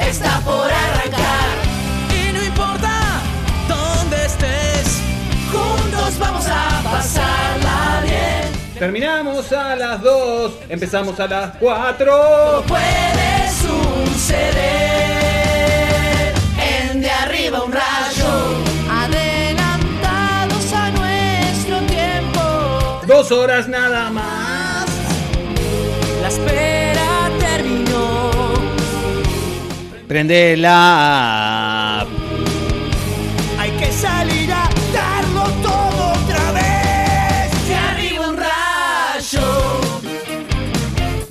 está por arrancar. Y no importa dónde estés, juntos vamos a pasarla bien. Terminamos a las 2, empezamos a las 4. Todo puede suceder en de arriba un rayo. Adelantados a nuestro tiempo. Dos horas nada más. La Prende la. Hay que salir a darlo todo otra vez. De arriba un rayo.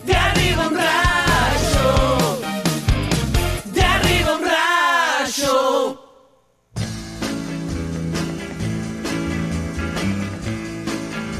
De arriba un rayo. De arriba un rayo.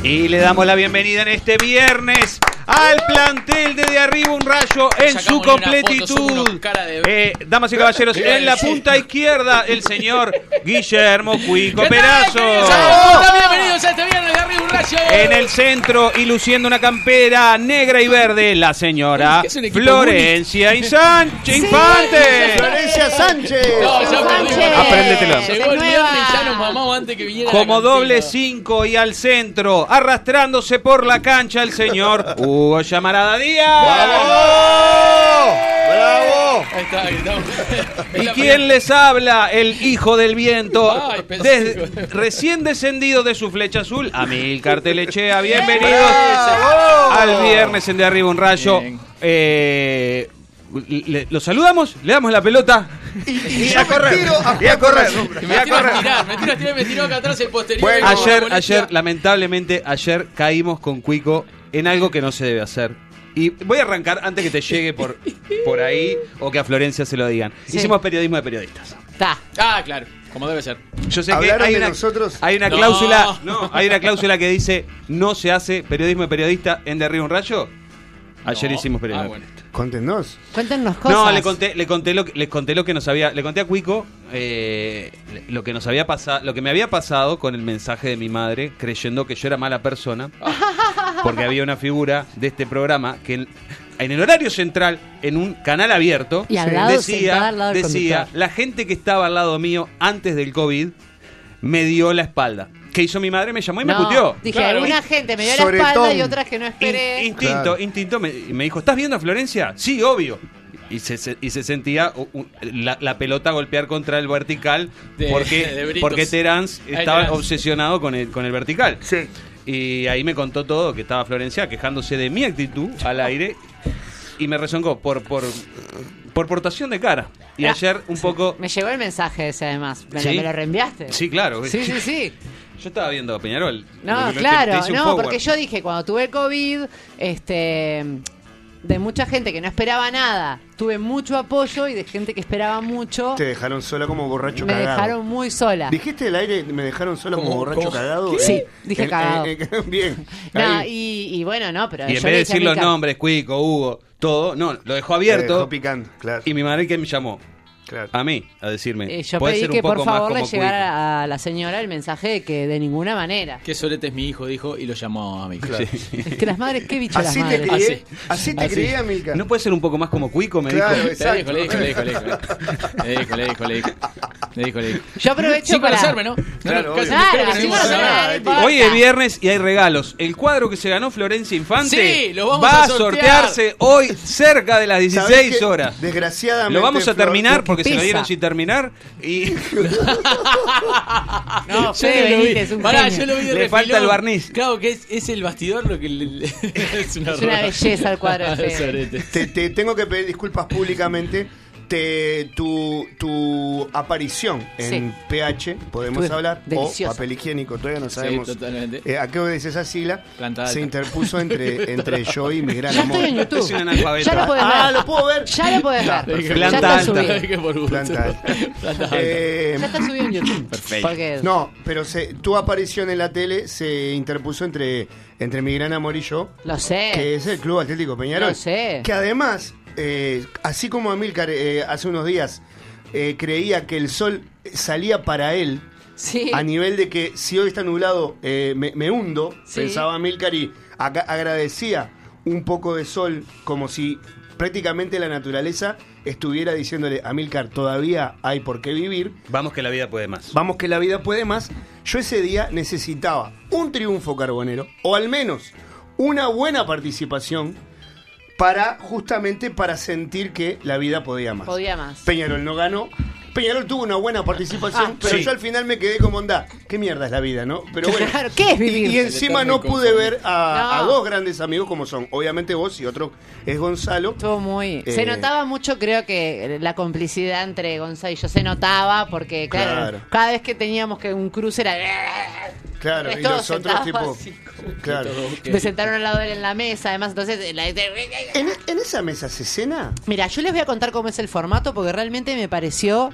Y le damos la bienvenida en este viernes al plantel de De Arriba un Rayo en su completitud. Eh, damas y caballeros, en la punta izquierda, el señor Guillermo Cuico Perazo. Bienvenidos a este viernes de arriba un rayo. En el centro y luciendo una campera negra y verde, la señora Florencia y Sánchez Infante. Florencia Sánchez. No, ya perdí. Sánchez. Apréndetelo. Llegó el Nueva. viernes y ya nos mamamos antes que viniera. la Como doble 5 y al centro, arrastrándose por la cancha el señor Hugo Llamarada Díaz. ¡Bravo! Ahí está, ahí estamos. Es ¿Y quién les habla? El hijo del viento, Ay, desde- recién descendido de su flecha azul, Amílcar Telechea. Bienvenidos ¡Bravo! al viernes en De Arriba un Rayo. Eh, le- ¿Lo saludamos? ¿Le damos la pelota? Y a correr. Y a correr. Me Y a tiro a correr. tirar, me tiro a tirar, me tiró acá atrás el posterior. Bueno, Ayer, ayer, lamentablemente, ayer caímos con Cuico en algo que no se debe hacer. Y voy a arrancar antes que te llegue por, por ahí o que a Florencia se lo digan. Sí. Hicimos periodismo de periodistas. Está. Ah, claro, como debe ser. Yo sé que ¿Hablaron hay de una, nosotros? hay una No. cláusula, no, hay una cláusula que dice no se hace periodismo de periodista en De Arriba un Rayo. Ayer No. hicimos periodismo. Ah, bueno. Contenos. Cuéntenos cosas. No, le conté, le conté lo, que- les conté lo que nos había, le conté a Cuico eh, lo que nos había pasado, lo que me había pasado con el mensaje de mi madre, creyendo que yo era mala persona, porque había una figura de este programa que en, en el horario central, en un canal abierto, Y al lado, sentada decía, al lado del decía, la gente que estaba al lado mío antes del COVID me dio la espalda. ¿Qué hizo mi madre? Me llamó y me puteó. Dije, Claro. alguna gente me dio la Sobretón. espalda y otras que no esperé. In- instinto, Claro. instinto. Me, me dijo, ¿estás viendo a Florencia? Sí, obvio. Y se, se- y se sentía la, la pelota golpear contra el vertical De- porque, de porque Terence Ahí estaba Terence. obsesionado con el, con el vertical. Sí. Y ahí me contó todo que estaba Florencia quejándose de mi actitud al aire y me rezongó por, por, por portación de cara. Y Ah, ayer un poco... Me llegó el mensaje ese además. ¿Me, ¿Sí? me lo reenviaste? Sí, claro. Sí, sí, sí. Yo estaba viendo Peñarol. No, Te- te claro, no, forward. porque yo dije, cuando tuve COVID, este de mucha gente que no esperaba nada, tuve mucho apoyo y de gente que esperaba mucho, Te dejaron sola como borracho me cagado. dejaron muy sola. ¿Dijiste el aire? ¿Me dejaron sola como borracho ¿Cómo? cagado? ¿Qué? Sí, Eh, dije eh, cagado. eh, bien. No, y, y bueno, no, pero Y en yo vez de a decir los nombres, Cuico, Hugo, todo, no, lo dejó abierto. dejó picando, claro. Y mi madre que me llamó claro. a mí a decirme, eh, yo "Puede pedí ser un que por poco más favor le llegara a la señora el mensaje de que de ninguna manera. Qué solete es mi hijo, dijo, y lo llamó a mí. Claro. Es que las madres, qué bicho las Así te madres. crié, Así. así te Así. crié, Milka. Cuico". ¿No puede ser un poco más como Cuico? Me Claro, dijo. exacto. Le dijo, le dijo, le dijo, le dijo. Le dijo, le dijo, le dijo. Le dijo, le dijo. Yo aprovecho Sin para... conocerme, ¿no? Claro, que. Hoy es viernes y hay regalos. El cuadro que se ganó Florencia Infante Sí, lo vamos va a a sortear. sortearse hoy cerca de las ¿Sabés 16 qué? horas. Desgraciadamente. Lo vamos a terminar lo que se lo dieron sin terminar y No, Yo Fede. Benítez, un Pará, genio. yo lo vi de Le refilón. falta el barniz. Claro que es, es el bastidor lo que le- le- es una, Es una roba. belleza el cuadro de Fede. Sorete. Te, te tengo que pedir disculpas públicamente te, tu, tu aparición en Sí. PH, podemos Estuve hablar, deliciosa. o papel higiénico, todavía no sabemos totalmente. eh, a qué obedece esa sigla, alta. se interpuso entre, entre yo y mi gran Ya amor. estoy en YouTube. Es un analfabeto. Ya lo podés Ah, ver. lo puedo ver. Ya lo podés ver. perfecto. Planta está alta. Planta alta. Planta alta. Eh, Ya está subido en YouTube. Perfecto. Porque no, pero se, tu aparición en la tele se interpuso entre, entre mi gran amor y yo, lo sé. que es el Club Atlético Peñarol. Lo sé. Que además, eh, así como Amílcar eh, hace unos días eh, creía que el sol salía para él, Sí. a nivel de que si hoy está nublado eh, me, me hundo, Sí. pensaba Amílcar y acá agradecía un poco de sol como si prácticamente la naturaleza estuviera diciéndole Amílcar, todavía hay por qué vivir, Vamos que la vida puede más. vamos que la vida puede más. Yo ese día necesitaba un triunfo carbonero, o al menos una buena participación para justamente para sentir que la vida podía más. Podía más. Peñarol no ganó. Peñarol tuvo una buena participación, Ah, pero sí. yo al final me quedé como onda. ¿Qué mierda es la vida, no? Pero bueno. Claro, ¿qué es vivir? Y, y encima no pude ver a, dos grandes amigos como son, obviamente vos y otro es Gonzalo. Estuvo muy. Eh, Se notaba mucho, creo que la complicidad entre Gonzalo y yo se notaba porque, claro, Claro. cada vez que teníamos que un cruce era. Claro, y los otros tipo. así. Claro. Me sentaron al lado de él en la mesa, además, entonces. la- ¿En, en esa mesa se cena? Mira, yo les voy a contar cómo es el formato porque realmente me pareció.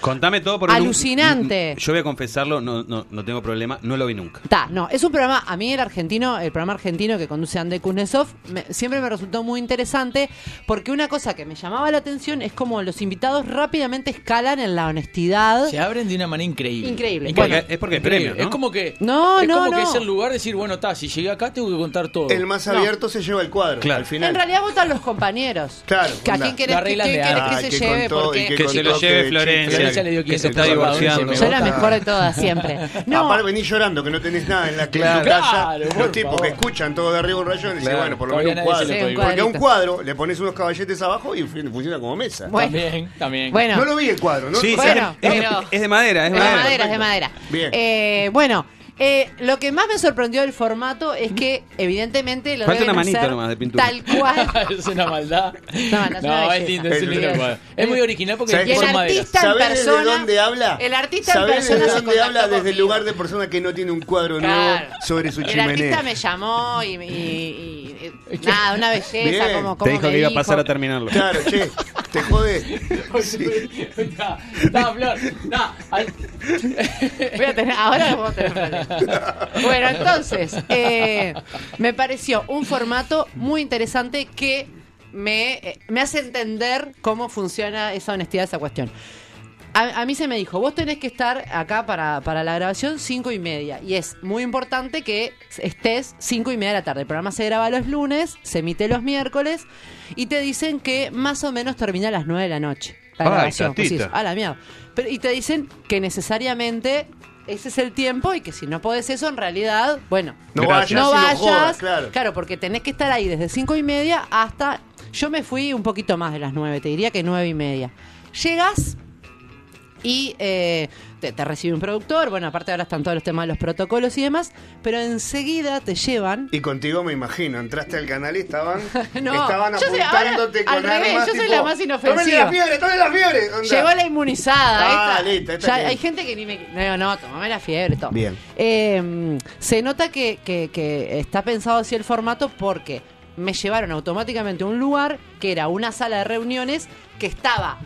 Contame todo porque Alucinante. Yo voy a confesarlo, no, no, no tengo problema, no lo vi nunca. Ta, no, es un programa, a mí el argentino, el programa argentino que conduce Ande Kuznetsov, me- siempre me resultó muy interesante porque una cosa que me llamaba la atención es como los invitados rápidamente escalan en la honestidad. Se abren de una manera increíble. Increíble. Porque- es porque ¿no? Es como que. No, es no, como que no. es el lugar de decir, bueno, está, si llegué acá tengo que contar todo. El más No. abierto se lleva el cuadro Claro. al final. En realidad votan los compañeros. Claro, ¿A onda. quién querés, que, quién de querés arte. que Ah, se que lleve? contó y Porque que Que se lo contó lleve que Florencia, Florencia le dio que se 500 está divorciando. me soy la mejor de todas siempre. No, Aparte venís llorando que no tenés nada en la Claro. en tu casa. Claro, los tipos favor. que escuchan todo de arriba un rayón dicen, Claro. bueno, por lo menos un cuadro. Sí, un. Porque a un cuadro le pones unos caballetes abajo y fun- funciona como mesa. Bueno. También, también. bueno. No lo vi el cuadro, ¿no? Sí, O sea, Bueno, es, pero- es de madera, es Es de de madera. madera, es de madera. Bien. Eh, bueno, eh, lo que más me sorprendió del formato es que, evidentemente, lo Falta deben una manito hacer nomás de pintura. Tal cual. es una maldad. No, no, es una es lindo, es un lindo cuadro. Es muy original porque ¿Sabés Y el artista en ¿Sabés persona. desde dónde habla? El artista en ¿Sabés persona desde se dónde habla? contactó Desde el lugar de persona que no tiene un cuadro Claro. nuevo sobre su Y el artista chimenea. me llamó y, y- y- y- nada, una belleza, Bien. como, Te como dijo me que iba a pasar a terminarlo. Claro, che, te jode. Sí. No, no, Flor, no. Voy a tener, ahora vamos a tener. Bueno, entonces, eh, me pareció un formato muy interesante que me, eh, me hace entender cómo funciona esa honestidad, esa cuestión. A, a mí se me dijo, vos tenés que estar acá para, para la grabación cinco y media. Y es muy importante que estés cinco y media de la tarde. El programa se graba los lunes, se emite los miércoles y te dicen que más o menos termina a las nueve de la noche. La Ay, grabación. Pues sí, a la mierda. Pero, y te dicen que necesariamente ese es el tiempo y que si no podés eso, en realidad, bueno, No Gracias. vayas, no vayas. jodas, claro. porque tenés que estar ahí desde cinco y media hasta. Yo me fui un poquito más de las nueve, te diría que nueve y media. Llegas y eh, te, te recibe un productor. Bueno, aparte ahora están todos los temas de los protocolos y demás, pero enseguida te llevan. Y contigo me imagino, entraste al canal y estaban, No, estaban yo soy- apuntándote ahora, con al revés, armas. yo soy tipo, la más inofensiva. ¡Tómenle la fiebre, tómenle la fiebre! Onda. Llegó la inmunizada. Ah, esta- listo, esta ya hay gente que ni me. No, no, tomame la fiebre, todo. Bien. Eh, se nota que, que- que está pensado así el formato porque me llevaron automáticamente a un lugar que era una sala de reuniones que estaba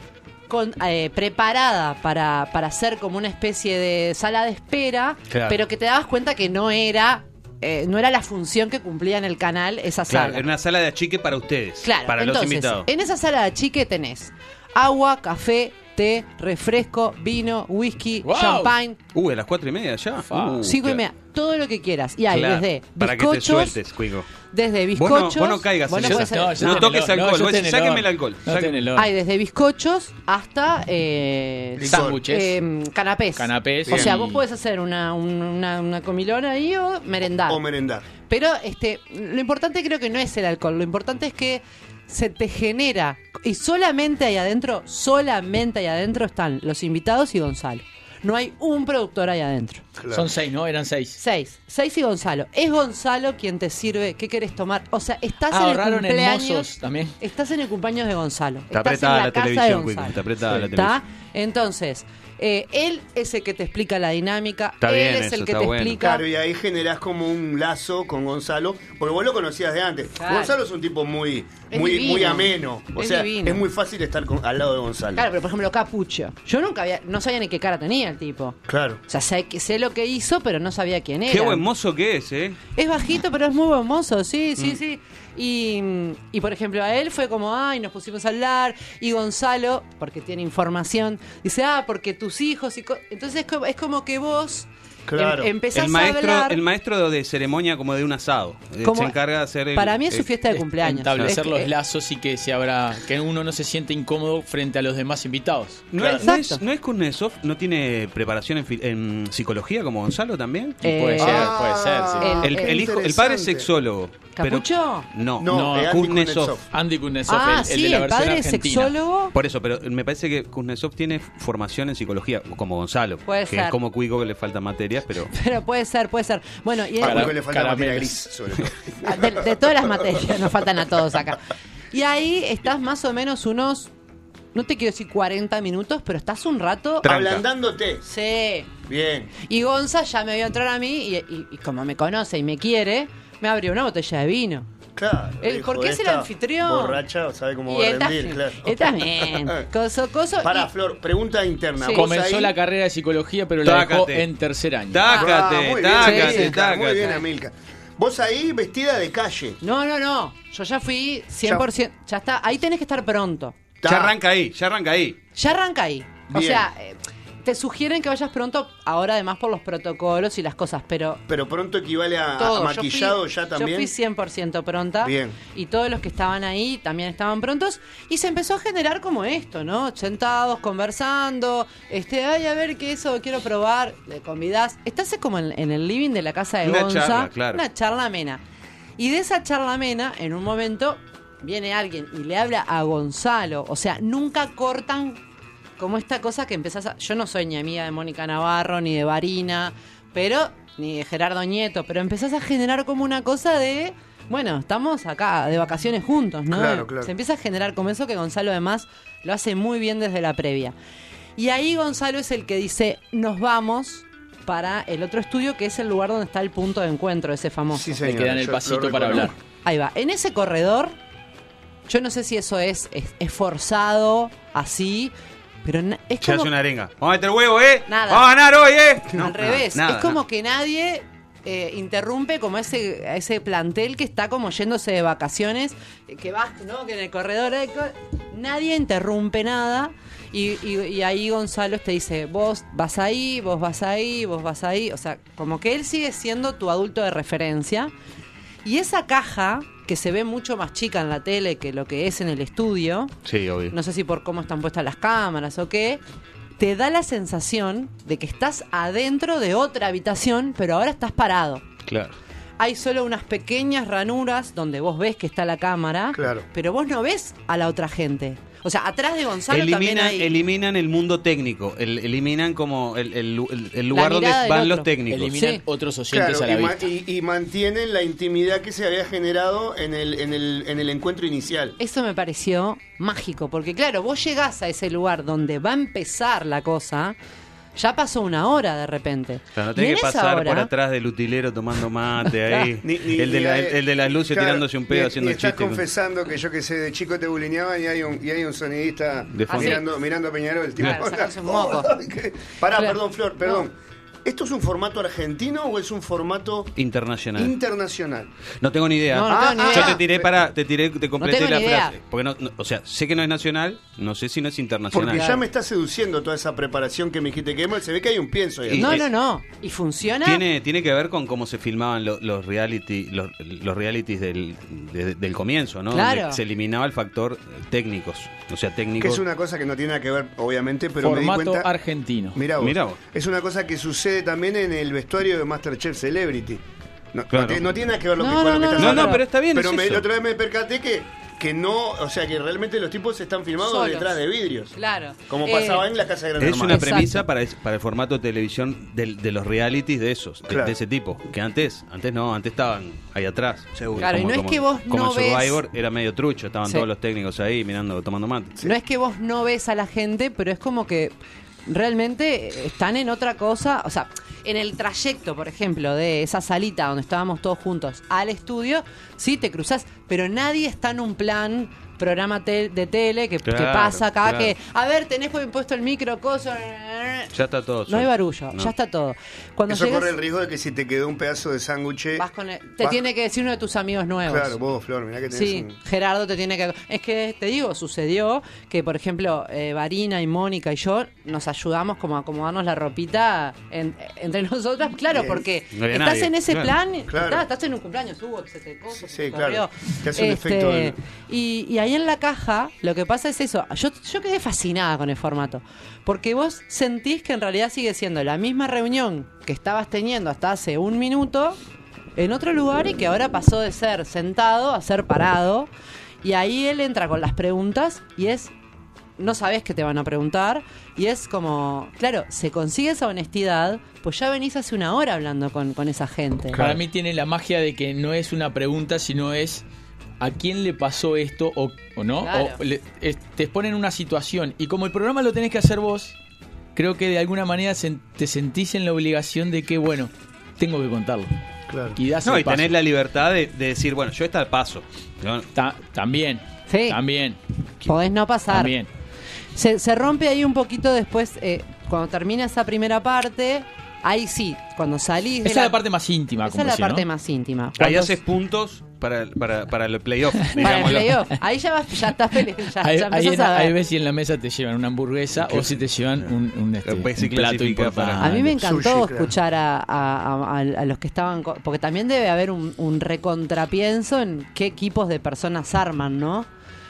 con, eh, preparada para, para ser como una especie de sala de espera, Claro. pero que te dabas cuenta que no era. eh, no era la función que cumplía en el canal esa Claro, sala. en una sala de achique para ustedes. Claro, Para los invitados. en esa sala de chique tenés agua, café, té, refresco, vino, whisky, Wow. champagne, Uh, a las cuatro y media ya. Uh, cinco y media, todo lo que quieras. Y hay Claro, desde Para que te bizcochos, sueltes, Cuico. desde Vos no- bizcochos. vos no caigas en tenelo, toques alcohol, yo vos decís, tenelo. sáquenme el alcohol, No sáquenme. tenelo. Hay desde bizcochos hasta eh. Sándwiches. eh, canapés. Canapés. O sea, vos podés hacer una, un- una, una comilona ahí o merendar. O merendar. Pero este, lo importante creo que no es el alcohol, lo importante es que se te genera, y solamente ahí adentro, solamente ahí adentro están los invitados y Gonzalo. no hay un productor ahí adentro. Claro. Son seis, ¿no? Eran seis. Seis. Seis y Gonzalo. Es Gonzalo quien te sirve. ¿Qué querés tomar? O sea, estás Ah, en el cumpleaños. también. Estás en el cumpleaños de Gonzalo. Está apretada en la, la casa televisión, de Gonzalo. está apretada la ¿Está? televisión. Entonces, eh, él es el que te explica la dinámica. Está él bien es eso, el que te bueno. explica. Claro, y ahí generás como un lazo con Gonzalo, porque vos lo conocías de antes. Claro. Gonzalo es un tipo muy, muy, muy ameno. O Es sea, divino. es muy fácil estar con- al lado de Gonzalo. Claro, pero por ejemplo, Capucho. Yo nunca había, no sabía ni qué cara tenía el tipo. Claro. O sea, sé, lo que hizo, pero no sabía quién era. Qué buen mozo que es, ¿eh? Es bajito, pero es muy buen mozo, sí, Mm. sí, sí. Y, y, por ejemplo, a él fue como, ay, nos pusimos a hablar. Y Gonzalo, porque tiene información, dice, ah, porque tus hijos. y co-". Entonces es como, es como que vos Claro. em- empezás El maestro, a hablar. el maestro de ceremonia como de un asado. Eh, se encarga de hacer el- Para mí es su fiesta de cumpleaños. Establecer Es los que- lazos y que se abra, que uno no se siente incómodo frente a los demás invitados. ¿No, Claro. es, no, es. ¿No es Kuznetsov? ¿No tiene preparación en, psicología como Gonzalo también? Eh, puede ser, Ah, puede ser, sí. el- El, el hijo, el padre es sexólogo. pero- ¿Capucho? no, No, No, eh, Andy Kuznetsov. Andy Kuznetsov, Ah, el, el sí, de la el padre es sexólogo. Por eso, pero me parece que Kuznetsov tiene formación en psicología, como Gonzalo. Puede que ser. es como Cuico que le falta materias, pero. Pero puede ser, puede ser. Bueno, y A él- Cuico le falta materia gris, sobre todo. Ah, de, de todas las materias, nos faltan a todos acá. Y ahí estás más o menos unos, no te quiero decir 40 minutos, pero estás un rato. Tranca. Ablandándote. Sí. Bien. Y Gonza ya me vio entrar a mí y, y- y como me conoce y me quiere, me abrió una botella de vino. Claro. Él- dijo, porque es el anfitrión. Borracha, sabe cómo y va a rendir, claro. Él también. Coso, coso. Para, y- Flor, pregunta interna. Sí. ¿Vos Comenzó ahí- la carrera de psicología, pero la dejó Tácate. en tercer año. Tácate, Ah, muy bien, tácate, Amilcar, Muy bien, tácate. Amilcar. Vos ahí vestida de calle. No, no, no. Yo ya fui 100%. Ya, está. Ahí tenés que estar pronto. Ya arranca ahí, ya arranca ahí. Ya arranca ahí. O Bien. sea, eh, te sugieren que vayas pronto, ahora además por los protocolos y las cosas, pero Pero pronto equivale a, maquillado fui, ya también. Yo fui 100% pronta. Bien. Y todos los que estaban ahí también estaban prontos. Y se empezó a generar como esto, ¿no? Sentados, conversando. Este, ay, a ver qué eso quiero probar. Le convidás. Estás como en, en el living de la casa de Una Gonza. charla, claro. Una charla amena. Y de esa charla amena, en un momento, viene alguien y le habla a Gonzalo. O sea, nunca cortan como esta cosa que empezás a... Yo no soy ni amiga de Mónica Navarro, ni de Varina, pero... Ni de Gerardo Nieto, pero empezás a generar como una cosa de... Bueno, estamos acá de vacaciones juntos, ¿no? Claro, claro. Se empieza a generar como eso que Gonzalo además lo hace muy bien desde la previa. Y ahí Gonzalo es el que dice, nos vamos para el otro estudio, que es el lugar donde está el punto de encuentro, ese famoso. Sí, Le señor. quedan el yo pasito para hablar. Ahí va. En ese corredor, yo no sé si eso es, es, es forzado, así, pero na- es Se como hace una arenga. Vamos a meter huevo, ¿eh? Nada. Vamos a ganar hoy, ¿eh? No, al revés. nada, es como nada. que nadie eh, interrumpe como ese, a ese plantel que está como yéndose de vacaciones, eh, que va, ¿no? Que en el corredor hay co- nadie interrumpe nada. Y, y- y ahí Gonzalo te dice, vos vas ahí, vos vas ahí, vos vas ahí. O sea, como que él sigue siendo tu adulto de referencia. Y esa caja, que se ve mucho más chica en la tele que lo que es en el estudio, Sí, obvio. no sé si por cómo están puestas las cámaras o qué, te da la sensación de que estás adentro de otra habitación, pero ahora estás parado. Claro. Hay solo unas pequeñas ranuras donde vos ves que está la cámara, Claro. pero vos no ves a la otra gente. O sea, atrás de Gonzalo también Eliminan, hay... eliminan el mundo técnico, el- eliminan como el, el lu- el- el lugar donde van los técnicos. Eliminan Sí. otros oyentes Claro, a la y, vista. y- y mantienen la intimidad que se había generado en el, en el, en el encuentro inicial. Eso me pareció mágico, porque claro, vos llegás a ese lugar donde va a empezar la cosa, ya pasó una hora de repente. Claro, no tenés en que pasar hora- por atrás del utilero tomando mate ahí. Ni- ni- el, de ni la- hay- el de las luces claro, tirándose un pedo haciendo estás chistes. confesando que yo que sé, de chico te bulineaban y hay un, y hay un sonidista mirando, mirando a Peñarol. Tipo, Claro, sacás un moco. Pará, Claro. perdón, Flor, perdón. ¿Esto es un formato argentino o es un formato Internacional. internacional? no tengo ni idea. No, no tengo ni Yo te tiré para, te tiré, te completé la frase. Porque no, no- o sea, sé que no es nacional, no sé si no es internacional. Porque ya me está seduciendo toda esa preparación que me dijiste que se ve que hay un pienso ahí. Y- No, no, no. ¿Y funciona? Tiene, tiene que ver con cómo se filmaban lo- los reality, los, los realities del, de- del comienzo, ¿no? Claro. Donde se eliminaba el factor técnicos. O sea, Que técnicos. es una cosa que no tiene nada que ver, obviamente, pero me di Formato cuenta. argentino. Mirá vos. Mirá vos. Es una cosa que sucede también en el vestuario de Masterchef Celebrity. No, Claro. no tiene, no tiene nada que ver lo que, No, con lo que no, estás No, no, pero está bien, Pero es me- eso. la otra vez me percaté que que no, o sea, que realmente los tipos están filmados Solos. detrás de vidrios. Claro. Como Eh, pasaba en la casa de Gran Es una premisa para, es- para el formato de televisión de, los realities de esos, de, Claro. de ese tipo. Que antes, antes no, antes estaban ahí atrás. Seguro. Claro, y no es que vos como no ves- Survivor era medio trucho, estaban Sí. todos los técnicos ahí mirando, tomando mate. No es que vos no ves a la gente, pero es como que realmente están en otra cosa. O sea, en el trayecto, por ejemplo, de esa salita donde estábamos todos juntos al estudio, sí te cruzas, pero nadie está en un plan programa te- de tele que, pasa acá claro. que a ver tenés puesto el micro coso Ya está todo. no hay barullo No. ya está todo cuando Eso llegas corre el riesgo de que si te quedó un pedazo de sándwich. vas con el- te vas- tiene que decir uno de tus amigos nuevos Claro, vos, Flor, mirá que tenés Sí, un- Gerardo te tiene que... Es que, te digo, sucedió que, por ejemplo, eh, Varina y Mónica y yo nos ayudamos como a acomodarnos la ropita en- entre nosotras, claro, Bien. porque No estás nadie, en ese claro. plan, Claro. estás, estás en un cumpleaños, hubo, se te Sí, se te claro. Te hace un efecto del- y, y ahí en la caja, lo que pasa es eso. Yo, yo quedé fascinada con el formato. Porque vos sentís que en realidad sigue siendo la misma reunión que estabas teniendo hasta hace un minuto en otro lugar y que ahora pasó de ser sentado a ser parado. Y ahí él entra con las preguntas y es. No sabes qué te van a preguntar. Y es como. Claro, se consigue esa honestidad. Pues ya venís hace una hora hablando con, con esa gente. Para mí tiene la magia de que no es una pregunta, sino es a quién le pasó esto o, o no. Claro. O le- es- te ponen en una situación. Y como el programa lo tenés que hacer vos, creo que de alguna manera te sentís en la obligación de que, bueno, tengo que contarlo. Claro. Y das No, el y paso. tenés la libertad de, de decir, bueno, yo esta paso. Yo- Ta- también. Sí. También. Podés no pasar. También. Se, se rompe ahí un poquito después, eh, cuando termina esa primera parte, ahí sí, cuando salís... Esa es la parte más íntima, Esa como es la parte ¿no? más íntima. Ahí Cuando- haces puntos para, para, para el playoff. para el digámoslo. playoff. Ahí ya, vas, ya estás pele- ya, Ahí, ya ahí, empezás a ver. ahí ves si en la mesa te llevan una hamburguesa o si te llevan un, un, este, un plato importante. A mí me encantó escuchar a, a- a- a- a los que estaban, porque también debe haber un, un recontrapienso en qué equipos de personas arman, ¿no?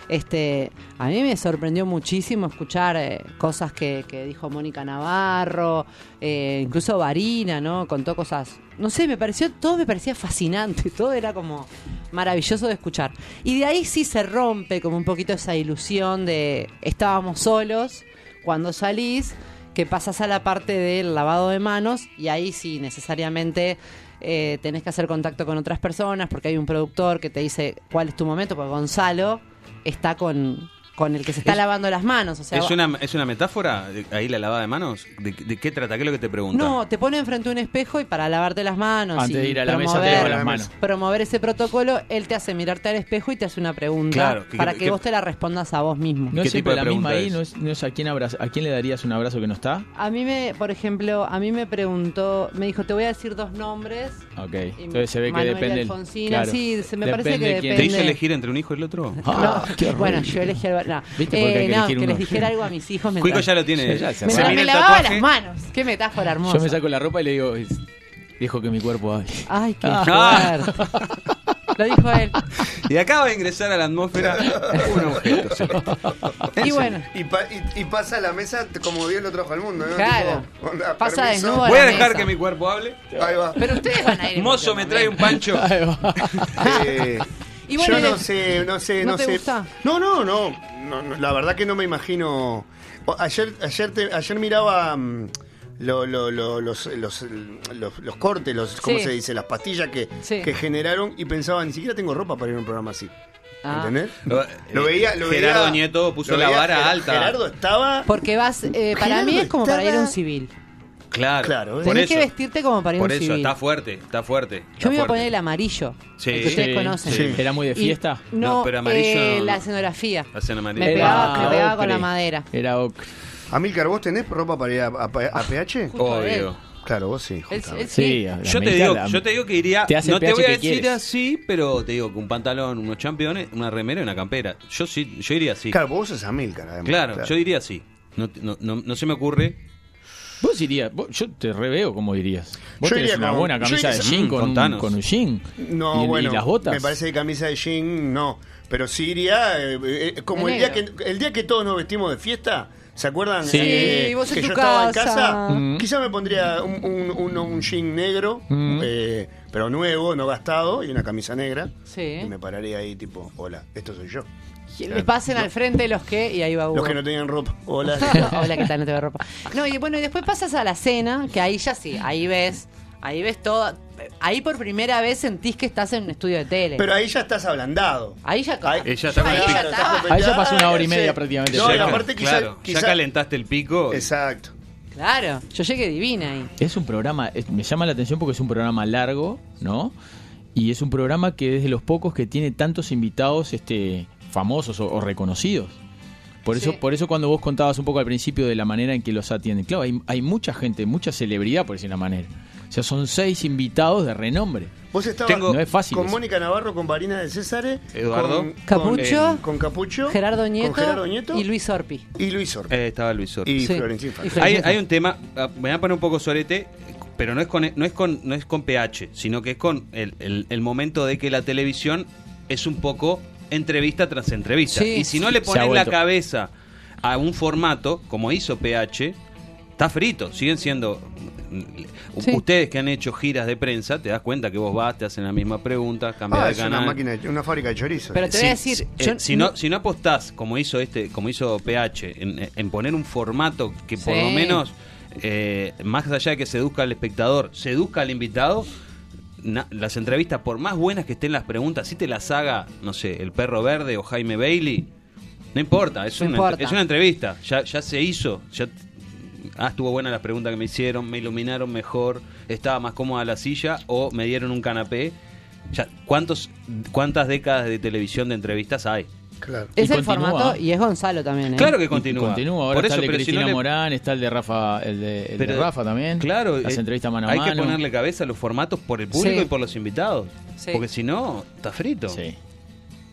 Este, a mí me sorprendió muchísimo escuchar eh, cosas que, que dijo Mónica Navarro, eh, incluso Varina, ¿no? Contó cosas, no sé, me pareció, todo me parecía fascinante, todo era como maravilloso de escuchar. Y de ahí sí se rompe como un poquito esa ilusión de estábamos solos, cuando salís, que pasas a la parte del lavado de manos y ahí sí necesariamente eh, tenés que hacer contacto con otras personas porque hay un productor que te dice cuál es tu momento, porque Gonzalo está con, con el que se está Es- lavando las manos. O sea, ¿Es una, ¿Es una metáfora de- ahí la lavada de manos? ¿De, de qué trata? ¿Qué es lo que te pregunta? no, te pone enfrente a un espejo y para lavarte las manos Antes y de ir a la mesa te promover, lavas las manos. promover ese protocolo, él te hace mirarte al espejo y te hace una pregunta Claro, que- para que- que, que- vos te la respondas a vos mismo. No ¿Qué es tipo siempre de la misma pregunta ahí, no es, no es a, quién abraza- a quién le darías un abrazo que no está. A mí me, por ejemplo, a mí me preguntó, me dijo, te voy a decir dos nombres. Ok, entonces se ve que Manuel depende. el- Alfonsina, claro. sí, se me parece Depende que de quién- ¿Te depende. hizo elegir entre un hijo y el otro? Ah, No, bueno, yo elegí al... No, ¿Viste? Porque hay que no, elegir que uno. les dijera algo a mis hijos Cuico mientras, ya lo tiene. Ya, ya se mientras me lavaba las manos. Qué metáfora hermosa. Yo me saco la ropa y le digo, es- dijo que mi cuerpo hable. Ay, qué Ah. fuerte. Lo dijo él. Y acaba de ingresar a la atmósfera un objeto. celeste. Y bueno, Y, pa- y- y pasa a la mesa como Dios lo trajo al mundo, ¿no? Claro. Tipo, onda, Pasa permiso. desnudo Voy a dejar mesa. que mi cuerpo hable. Ahí va. pero ustedes van a ir. en Mozo, cualquier me trae un momento. pancho. Ahí va. Eh, Y bueno, yo no sé, no sé, ¿No no, te sé. gusta? No, no, no, no, no, La verdad que no me imagino. Ayer, ayer, te- ayer miraba mm, lo- lo- lo- los, los, los, los cortes, los, ¿cómo Sí. se dice? Las pastillas que, Sí. que generaron y pensaba, ni siquiera tengo ropa para ir a un programa así. Ah. ¿Entendés? Lo- Lo veía, lo Gerardo veía- Nieto puso la vara Ger- alta. Gerardo estaba. Porque vas, eh, para Gerardo mí es como para ir a un civil. Claro, Claro, por Tenés eso. que vestirte como para ir a Por un eso, civil. está fuerte, está fuerte. está Yo me iba a fuerte. poner el amarillo. Sí. el que ustedes Sí, conocen. sí. ¿Era muy de Y- fiesta? no, No, pero amarillo eh, no. la escenografía. Me Era pegaba, me pegaba con ocre. la madera. Era ocre. Amilcar, ¿vos tenés ropa para ir a, a- a PH? Justo él. Obvio. Claro, vos sí. Él- justamente. él sí. Sí, a la Yo te, digo, la- yo te digo que iría. Te hace no te pH voy a que decir quieres. así, pero te digo que un pantalón, unos championes, una remera y una campera. Yo sí, yo iría así. Claro, vos sos Amilcar, además. Claro, yo diría así. No, no, no, no se me ocurre. Vos irías, vos- yo te reveo como dirías. Vos Yo tenés iría una con- buena camisa de jean con, un, con un jean. No, y, bueno, y las botas. me parece que camisa de jean no, pero sí iría eh, eh, como el día que el día que todos nos vestimos de fiesta, ¿se acuerdan? Sí. Eh, vos en que tu yo estaba en casa. casa, Mm. quizá me pondría un, un, un- un jean negro, Mm. eh, pero nuevo, no gastado y una camisa negra Sí. y me pararía ahí tipo, hola, esto soy yo. Le pasen al frente los que, y ahí va Hugo. Los que no tenían ropa. Hola. Hola, ¿qué tal? No te veo ropa. No, y bueno, y después pasas a la cena, que ahí ya sí, ahí ves, ahí ves todo. Ahí por primera vez sentís que estás en un estudio de tele. Pero ahí ya estás ablandado. ahí ya Ahí- Ella está con Ahí el ya pico. está. Ahí ya pasó una hora y Sí. media prácticamente. No, Ya y aparte quizá- claro, quizá- ya calentaste el pico. Exacto. Claro, yo llegué divina ahí. Es un programa, es- me llama la atención porque es un programa largo, ¿no? Y es un programa que es de los pocos que tiene tantos invitados este, famosos o, o reconocidos. Por eso, Sí. por eso cuando vos contabas un poco al principio de la manera en que los atienden, claro, hay, hay mucha gente, mucha celebridad, por decir una manera. O sea, son seis invitados de renombre. Vos estabas Tengo- No es fácil con eso. Mónica Navarro, con Varina de César, Eduardo. con, Capucho. con, con Capucho, Gerardo Nieto, con Gerardo Nieto y Luis Orpi. y Luis Orpi. Eh, estaba Luis Orpi. y Sí. Florencia Infante. Y Flo- Hay, hay un tema, ah, me voy a poner un poco sorete, pero no es con no es con no es con PH, sino que es con el, el- el momento de que la televisión es un poco entrevista tras entrevista. Sí. y si no le pones la cabeza a un formato, como hizo PH, está frito. Siguen siendo. Sí. Ustedes que han hecho giras de prensa, te das cuenta que vos vas, te hacen la misma pregunta, cambias Ah, de es canal. una máquina, de- una fábrica de chorizos. Pero te voy a decir, si, yo eh, si no, si no apostás, como hizo este, como hizo PH, en, en poner un formato que por Sí. lo menos, eh, más allá de que seduzca al espectador, seduzca al invitado, las entrevistas, por más buenas que estén las preguntas, si te las haga, no sé, el perro verde o Jaime Bailey, no importa, es, No una, importa. es una entrevista, ya, ya se hizo, ya ah, estuvo buena las preguntas que me hicieron, me iluminaron mejor, estaba más cómoda la silla o me dieron un canapé. Ya, ¿cuántos, ¿Cuántas décadas de televisión de entrevistas hay? Claro. Y es el continúa. formato y es Gonzalo también. ¿eh? Claro que Y continúa. Continúa, ahora Por está eso, el de pero si Cristina no le- Morán, está el de Rafa, el de, el Rafa también. Claro, Las eh, entrevistas mano a hay mano. que ponerle cabeza a los formatos por el público Sí. y por los invitados. Sí. Porque si no, está frito. Sí.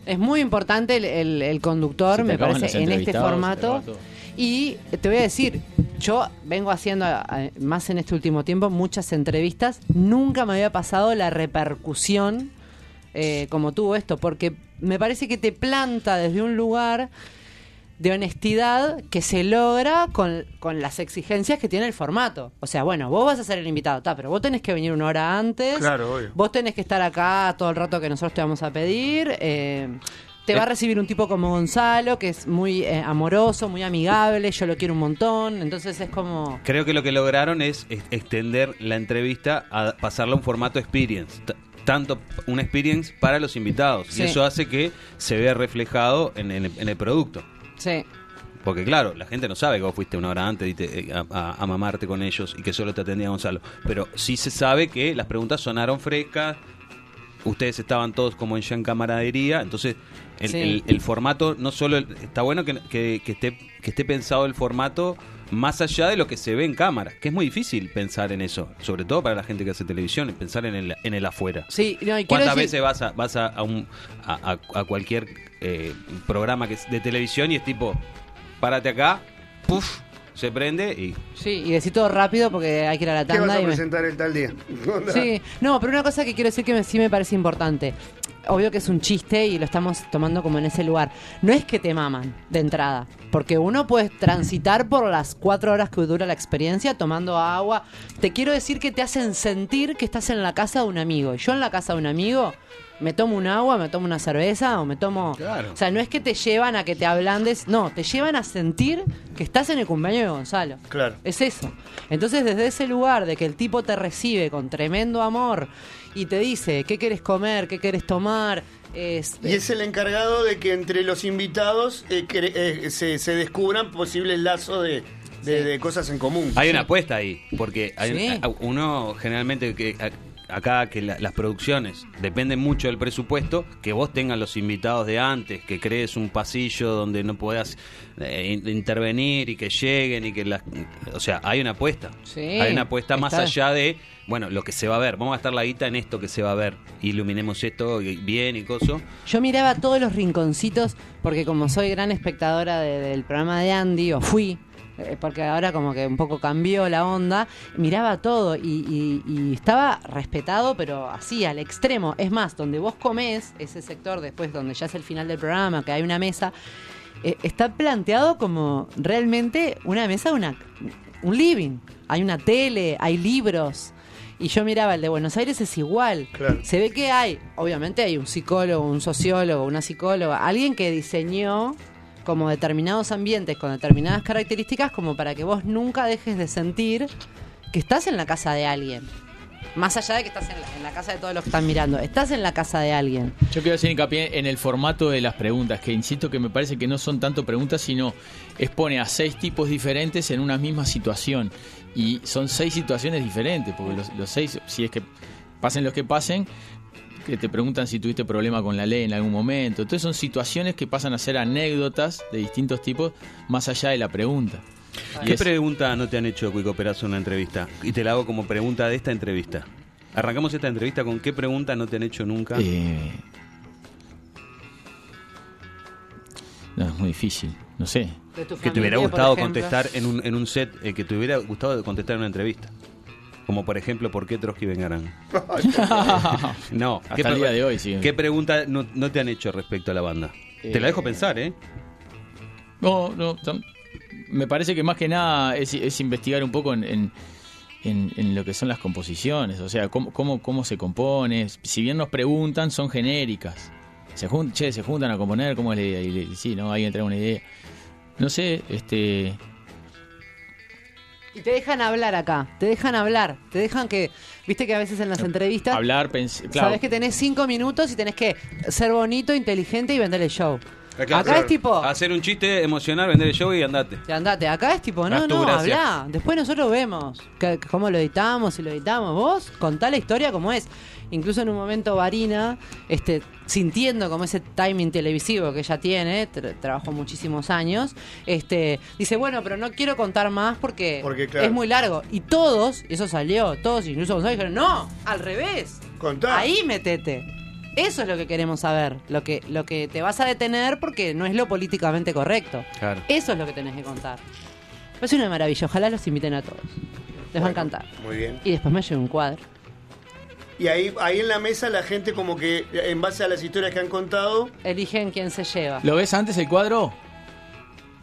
Es muy importante el, el- el conductor, me parece, en este formato. Y te voy a decir, yo vengo haciendo, más en este último tiempo, muchas entrevistas. Nunca me había pasado la repercusión eh, como tuvo esto, porque me parece que te planta desde un lugar de honestidad que se logra con, con las exigencias que tiene el formato. O sea, bueno, vos vas a ser el invitado, ta, pero vos tenés que venir una hora antes. Claro, obvio. Vos tenés que estar acá todo el rato que nosotros te vamos a pedir. eh, te va a recibir un tipo como Gonzalo, que es muy eh, amoroso, muy amigable, yo lo quiero un montón. Entonces es como... Creo que lo que lograron es es extender la entrevista a pasarla a un formato experience. Tanto una experience para los invitados. Sí. Y eso hace que se vea reflejado en, en el- en el producto. Sí. Porque claro, la gente no sabe que vos fuiste una hora antes y te- eh, a, a- a mamarte con ellos y que solo te atendía Gonzalo. Pero sí se sabe que las preguntas sonaron frescas, ustedes estaban todos como en ya en camaradería, entonces el, Sí. el- el formato no solo el- está bueno que, que- que esté que esté pensado el formato más allá de lo que se ve en cámara, que es muy difícil pensar en eso, sobre todo para la gente que hace televisión, pensar en el, en el afuera. Sí, no, y quiero ¿Cuántas decir- veces vas a, vas a, a un, a, cualquier eh, programa que es de televisión y es tipo, párate acá, puff, se prende y Sí, y decir todo rápido porque hay que ir a la ¿Qué vas tanda. a y me- presentar el tal día? Sí, no, pero una cosa que quiero decir que me- sí me parece importante. Obvio que es un chiste y lo estamos tomando como en ese lugar. No es que te maman de entrada, porque uno puede transitar por las cuatro horas que dura la experiencia tomando agua. Te quiero decir que te hacen sentir que estás en la casa de un amigo. Y yo en la casa de un amigo me tomo un agua, me tomo una cerveza o me tomo... Claro. O sea, no es que te llevan a que te ablandes, no, te llevan a sentir que estás en el cumpleaños de Gonzalo. Claro. Es eso. Entonces, desde ese lugar de que el tipo te recibe con tremendo amor y te dice qué quieres comer, qué quieres tomar, Y es el encargado de que entre los invitados eh, cre- eh, se, se descubran posibles lazos de, de- de cosas en común. hay una apuesta ahí, porque hay- Sí. uno generalmente que acá que la- las producciones dependen mucho del presupuesto, que vos tengas los invitados de antes, que crees un pasillo donde no puedas eh, in- intervenir y que lleguen y que las, o sea, hay una apuesta. Sí, hay una apuesta más allá de, bueno, lo que se va a ver, vamos a gastar la guita en esto que se va a ver, iluminemos esto bien y coso. Yo miraba todos los rinconcitos, porque como soy gran espectadora de- del programa de Andy, o fui, porque ahora como que un poco cambió la onda, miraba todo y, y- y estaba respetado, pero así, al extremo. Es más, donde vos comés, ese sector después, donde ya es el final del programa, que hay una mesa, eh, está planteado como realmente una mesa, una, un living. Hay una tele, hay libros. Y yo miraba el de Buenos Aires es igual. Claro. Se ve que hay, obviamente hay un psicólogo, un sociólogo, una psicóloga, alguien que diseñó como determinados ambientes con determinadas características como para que vos nunca dejes de sentir que estás en la casa de alguien. Más allá de que estás en la, casa de todos los que están mirando, estás en la casa de alguien. Yo quiero hacer hincapié en el formato de las preguntas, que insisto que me parece que no son tanto preguntas, sino expone a seis tipos diferentes en una misma situación. Y son seis situaciones diferentes, porque los seis, si es que pasen los que pasen, que te preguntan si tuviste problema con la ley en algún momento. Entonces son situaciones que pasan a ser anécdotas de distintos tipos, más allá de la pregunta. Y ¿Qué es- pregunta no te han hecho, Cuico Perazo, en una entrevista? Y te la hago como pregunta de esta entrevista. Arrancamos esta entrevista con qué pregunta no te han hecho nunca. Eh, no, es muy difícil, no sé. Que te hubiera gustado contestar en un, en un set, eh, que te hubiera gustado contestar en una entrevista. Como por ejemplo, ¿por qué Trotsky vengarán? No, Hasta ¿qué el día de hoy, sí. ¿Qué pregunta no, no te han hecho respecto a la banda? Te la dejo Eh, pensar, ¿eh? No, no, me parece que más que nada es, es investigar un poco en, en, en- en lo que son las composiciones, o sea, cómo, cómo, cómo se compone. Si bien nos preguntan, son genéricas. Se, jun- che, se juntan a componer, ¿cómo es la idea? Y le- sí, ¿no? Alguien trae una idea. No sé, este... Y te dejan hablar acá, te dejan hablar, te dejan que, viste que a veces en las entrevistas Hablar, claro. sabes que tenés cinco minutos y tenés que ser bonito, inteligente y vender el show. Acá es tipo, Hacer un chiste, emocionar, vender el show y andate. te andate, acá es tipo, no, no, gracia. habla. Después nosotros vemos que- cómo lo editamos, si lo editamos. Vos contá la historia como es. Incluso en un momento Varina, este, sintiendo como ese timing televisivo que ella tiene, tra- trabajó muchísimos años, este, dice, bueno, pero no quiero contar más porque, Porque, claro. es muy largo. Y todos, y eso salió, todos, incluso Gonzalo, dijeron, no, al revés. Contá. Ahí metete. Eso es lo que queremos saber, lo que, lo que te vas a detener porque no es lo políticamente correcto. Claro. Eso es lo que tenés que contar. Es una maravilla, ojalá los inviten a todos. Les va a encantar. Muy bien. Y después me llevo un cuadro. Y ahí, ahí en la mesa la gente como que, en base a las historias que han contado, Eligen quién se lleva. ¿Lo ves antes el cuadro?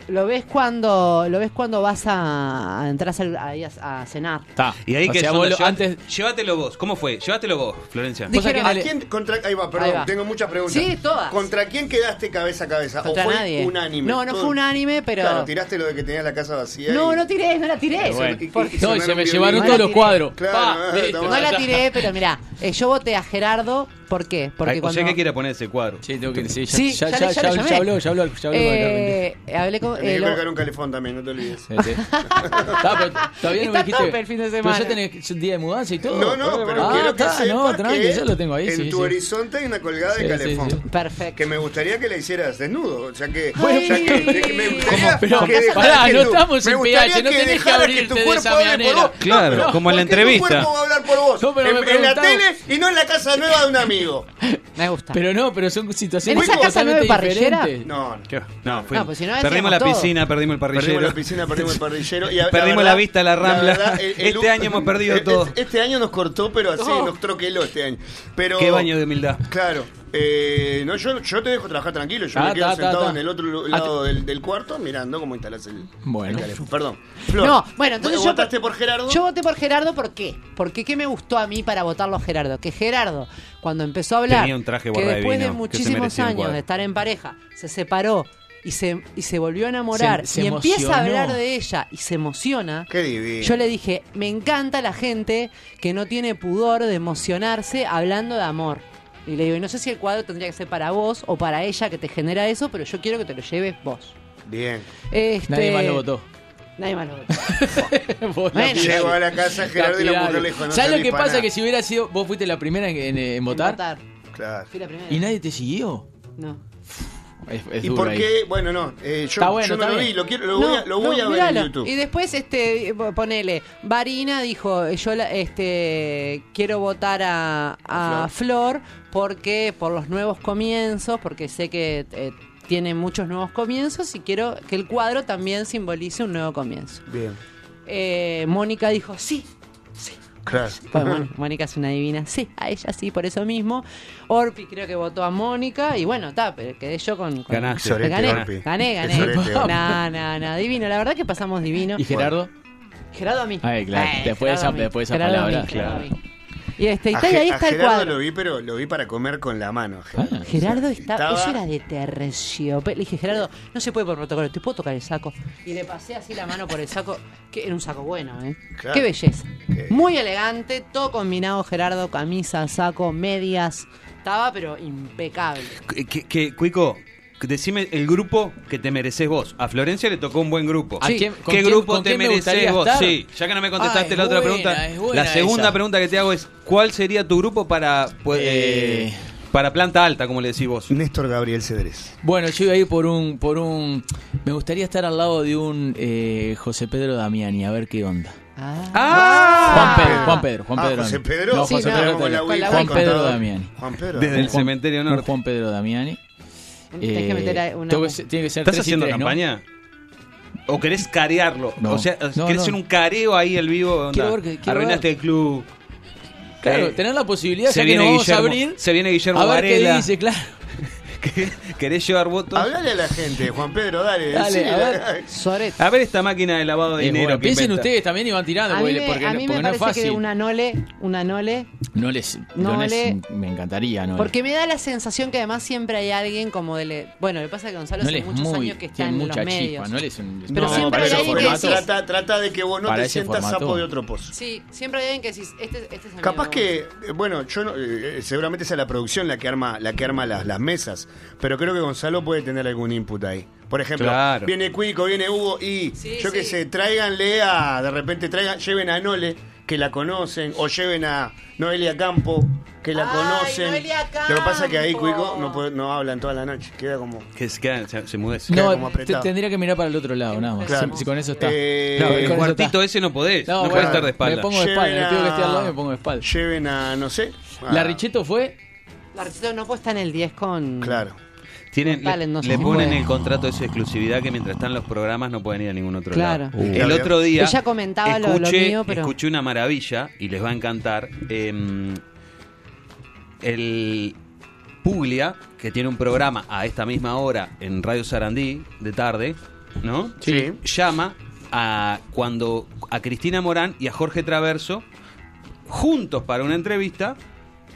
Lo ves cuando lo ves cuando vas a, a entrar a, ahí a- a cenar. Está. Y ahí o que sea, vos lo- antes... Llévatelo vos. ¿Cómo fue? Llévatelo vos, Florencia. Dijeron- quién ¿a le- quién contra ahí va, perdón, Ahí va. tengo muchas preguntas. Sí, todas. ¿Contra quién quedaste cabeza a cabeza? Contra ¿O fue nadie. unánime? No, no Todo- fue unánime, pero. Claro, tiraste lo de que tenía la casa vacía. No, y- no tiré, no la tiré. Bueno. y- No, se me llevaron todos los cuadros. Claro, Pa, no, No la tiré, pero mirá, eh, yo voté a Gerardo. ¿Por qué? Porque Ay, cuando. O sea que quiere poner ese cuadro. Sí, tengo que sí, ya, Sí, ya, ya ya, ya habló, ya habló, ya habló. Eh, hablé con. Eh, que lo- colgar un calefón también, no te olvides. Está, pero todavía no me dijiste. tope el fin de Pero semana. ya tenés día de mudanza y todo. No, no, pero Ah, quiero que está, sepas no, tranqui, que yo lo tengo ahí. en sí, tu sí. horizonte hay una colgada Sí, de calefón. sí. Perfecto. Que me gustaría que la hicieras desnudo. O sea que. Ay. ya que- que me gustaría. Pero, que pará, que no estamos en PH, no tenés que abrirte tu de cuerpo esa manera. Claro, pero como en la ¿por qué entrevista. Tu cuerpo va a hablar por vos. No, pero en, la tele y no en la casa nueva de un amigo. Me gusta. Pero no, pero son situaciones ¿En esa casa no hay totalmente parrillera? diferentes. No, no. ¿Qué? No, fue- No, pues si no perdimos la decíamos piscina, perdimos el parrillero. Perdimos la piscina, perdimos el parrillero. Y a- Perdimos verdad- la vista de la Rambla. verdad, el- el- Este año hemos perdido el- todo. Este, año nos cortó, pero así No. nos troqueló este año. Pero, Qué baño de humildad. Claro. Eh, no, yo, yo te dejo trabajar tranquilo. Yo Ah, me quedo ta, ta, sentado ta. en el otro lado del, del cuarto mirando cómo instalas el, Bueno. el. Perdón. Flor, No, bueno, entonces yo ¿Votaste por Gerardo? Yo voté por Gerardo, ¿por qué? Porque ¿qué me gustó a mí para votarlo a Gerardo? Que Gerardo, cuando empezó a hablar, Tenía un traje que después de vino, muchísimos años de estar en pareja, se separó y se, y se volvió a enamorar Se- se y empieza a hablar de ella y se emociona. Qué divino. Yo le dije, me encanta la gente que no tiene pudor de emocionarse hablando de amor. Y le digo, y no sé si el cuadro tendría que ser para vos o para ella que te genera eso, pero yo quiero que te lo lleves vos. Bien. Este, Nadie más lo votó. Nadie más lo votó. Bueno. Llego tiraste. a la casa Gerardo y la mujer le dijo, no ¿Sabes lo que pasa? nada. Que si hubiera sido. Vos fuiste la primera en, en- en votar, Votar. Claro. Fui la primera. y nadie te siguió. No. Es, es ¿Y duro por ahí. qué? Bueno, no. eh, yo, Está bueno, yo no está lo bien. vi. Lo, quiero, lo voy a, lo voy no, a ver en YouTube. Y después, este, ponele, Varina dijo, yo la- este, quiero votar a, a Flor porque por los nuevos comienzos, porque sé que eh, tiene muchos nuevos comienzos y quiero que el cuadro también simbolice un nuevo comienzo. Bien. Eh, Mónica dijo, sí. Claro. Pues, Mon- Mónica es una divina. Sí, a ella sí, por eso mismo. Orpi creo que votó a Mónica y bueno, está, pero quedé yo con... con- Ganaste. Sorete, gané, Orpi. gané, gané. No, no, no, divino. La verdad que pasamos divino. ¿Y Gerardo? Gerardo a mí. Ay, claro, Eh, después de Gerardo esa- a mí. después de esa Gerardo a mí, palabra, a claro. mí. Y este, y A está- y ahí a está el Gerardo cuadro. lo vi, pero lo vi para comer con la mano. Gerardo. Gerardo estaba, Estaba- eso era de terciopelo. Le dije, Gerardo, no se puede por protocolo, te puedo tocar el saco. Y le pasé así la mano por el saco, que era un saco bueno, ¿eh? Claro. Qué belleza. Muy elegante, todo combinado, Gerardo, camisa, saco, medias. Estaba, pero impecable. Que, Cuico, decime el grupo que te mereces vos. A Florencia le tocó un buen grupo. ¿A Sí. ¿Qué quién- grupo te me mereces vos? estar? Sí, ya que no me contestaste Ah, la otra pregunta. la segunda esa. pregunta que te hago es: ¿cuál sería tu grupo para, pues, Eh. eh, para planta alta, como le decís vos? Néstor Gabriel Cedrés. Bueno, yo iba a ir por un, por un. Me gustaría estar al lado de un eh, José Pedro Damiani, a ver qué onda. Ah. Juan Pedro, Juan Pedro, Juan Ah, Pedro. José Damiani. Pedro. No, Sí, José no, Pedro la Wii, Juan Pedro. Damiani. Juan Pedro. Desde el cementerio norte. Juan Pedro Damiani. Tenés que Eh, meter una. tengo que ser- tiene que ser ¿Estás haciendo tres, ¿no? campaña? ¿O querés carearlo? No. O sea, No, ¿querés no. hacer un careo ahí el vivo? Onda, ver que- Arruinaste ver. el club. Claro, Eh, tener la posibilidad, se ya que viene nos vamos Guillermo- a abrir. se viene Guillermo a ver Varela. qué dice, claro. ¿Querés llevar votos? Hablale a la gente, Juan Pedro, dale. Dale, a ver. Soret. A ver esta máquina de lavado de Eh, dinero bueno, que piensen inventa. ustedes también y van tirando, A mí porque, me, porque a no- mí porque me no es parece que fácil. una Nole, una Nole, No les, No no les- le- me encantaría, ¿no? porque me da la sensación que además siempre hay alguien como de... le- Bueno, lo que pasa es que Gonzalo no hace muchos muy, años que está en mucha los medios. chispa, no les un- Pero No, siempre hay alguien que decís- trata, trata de que vos no te sientas formato. sapo de otro pozo. Sí, siempre hay alguien que decís, este, este es el Capaz que, eh, bueno, yo no, eh, seguramente sea la producción la que arma, la que arma las, las mesas, pero creo que Gonzalo puede tener algún input ahí. Por ejemplo, Claro. viene Cuico, viene Hugo y Sí, yo que sí. sé, tráiganle a, de repente traigan, lleven a Nole, que la conocen, o lleven a Noelia Campo, que la Ay, conocen. Noelia Lo que pasa es que ahí. Cuico no, puede- no hablan toda la noche, queda como... Que se, queda- se, se mudece. queda No, como te- apretado. tendría que mirar para el otro lado, nada más. Claro. Si, si con eso está. Eh, No, el cuartito está. ese no podés. No, No, podés estar de espalda. Me pongo de espalda, Lleven me tengo que estar al a- lado y me pongo de espalda. Lleven a, no sé... a- La Richetto fue. La receta no puede estar en el 10 con... Claro. Tienen, le, Talent, no sé le si ponen puede. el contrato de su exclusividad que mientras están los programas no pueden ir a ningún otro Claro. lado. Uh. El otro día Ella comentaba lo- lo escuché, mío, pero- escuché una maravilla y les va a encantar. em, el Puglia, que tiene un programa a esta misma hora en Radio Sarandí de tarde, ¿no? Sí. Llama a cuando a Cristina Morán y a Jorge Traverso juntos para una entrevista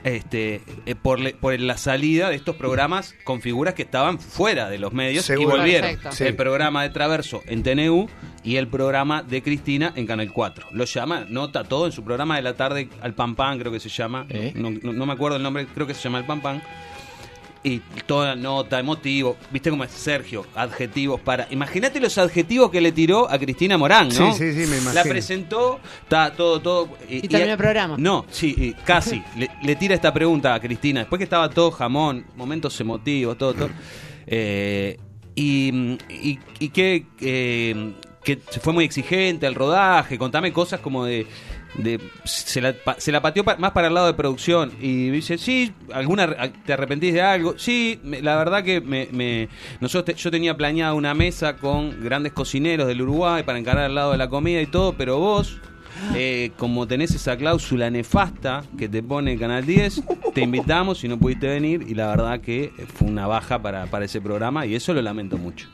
este eh, por, le- por la salida de estos programas con figuras que estaban fuera de los medios Seguro. y volvieron. Sí. El programa de Traverso en TNU y el programa de Cristina en Canal 4. Lo llama, nota todo en su programa de la tarde al Pan Pan, creo que se llama. ¿Eh? No, no- no me acuerdo el nombre, creo que se llama el Pan Pan. Y toda nota, emotivo, viste cómo es Sergio, adjetivos para. Imagínate los adjetivos que le tiró a Cristina Morán, ¿no? Sí, sí, sí, me imagino. La presentó, está todo, todo. Y terminó el programa. No, sí, y casi. le, le tira esta pregunta a Cristina. Después que estaba todo jamón, momentos emotivos, todo, todo. Eh, y, y, y que, eh, que se fue muy exigente al rodaje. Contame cosas como de. De se, la, se la pateó pa- más para el lado de producción. Y dice: Sí, alguna ¿te arrepentís de algo? Sí, me- la verdad que me, me- nosotros te- yo tenía planeada una mesa con grandes cocineros del Uruguay para encarar al lado de la comida y todo, pero vos. Eh, como tenés esa cláusula nefasta que te pone Canal 10, te invitamos y no pudiste venir y la verdad que fue una baja para, para ese programa y eso lo lamento mucho.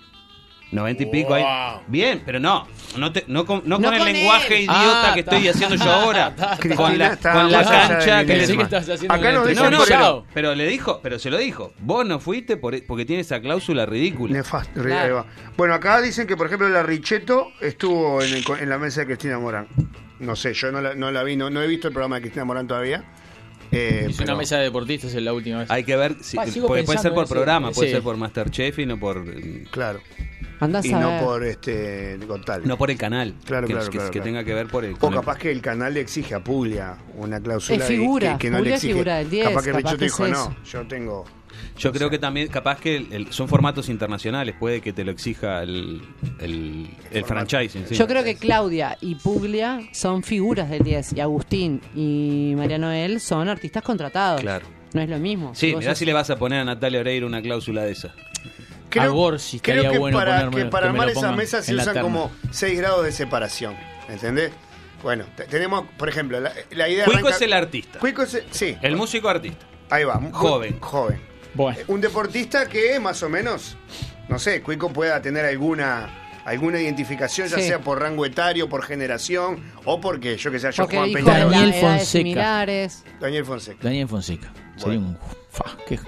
90 y pico ahí. Bien, pero no, no, te- no con, no No con el lenguaje él. idiota Ah, que estoy haciendo yo ahora. Con la, con la cancha que. Pensé que estabas haciendo Acá nos dicen no, no, pero, pero le dijo, pero se lo dijo. Vos no fuiste por- porque tiene esa cláusula ridícula. Nefasto. Claro. Bueno, acá dicen que, por ejemplo, la Richetto estuvo en, el- en la mesa de Cristina Morán. No sé, yo no la, no la vi, no, no he visto el programa de Cristina Morán todavía. Eh, pero- una mesa de deportistas en la última vez. Hay que ver, si, Ah, puede ser por ese- programa, puede ser por Masterchef y no por Claro. Andás Y a no ver. por este Talent. no por el canal. Claro, que, claro, que- claro, que claro. tenga que ver por el O con el- capaz que el canal le exige a Puglia una cláusula Es de- figura, que, que no le Puglia es exige. figura del 10, capaz que capaz que dijo, es no, yo tengo... Yo creo que también, capaz que el- el- son formatos internacionales, puede que te lo exija el, el, el franchising. sí. Yo creo que Claudia y Puglia son figuras del 10 y Agustín y María Noel son artistas contratados. Claro. No es lo mismo. Sí, vos mirá sos- si le vas a poner a Natalia Oreiro una cláusula de esa. A Gorsi estaría creo que bueno para, ponérmelo- que para que me armar esas mesas se usan como 6 grados de separación. ¿Entendés? Bueno, te- tenemos, por ejemplo, la, la idea Cuico arranca- es el artista. Cuico es el- sí. El músico artista. Ahí va. Joven. Joven. Bueno, Un deportista que más o menos, no sé, Cuico pueda tener alguna alguna identificación, ya Sí. sea por rango etario, por generación, o porque, yo que sé, yo Porque Juan Peñarol. Daniel Fonseca. Daniel Fonseca. Daniel Fonseca. Sería un. Fa, qué,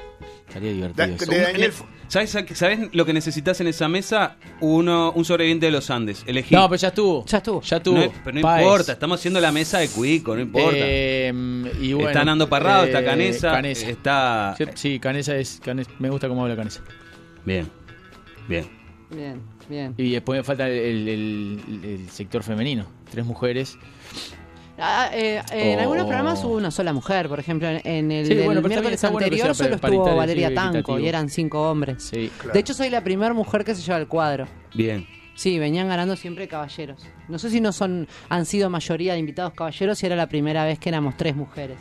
estaría divertido. Da- de Daniel ¿Sabes, ¿Sabes lo que necesitas en esa mesa? Uno, un sobreviviente de los Andes. Elegí. No, pero ya estuvo. Ya estuvo. Ya estuvo. No, pero no Páez. importa, estamos haciendo la mesa de Cuico, no importa. Eh, y bueno, está Nando Parrado, está eh, Canesa, Canesa. está... Sí, Canesa es. Canesa- me gusta cómo habla Canesa. Bien, bien. Bien, bien. Y después me falta el, el- el sector femenino. Tres mujeres. Ah, eh, en Oh. algunos programas hubo una sola mujer, por ejemplo, en, en el, Sí, del bueno, miércoles bueno anterior solo estuvo Valeria Tanco y eran cinco hombres. Sí. De hecho, soy la primera mujer que se lleva el cuadro. Bien. Sí, venían ganando siempre caballeros. No sé si no son han sido mayoría de invitados caballeros y era la primera vez que éramos tres mujeres.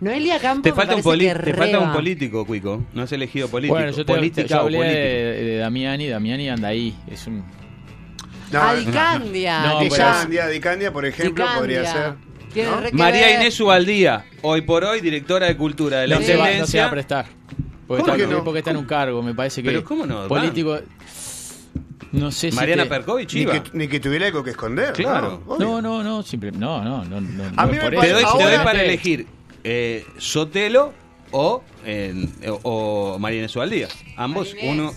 Noelia Campos Te falta, un, parece poli- que te falta un reba. político, Cuico. No has elegido político. Bueno, yo, te, Política yo hablé político. de, de Damiani. Damiani anda ahí. Es un. No, Adicandia, No, que pero- ya- Dicandia, Dicandia, por ejemplo, Dicandia. podría ser. Que María ver. Inés Ubaldía, hoy por hoy directora de Cultura de la No se, va, no se va a prestar. Porque ¿Cómo está, que no? porque está en un cargo, me parece que. Pero ¿cómo no? Político. No sé si. Mariana te- Perkovich Ni iba. que, ni que tuviera algo que esconder. Claro. ¿no? No, no, no, simple, no, no, no, no. A no mí me por parece- Te doy, eso. te doy para elegir eh, Sotelo o, eh, o María Inés Ubaldía. Ambos, uno...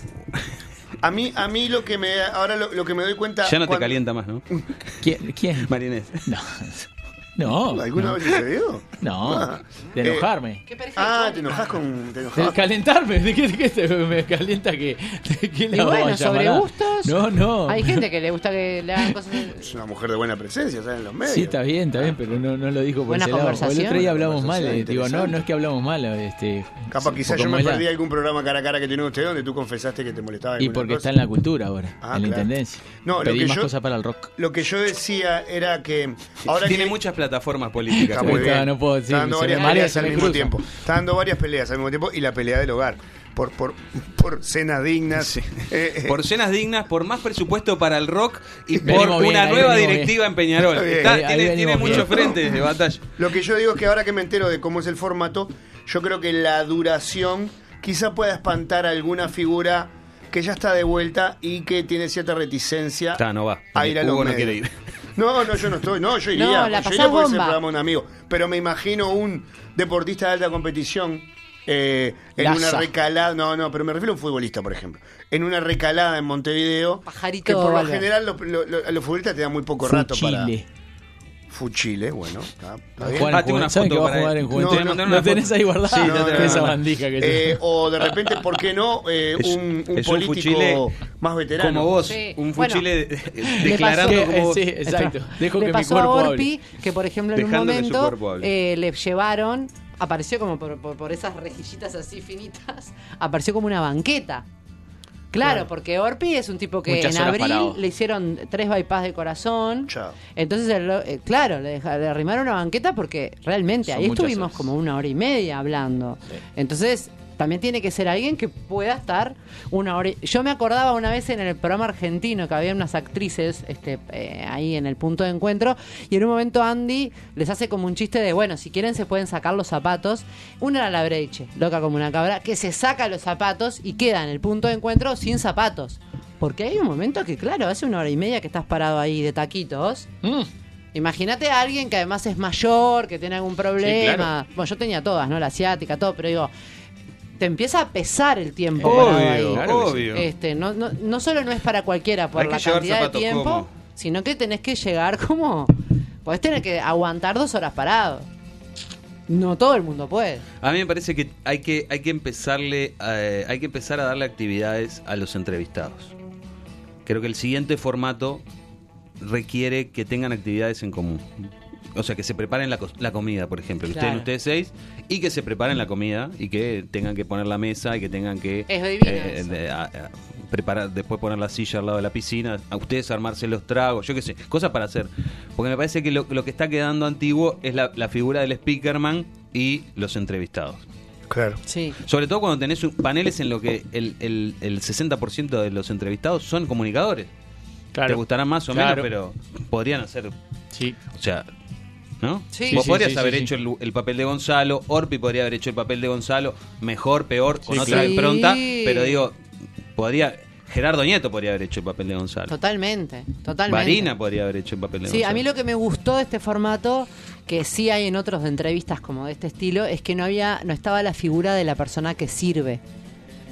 A mí, a mí lo que me, ahora lo, lo que me doy cuenta. Ya no te cuando- calienta más, ¿no? ¿Quién? ¿Quién? María Inés. No. No. ¿Alguna no. vez sucedió? No, Ah. de Eh, enojarme. Qué Ah, de te enojas con. Te De enojas. calentarme, ¿de qué, de qué te- me calienta que, de qué la bueno, a sobre llamar? gustos. No, no. Hay gente que le gusta que le hagan cosas. Es una mujer de buena presencia, ¿sabes? En los medios. Sí, está bien, está bien, pero no, no lo dijo por Buena ese lado. El conversación. otro día hablamos mal, conversación, eh, digo, no, no es que hablamos mal, este, Capaz sí, quizás yo me perdí algún programa cara a cara que tiene usted donde tú confesaste que te molestaba Y porque cosa. está en la cultura ahora, Ah, en la claro. intendencia. No, lo que más yo- cosas para el rock. Lo que yo decía era que. Ahora Tiene que muchas plataformas políticas. Está muy Está, bien. no puedo decir, Está dando varias peleas al mismo cruza. tiempo. Está dando varias peleas al mismo tiempo y la pelea del hogar. Por, por, por cenas dignas. Sí. Eh, eh, Por cenas dignas, por más presupuesto para el rock y por bien, una nueva directiva en Peñarol. Está Ahí- tiene tiene muchos frentes de batalla. Lo que yo digo es que ahora que me entero de cómo es el formato, yo creo que la duración quizá pueda espantar a alguna figura que ya está de vuelta y que tiene cierta reticencia Está, no va. a ir a los Hugo no medios. quiere ir. No, no, yo no estoy. No, yo iría. No, la yo iría el bomba. programa un amigo. Pero me imagino un deportista de alta competición eh, en Laza. una recalada. No, no, pero me refiero a un futbolista, por ejemplo. En una recalada en Montevideo. Pajarito que por lo general lo- lo- lo- a los futbolistas te dan muy poco rato para. Fuchile. Bueno. Está, está bien. Jugar Ah, en tengo una Juventud. ¿Saben foto que va a jugar en No, Juventud? mandaron ¿Lo una tenés ahí guardado? Sí, Esa bandija que Eh, o de repente, ¿por qué no? Eh, Es- un, un es un político fuchile más veterano. Como vos, Sí. un Bueno, fuchile de- le declarando pasó- como vos. Sí, exacto. Dejo le que mi pasó cuerpo a hable. Orpi que, por ejemplo, en un Dejando su momento hable. eh, le llevaron, apareció como por, por- por esas rejillitas así finitas, apareció como una banqueta. Claro, Claro. porque Orpi es un tipo que Muchas en horas abril parado. le hicieron tres bypass de corazón. Chao. Entonces, el- eh, claro, le, deja- le arrimaron una banqueta porque realmente Son ahí muchas estuvimos horas. como una hora y media hablando. Entonces, también tiene que ser alguien que pueda estar una hora. Yo me acordaba una vez en el programa argentino que había unas actrices este, eh, ahí en el punto de encuentro y en un momento Andy les hace como un chiste de, bueno, si quieren se pueden sacar los zapatos. Una era la Breche, loca como una cabra, que se saca los zapatos y queda en el punto de encuentro sin zapatos. Porque hay un momento que, claro, hace una hora y media que estás parado ahí de taquitos. Mm. Imagínate a alguien que además es mayor, que tiene algún problema. claro. Bueno, yo tenía todas, ¿no? La asiática, todo, pero digo, te empieza a pesar el tiempo. Obvio, ahí. obvio. Este, no, no, no solo no es para cualquiera por Hay la cantidad de tiempo, sino que tenés que llegar como. Podés tener que aguantar dos horas parado. No todo el mundo puede. A mí me parece que hay que, hay que empezarle, eh, hay que empezar a darle actividades a los entrevistados. Creo que el siguiente formato requiere que tengan actividades en común. O sea, que se preparen la, la comida, por ejemplo. Que Claro. estén ustedes seis y que se preparen la comida y que tengan que poner la mesa y que tengan que Es divino eh, eso. de- a- a- preparar, después poner la silla al lado de la piscina, a ustedes armarse los tragos, yo qué sé, cosas para hacer. Porque me parece que lo, lo que está quedando antiguo es la, la figura del speakerman y los entrevistados. Claro. Sí. Sobre todo cuando tenés paneles en lo que el, el, el 60% de los entrevistados son comunicadores. Claro. Te gustarán más o Claro. menos, pero podrían hacer, Sí. o sea, ¿no? Sí. Vos Sí, sí, podrías sí, haber sí, hecho el, el papel de Gonzalo, Orpi podría haber hecho el papel de Gonzalo, mejor, peor, con Sí, otra claro. impronta, Sí. pero digo, podría Gerardo Nieto podría haber hecho el papel de Gonzalo. Totalmente, totalmente. Marina podría haber hecho el papel de Sí, Gonzalo. a mí lo que me gustó de este formato, que sí hay en otros de entrevistas como de este estilo, es que no había, no estaba la figura de la persona que sirve.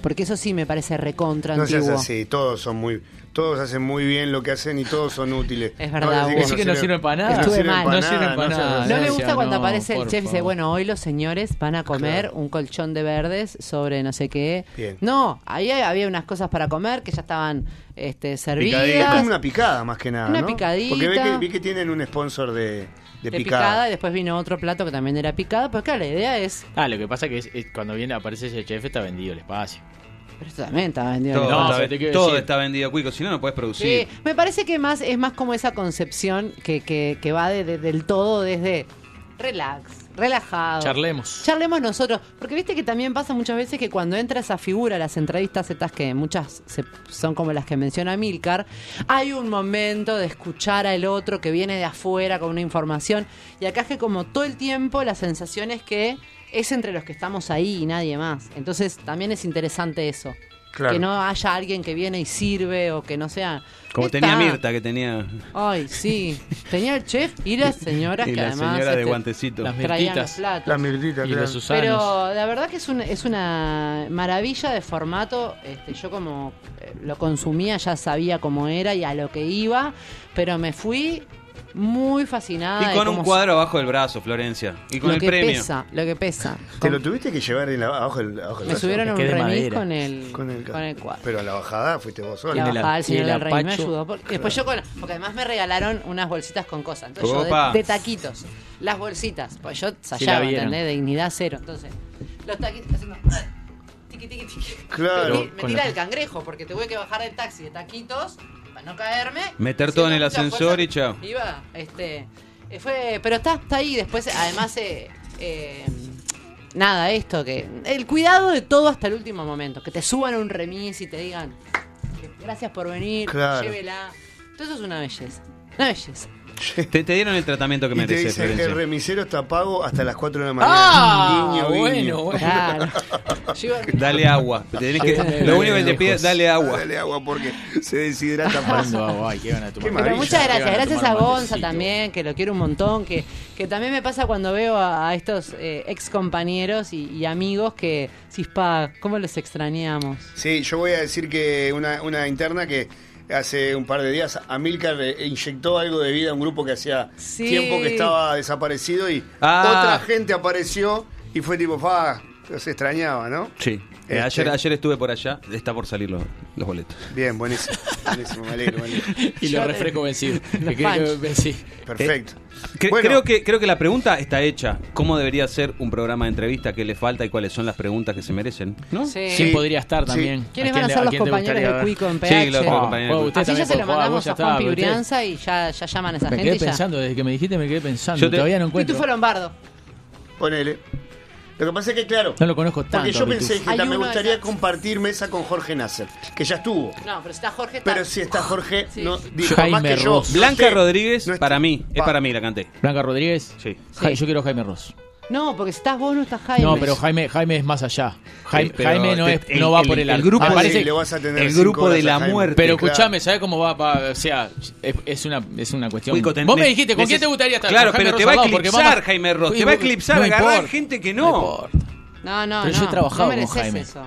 Porque eso sí me parece recontra No seas antiguo. así, todos son muy, todos hacen muy bien lo que hacen y todos son útiles. Es verdad. Decir que no sirven para nada. Estuve mal. No sirven para nada. No me gusta cuando no, aparece el chef y dice, bueno, hoy los señores van a comer un colchón de verdes sobre no sé qué. Bien. No, ahí había unas cosas para comer que ya estaban este, Es servidas. como una picada más que nada. Una ¿no? picadita. Porque vi que, vi que tienen un sponsor de, de, de picada. picada. y después vino otro plato que también era picada. Pues claro, la idea es. Ah, lo que pasa que es, es cuando viene aparece ese chef está vendido el espacio. Pero esto también estaba vendido. Todo, No, está, pero te quiero todo está vendido, Cuico. Si no, no puedes producir. Sí, me parece que más es más como esa concepción que, que, que va de- de- del todo desde relax, relajado. Charlemos. Charlemos nosotros, porque viste que también pasa muchas veces que cuando entra esa figura, las entrevistas estas que muchas se- son como las que menciona Milcar, hay un momento de escuchar al otro que viene de afuera con una información y acá es que como todo el tiempo la sensación es que es entre los que estamos ahí y nadie más. Entonces también es interesante eso. Claro. Que no haya alguien que viene y sirve o que no sea... Como Está. tenía Mirta, que tenía. Ay, sí. Tenía el chef y las señoras Y que la además señora de este, guantecito. Las traían los mirtitas platos. La mirdita, y claro. los Susanos. Pero la verdad que es una, es una maravilla de formato. Este, yo como eh, lo consumía ya sabía cómo era y a lo que iba, pero me fui muy fascinada. Y con un cuadro abajo del brazo, Florencia. Y con lo el que premio. pesa, lo que pesa. ¿Te lo tuviste que llevar en la, abajo del del me brazo? subieron un remis con el, con el, con el cuadro. Pero a la bajada fuiste vos La solo. Tiene la- bajada del señor del el rey me ayudó. porque- después yo con, porque además me regalaron unas bolsitas con cosas. Entonces yo de, de taquitos. Las bolsitas. Pues yo ensayaba, vieron. ¿entendés? Dignidad cero. Entonces, los taquitos haciendo. Tiqui, tiqui, tiqui. Claro. Me, tira el cangrejo porque tuve que bajar del taxi de taquitos no caerme. Meter todo en el ascensor y chao. Iba, este. eh, Fue, pero está, está ahí. Después, además, eh, eh, nada, esto que. El cuidado de todo hasta el último momento. Que te suban un remis y te digan. Gracias por venir, Claro. llévela. Todo eso es una belleza. Una belleza. Te, te dieron el tratamiento que Y te mereces, dice, el remisero está pago hasta las 4 de la mañana. Ah, Guiño, bueno, guiño. bueno. Claro. Dale agua. Te tenés que- lo único que te pide es dale agua. Dale agua porque se deshidrata fácil. Ay, qué gana de tomar Qué mate. Pero maravilla. muchas gracias, gracias a Gonza matecito. también, que lo quiero un montón, que, que también me pasa cuando veo a, a estos eh, ex compañeros y, y amigos que, Cispa, ¿cómo los extrañamos? Sí, yo voy a decir que una, una interna que hace un par de días Amilcar eh, inyectó algo de vida a un grupo que hacía Sí. tiempo que estaba desaparecido y Ah. otra gente apareció y fue tipo, fa, se extrañaba, ¿no? Sí. Eh, Este. ayer, ayer estuve por allá. Está por salir los, los boletos. Bien, buenísimo. Buenísimo, me alegro, me alegro. Y los refrescos vencidos. Los sí. Perfecto. Cre- Bueno, creo, que, creo que la pregunta está hecha. ¿Cómo debería ser un programa de entrevista? ¿Qué le falta y cuáles son las preguntas que se merecen? ¿No? Sí. ¿Quién Sí. podría estar Sí. también? ¿Quiénes ¿A van a ser los compañeros de? Cuico en Sí, PH? los Ah, compañeros. usted Así ya se lo mandamos a Juan Pibrianza y ya, ya llaman a esa Me gente quedé y ya. pensando, desde que me dijiste me quedé pensando. Todavía no encuentro. Pitufo Lombardo. ponele. Lo que pasa es que, claro, No lo conozco tanto. porque yo pensé que me gustaría esas- compartir mesa con Jorge Nasser, que ya estuvo. No, pero si está Jorge está... Pero si está Jorge, Sí. no, digo, por Jaime más que yo. Ross. Blanca Rodríguez, no para mí. Es Pa- para mí la canté. Blanca Rodríguez. Sí. Yo quiero Jaime Ross. No, porque si estás vos no está Jaime. No, pero Jaime, Jaime es más allá. Jaime, Sí, pero Jaime no, te- es, el- no va el- por el el arco. grupo Me Ah, parece- le vas a tener el cinco grupo horas de la Jaime. muerte. Pero Claro. escúchame, ¿sabes cómo va? va- o sea, es, es una, es una cuestión. Cuico, ten- Vos me dijiste, ¿con quién te gustaría estar? Claro, Con Jaime pero te Ross va a al lado, porque eclipsar vamos- Jaime Ross. Te va a eclipsar, no agarrar importa, gente que no. importa. No, no, Pero no. yo he trabajado no con mereces Jaime. eso.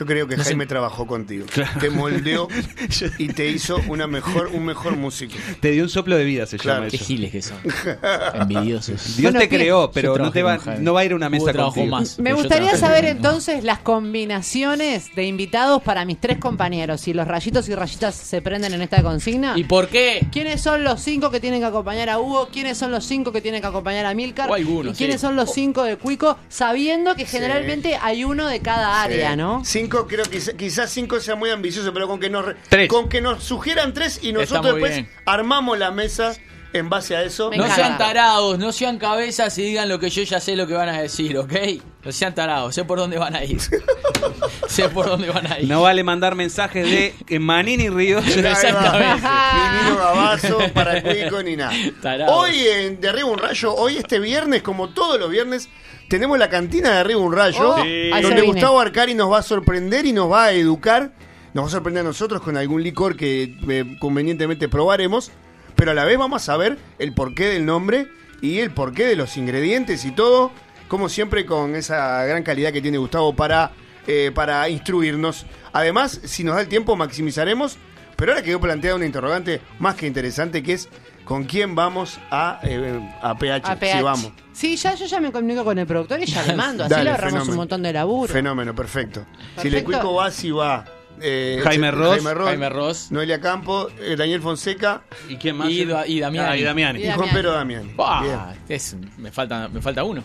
Yo creo que No sé. Jaime trabajó contigo. Te moldeó y te hizo una mejor, un mejor músico. Te dio un soplo de vida, se Claro. llama Qué eso. giles que son. Envidiosos. Dios Bueno, te creó, pero no, te va, no va a ir a una mesa contigo. más. Me gustaría saber entonces las combinaciones de invitados para mis tres compañeros. Si los rayitos y rayitas se prenden en esta consigna. ¿Y por qué? ¿Quiénes son los cinco que tienen que acompañar a Hugo? ¿Quiénes son los cinco que tienen que acompañar a Milcar? O ¿Y quiénes sí. son los cinco de Cuico? Sabiendo que generalmente hay uno de cada área, Sí. ¿no? Cinco, creo que quizá- quizás cinco sea muy ambicioso, pero con que nos Tres. con que nos sugieran tres y nosotros después bien. armamos la mesa en base a eso. Me No encanta. sean tarados, no sean cabezas y digan lo que yo ya sé lo que van a decir, ¿ok? No sean tarados, sé por dónde van a ir. sé por dónde van a ir. No vale mandar mensajes de eh, Manini Ríos. Exactamente. Ni Nino Gabazo para Cuico ni nada. Hoy en De Arriba un Rayo, hoy este viernes, como todos los viernes, tenemos la cantina de Arriba un Rayo, Oh, Sí. donde. Gustavo Arcari nos va a sorprender y nos va a educar. Nos va a sorprender a nosotros con algún licor que eh, convenientemente probaremos, pero a la vez vamos a saber el porqué del nombre y el porqué de los ingredientes y todo, como siempre con esa gran calidad que tiene Gustavo para, eh, para instruirnos. Además, si nos da el tiempo, maximizaremos, pero ahora quedó planteada una interrogante más que interesante que es con quién vamos a, eh, a PH, A PH. si vamos. Sí, ya yo ya me comunico con el productor y ya le mando. Así Dale, le ahorramos fenómeno. un montón de laburo. Fenómeno, perfecto. Si le Perfecto. cuico va, si va. eh, Jaime Ross. Jaime Ross. Jaime Ross. Noelia Campo, eh, Daniel Fonseca ¿Y quién más? Y y. Ah, y Damiani. Y y. Juan Pedro Damiani. Buah, Bien. es- me, falta, me falta uno.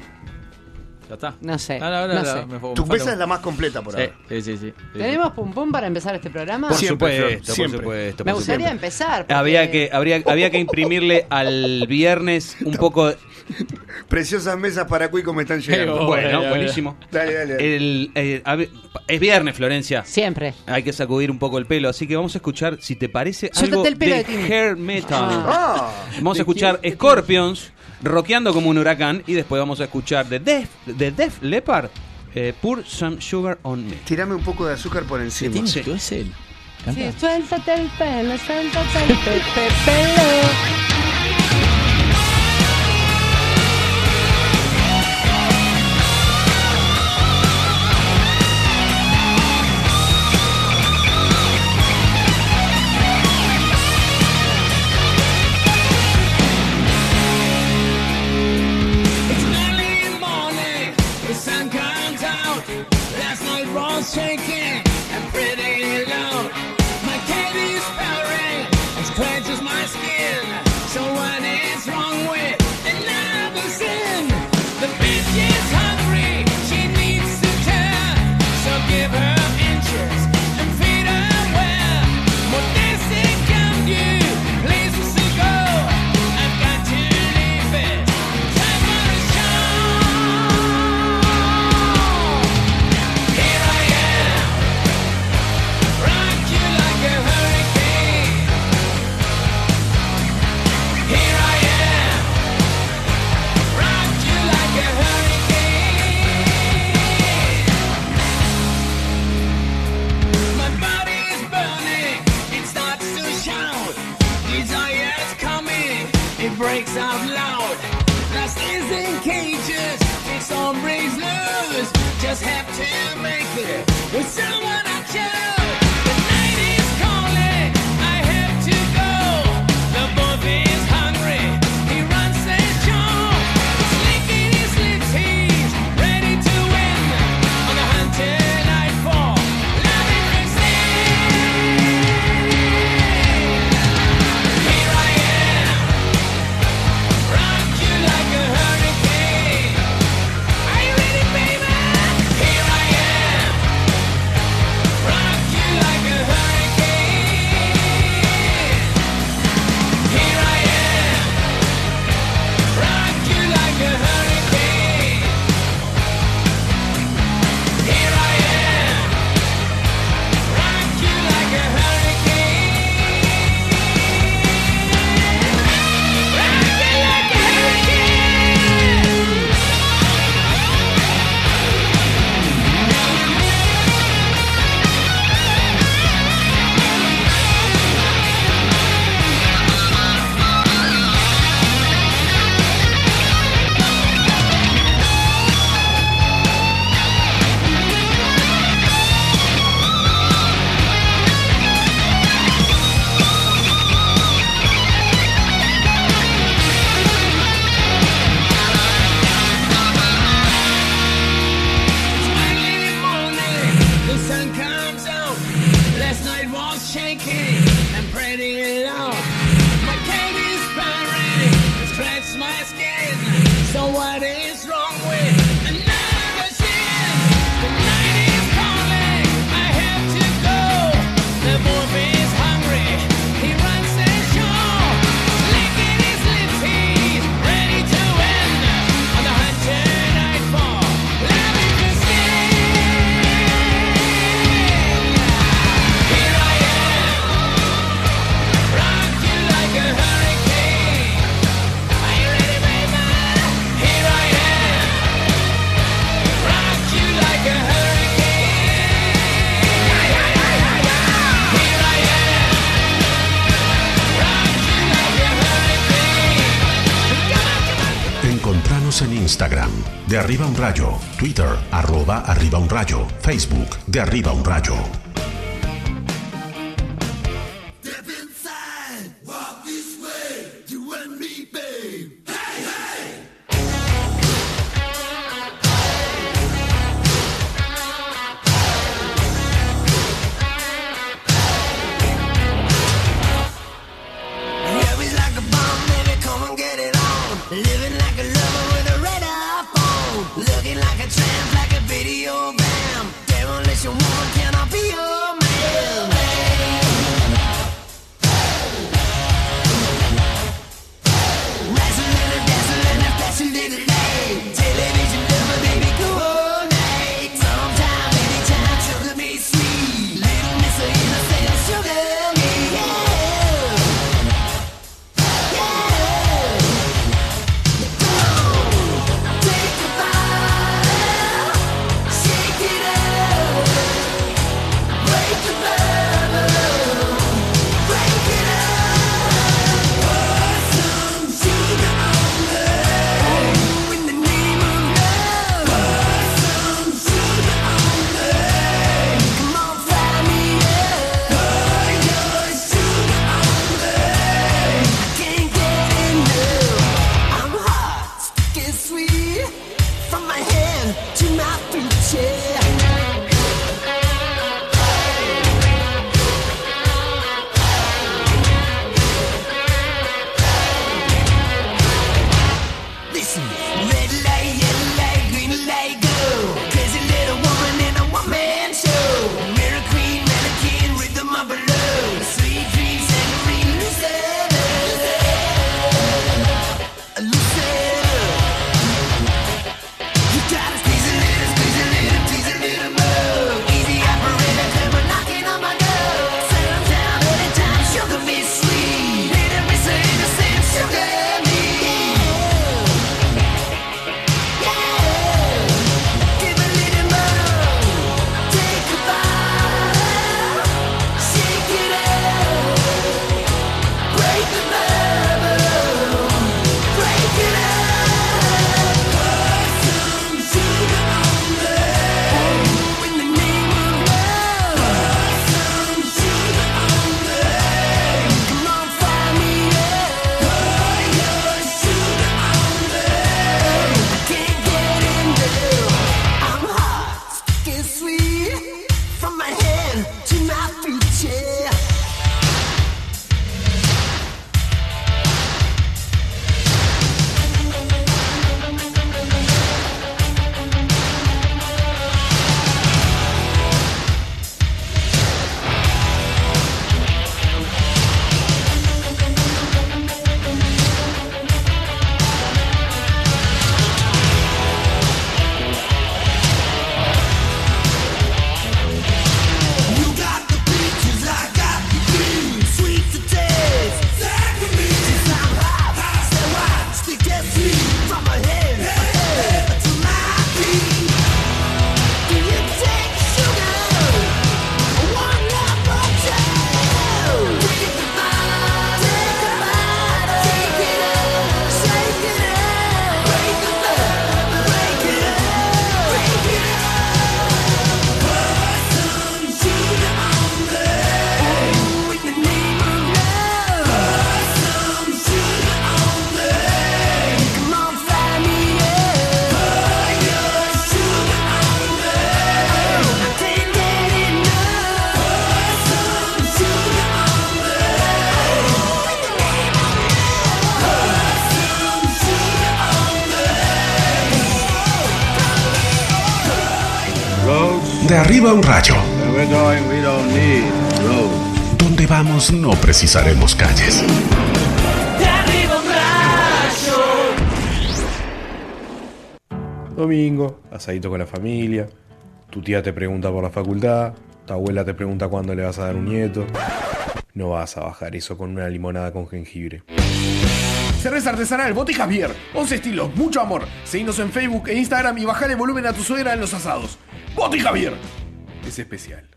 Ya está. No sé, Ah, no, no, no no, sé. me fue- Tu pesa es la más completa por ahora. sí, sí, sí. Sí, ¿Tenemos pum pum para empezar este programa? Por Siempre, supuesto, Flor, por siempre. supuesto. me gustaría empezar. porque- Había que, habría, había que imprimirle al viernes un poco. Preciosas mesas para Cuico me están llegando. Bueno, buenísimo. Dale, dale. dale. El, eh, ver, es viernes, Florencia. Siempre. Hay que sacudir un poco el pelo, así que vamos a escuchar, si te parece, algo el pelo de hair metal. Ah, Vamos a escuchar Scorpions rockeando como un huracán y después vamos a escuchar de Def, de Def Leppard, eh, Pour Some Sugar on Me. tirame un poco de azúcar por encima. ¿Tiene Sí. tú es él? Canta. Sí, suéltate el pelo, suéltate el pe- pe- pelo. De Arriba un Rayo, Twitter, arroba Arriba un Rayo, Facebook, De Arriba un Rayo. precisaremos calles. Domingo, asadito con la familia, tu tía te pregunta por la facultad, tu abuela te pregunta cuándo le vas a dar un nieto. No vas a bajar eso con una limonada con jengibre. Cerveza artesanal, Bote Javier. 11 estilos, mucho amor. Seguinos en Facebook e Instagram y bajar el volumen a tu suegra en los asados. Bote Javier. Es especial.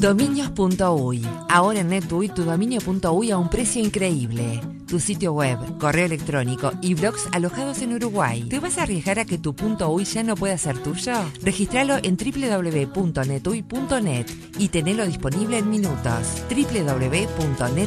Dominios.uy. Ahora en NetUI tu dominio.uy a un precio increíble. Tu sitio web, correo electrónico y blogs alojados en Uruguay. ¿Te vas a arriesgar a que tu .uy ya no pueda ser tuyo? Registralo en www.netuy.net y tenelo disponible en minutos. www.netuy.net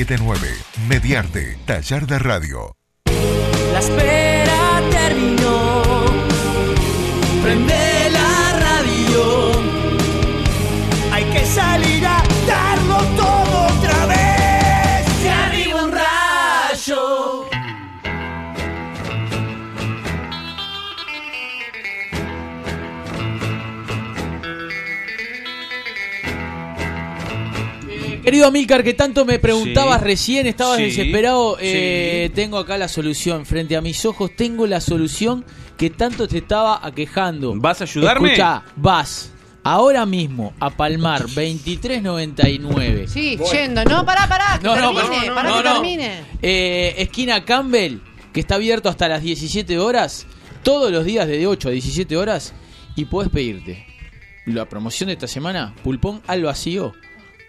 479 Mediarte, Taller de Radio. Querido Amilcar, que tanto me preguntabas Sí. recién, estabas Sí. desesperado. eh, Sí. Tengo acá la solución. Frente a mis ojos tengo la solución que tanto te estaba aquejando. ¿Vas a ayudarme? Escucha, vas ahora mismo a Palmar 23.99. Sí, yendo. No, pará, pará. Que No, no, termine. no, pará no, que no. termine. Eh, esquina Campbell, que está abierto hasta las 17 horas, todos los días de 8 a 17 horas, y puedes pedirte la promoción de esta semana, pulpón al vacío,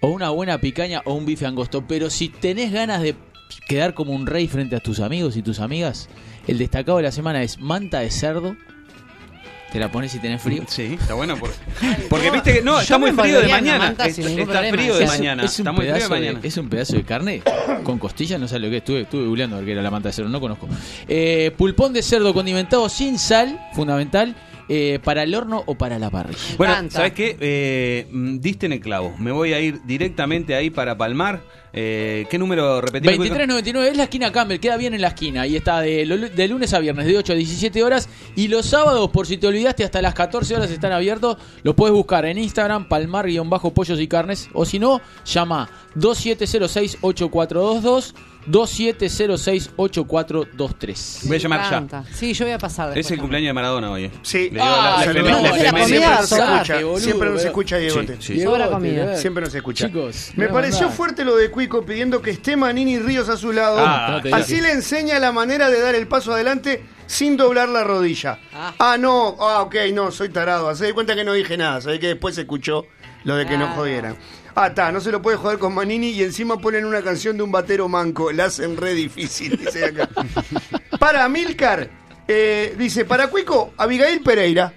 o una buena picaña o un bife angosto. Pero si tenés ganas de quedar como un rey frente a tus amigos y tus amigas, el destacado de la semana es manta de cerdo. Te la pones si tenés frío. Sí, está bueno. Por- porque viste que no, está muy frío de mañana. Es- está frío de mañana. Está muy frío de mañana. es un pedazo de carne con costilla, no sé lo que es. Estuve, estuve googleando qué era la manta de cerdo, no conozco. Eh, pulpón de cerdo condimentado sin sal, fundamental, eh, para el horno o para la parrilla. Bueno, Canta. ¿sabes qué? Eh, mm, diste en el clavo. Me voy a ir directamente ahí para Palmar. Eh, ¿Qué número repetimos? 23.99 es la esquina Campbell, queda bien en la esquina y está de, lunes a viernes de 8 a 17 horas y los sábados, por si te olvidaste, hasta las 14 horas están abiertos, lo puedes buscar en Instagram, palmar-pollos y carnes o si no, llama 2706-8422, 2706-8423. Voy a llamar ya. Sí, yo voy a pasar después. Es el cumpleaños de Maradona hoy. eh. Sí. Le digo, Ah, la- la no, la comida Siempre nos Saque, escucha. boludo, Siempre nos escucha Diegote. Sí, sí. Sobra comida. Siempre nos escucha. Chicos, Me pareció fuerte lo de Cuico pidiendo que esté Manini Ríos a su lado. Ah, no te Así le enseña la manera de dar el paso adelante sin doblar la rodilla. Ah, no, ah, ok, no, soy tarado. Se de cuenta que no dije nada. Sabés que después se escuchó lo de que no Ah. jodieran. Ah, está, no se lo puede joder con Manini y encima ponen una canción de un batero manco. La hacen re difícil, dice acá. para Milcar, eh, dice, para Cuico, Abigail Pereira.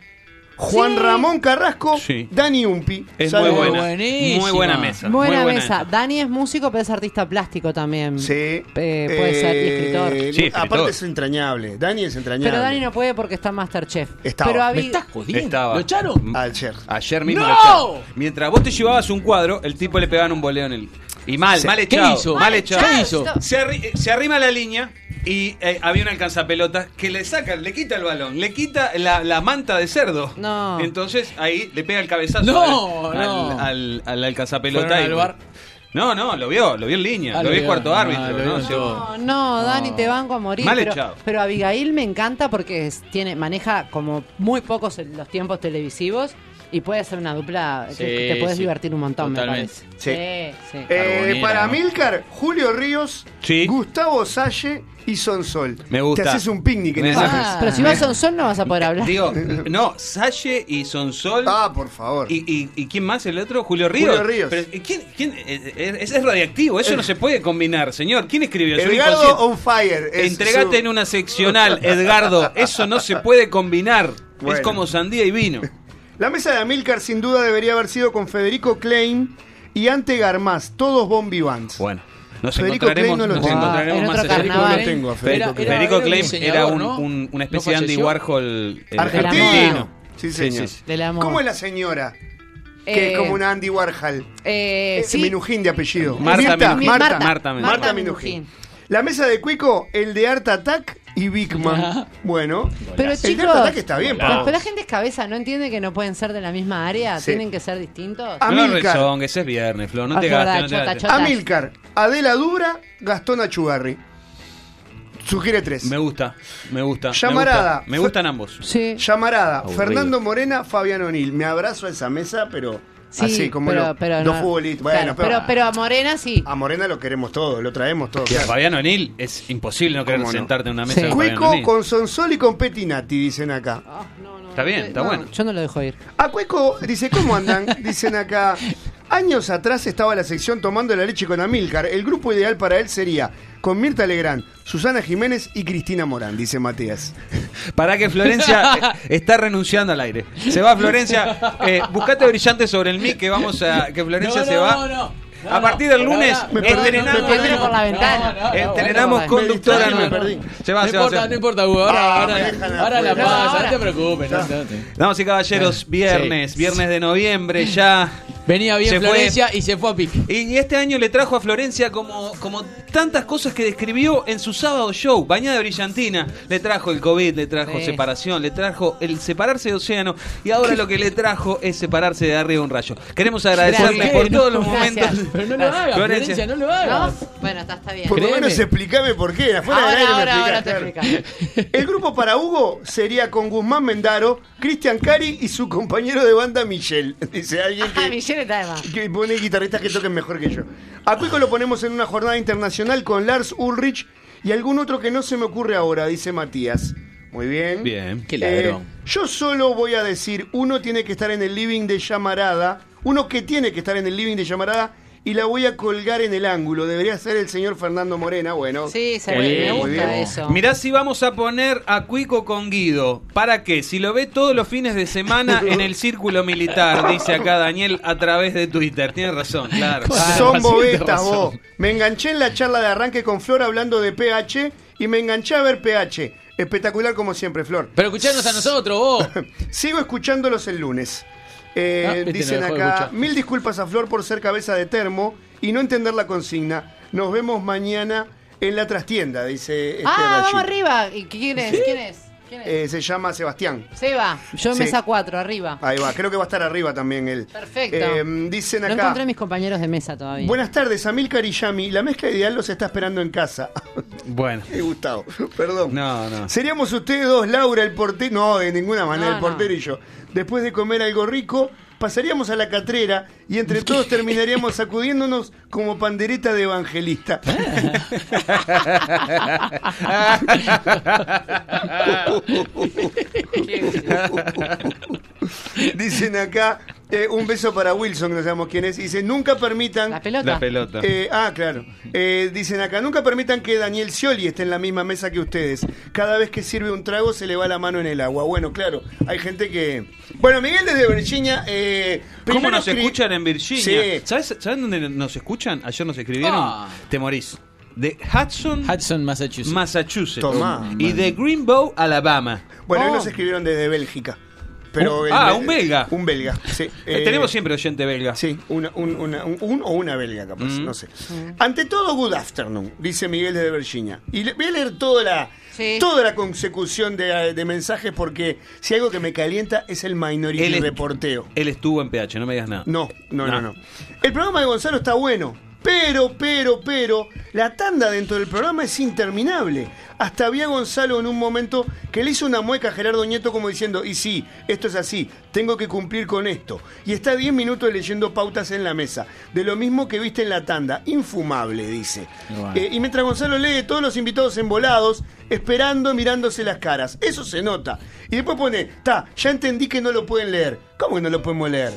Juan Sí. Ramón Carrasco, Sí. Dani Umpi. Es muy buena. buenísima. Muy buena mesa. Buena, muy mesa. Dani es músico, pero es artista plástico también. Sí. Eh, puede ser, y escritor. Sí, escritor. Aparte es entrañable. Dani es entrañable. Pero Dani no puede porque está en Masterchef. Estaba. Pero Me ¿Me Abi- estás jodiendo? Estaba. ¿Lo echaron? Ayer. Ayer mismo ¡No! lo echaron. Mientras vos te llevabas un cuadro, el tipo le pegaban un boleo en el. Y mal, mal ¿Qué echado. hizo? Mal Mal echado. ¿Qué hizo? Se, arri- se arrima la línea y eh, había un alcanzapelota que le saca, le quita el balón, le quita la, la manta de cerdo. No. Entonces ahí le pega el cabezazo No, al, no. al, al- al alcanzapelota. ¿Fueron y- al bar? No, no, lo vio, lo vio en línea, Ah, lo lo vio el cuarto Ah, árbitro. ¿no? No, no, Dani, te banco a morir. Mal pero, echado. pero Abigail me encanta porque tiene, maneja como muy pocos en los tiempos televisivos y puede ser una dupla que Sí, te puedes sí. divertir un montón, Totalmente. me parece. Sí. sí. sí. Eh, para ¿no? Milcar, Julio Ríos, Sí. Gustavo Salle y Sonsol. Me gusta. Te haces un picnic en esa Ah. Pero si vas a un sol no vas a poder hablar. Digo, no, Salle y Sonsol. Ah, por favor. ¿Y, y, y quién más el otro? Julio Ríos. Julio Ríos. Pero, ¿quién, quién, eh, es, es radiactivo, eso no se puede combinar, señor. ¿Quién escribió eso? Edgardo on fire. es Entregate su- en una seccional, Edgardo. Eso no se puede combinar. Bueno. Es como sandía y vino. La mesa de Amilcar sin duda debería haber sido con Federico Klein y Ante Garmaz, todos Bon Vivants. Bueno, nos Federico encontraremos, Klein no lo nos tengo. encontraremos En más otro adelante. carnaval. No lo tengo a Federico Era- Klein. era- Federico un Klein diseñador, era un, ¿no? un- una ¿No especie de Andy? Warhol eh, Argentino. Sí, señor. sí. ¿Cómo es la señora? Que Eh, es como una Andy Warhol. Eh, Es sí. Minujín de apellido. Marta Mirta, Minujín. Marta, Marta, Marta Marta Marta Minujín. Minujín. La mesa de Cuico, el de Art Attack y Bigman. Bueno, Pero el chicos, Delta Ataque está bien, pero, pero la gente es cabeza, ¿no entiende que no pueden ser de la misma área? Sí. ¿Tienen que ser distintos? Ah, No Amilcar. rezongues, es viernes, Flor. No te gastes. No te chota, gastes. chota. Amilcar, Adela Dura, Gastón Achugarri. Sugiere tres. Me gusta, me gusta. Llamarada. Me, gusta. Me gustan ambos. Sí. Llamarada, Aburrido. Fernando Morena, Fabián O'Neill. Me abrazo a esa mesa, pero Sí, así como pero, lo- pero dos no- futbolistas. Bueno, claro, pero, pero, a Morena sí. a Morena lo queremos todo, lo traemos todo. Y a claro. Fabián O'Neill es imposible no querer ¿Cómo no? sentarte en una mesa Sí. con Cueco con Sonsol y con Petinati, dicen acá. Ah, no, no, Está bien, está no, bueno. Yo no lo dejo ir. A Cueco dice, ¿cómo andan? Dicen acá. Años atrás estaba la sección Tomando la leche con Amilcar. El grupo ideal para él sería con Mirta Legrand, Susana Jiménez y Cristina Morán, dice Matías. Para que Florencia eh, está renunciando al aire. Se va Florencia. Eh, buscate brillante sobre el mic que vamos a. que Florencia No, se no, va. no. a partir del no, lunes no, me perdí, estrenamos, me perdí. Entre por la ventana. no, no, bueno, conductora nueva. Se va, No se va, importa, se no va. importa, Hugo. Ahora, Ah, ahora, ahora la afuera. pasa, No, no, te preocupes. no, no te- Damas y caballeros, viernes, Sí. viernes de noviembre, ya. Venía bien Se fue. Florencia y se fue a pique. Y este año le trajo a Florencia como, como tantas cosas que describió en su sábado show, Bañada de Brillantina. Le trajo el COVID, le trajo Sí. separación, le trajo el separarse de Océano. Y ahora lo que le trajo es separarse de arriba un rayo. Queremos agradecerle por todos los Gracias. momentos. Pero no lo hagas, Florencia. Florencia, no lo hagas. ¿No? Bueno, está, está bien. Por lo Créeme. menos explícame por qué. Afuera del Ahora, aire me ahora, ahora te claro. El grupo para Hugo sería con Guzmán Mendaro, Cristian Cari y su compañero de banda Michelle. Dice alguien Ah, que, Michelle está de más. que pone guitarristas que toquen mejor que yo. A Cuico lo ponemos en una jornada internacional con Lars Ulrich y algún otro que no se me ocurre ahora, dice Matías. Muy bien. Bien. Qué ladrón. Eh, yo solo voy a decir, uno tiene que estar en el living de Llamarada, uno que tiene que estar en el living de Llamarada y la voy a colgar en el ángulo. Debería ser el señor Fernando Morena, bueno. Sí, se me bien, muy gusta bien. eso. Mirá si vamos a poner a Cuico con Guido. ¿Para qué? Si lo ve todos los fines de semana en el círculo militar, dice acá Daniel a través de Twitter. Tiene razón, claro. Son bobetas vos. Me enganché en la charla de arranque con Flor hablando de PH y me enganché a ver PH. Espectacular como siempre, Flor. Pero escuchanos a nosotros, vos. Sigo escuchándolos el lunes. Eh, Ah, viste, dicen acá, mil disculpas a Flor por ser cabeza de termo y no entender la consigna. Nos vemos mañana en la trastienda, dice este Ah, vamos arriba. ¿Y quién es? ¿Quién es? ¿Quién es? Eh, se llama Sebastián. Seba, yo en sí. mesa 4, arriba. Ahí va, creo que va a estar arriba también él. Perfecto. Eh, dicen No acá. encontré a mis compañeros de mesa todavía. Buenas tardes, Amilcar y Yami. La mezcla ideal los está esperando en casa. Bueno. He gustado, perdón. No, no. Seríamos ustedes dos, Laura, el portero. No, de ninguna manera, No, el portero y yo. Después de comer algo rico, pasaríamos a la catrera y entre todos terminaríamos sacudiéndonos como pandereta de evangelista. Dicen acá, eh, un beso para Wilson, que no sabemos quién es. Dice, nunca permitan... La pelota. La pelota. Eh, ah, claro. Eh, dicen acá, nunca permitan que Daniel Scioli esté en la misma mesa que ustedes. Cada vez que sirve un trago se le va la mano en el agua. Bueno, claro, hay gente que... Bueno, Miguel desde Virginia... Eh, ¿Cómo nos escuchan en Virginia? Sí. ¿Sabes, ¿Sabes dónde nos escuchan? Ayer nos escribieron. Ah. Te morís. De Hudson, Hudson, Massachusetts. Massachusetts. Tomá. Y de Greenbow, Alabama. Bueno, hoy Oh. nos escribieron desde Bélgica. Pero Un- el ah, un belga. Un belga, sí. Eh, Eh, Tenemos siempre oyente belga. Sí, una- un, una- un- un o una belga, capaz, Mm. no sé. Ante todo, good afternoon, dice Miguel desde Virginia. Y le- voy a leer toda la, Sí. toda la consecución de, de mensajes porque si algo que me calienta es el minority Él reporteo. Él estuvo en PH, no me digas nada. No, no, no, No. no. El programa de Gonzalo está bueno, pero, pero, pero, la tanda dentro del programa es interminable. Hasta había Gonzalo en un momento que le hizo una mueca a Gerardo Nieto como diciendo, y sí, esto es así, tengo que cumplir con esto. Y está 10 minutos leyendo pautas en la mesa, de lo mismo que viste en la tanda, infumable, dice. Bueno. Eh, y mientras Gonzalo lee, todos los invitados embolados, esperando, mirándose las caras. Eso se nota. Y después pone, ta, ya entendí que no lo pueden leer. ¿Cómo que no lo podemos leer?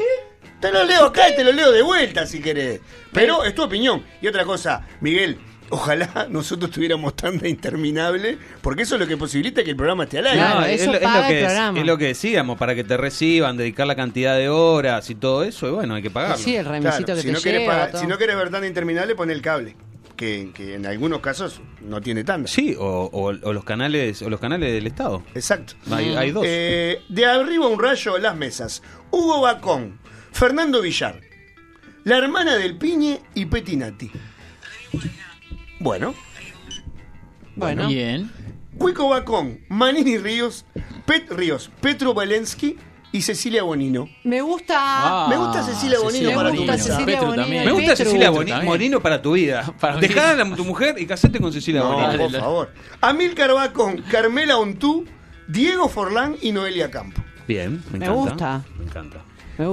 Te lo leo acá y te lo leo de vuelta si querés. Pero es tu opinión. Y otra cosa, Miguel, ojalá nosotros tuviéramos tanda interminable, porque eso es lo que posibilita que el programa esté al aire. Claro, No, es, eso lo, es paga lo que el programa. es lo que decíamos, para que te reciban, dedicar la cantidad de horas y todo eso, y bueno, hay que pagarlo. Sí, el remisito Claro, que si, te no llega. pagar- si no querés ver tanda interminable, pon el cable. Que, que en algunos casos no tiene tanda. Sí, o, o- o los canales o los canales del Estado. Exacto. Hay, hay dos. Eh, de arriba un rayo, las mesas. Hugo Bacón, Fernando Villar, la hermana del Piñe y Petinati. Bueno, Bueno, Bien. Cuico va con Manini Ríos, Pet Ríos, Petro Valensky y Cecilia Bonino. Me gusta. Ah, Me gusta Cecilia Bonino Me para gusta tu Bonino. también. Me gusta. Cecilia Petru Boni- también. Morino para tu vida. Dejá a tu mujer y casate con Cecilia No, Bonino. por favor. Amílcar va con Carmela Ontú, Diego Forlán y Noelia Campo. Bien, me Me encanta. gusta. Me encanta.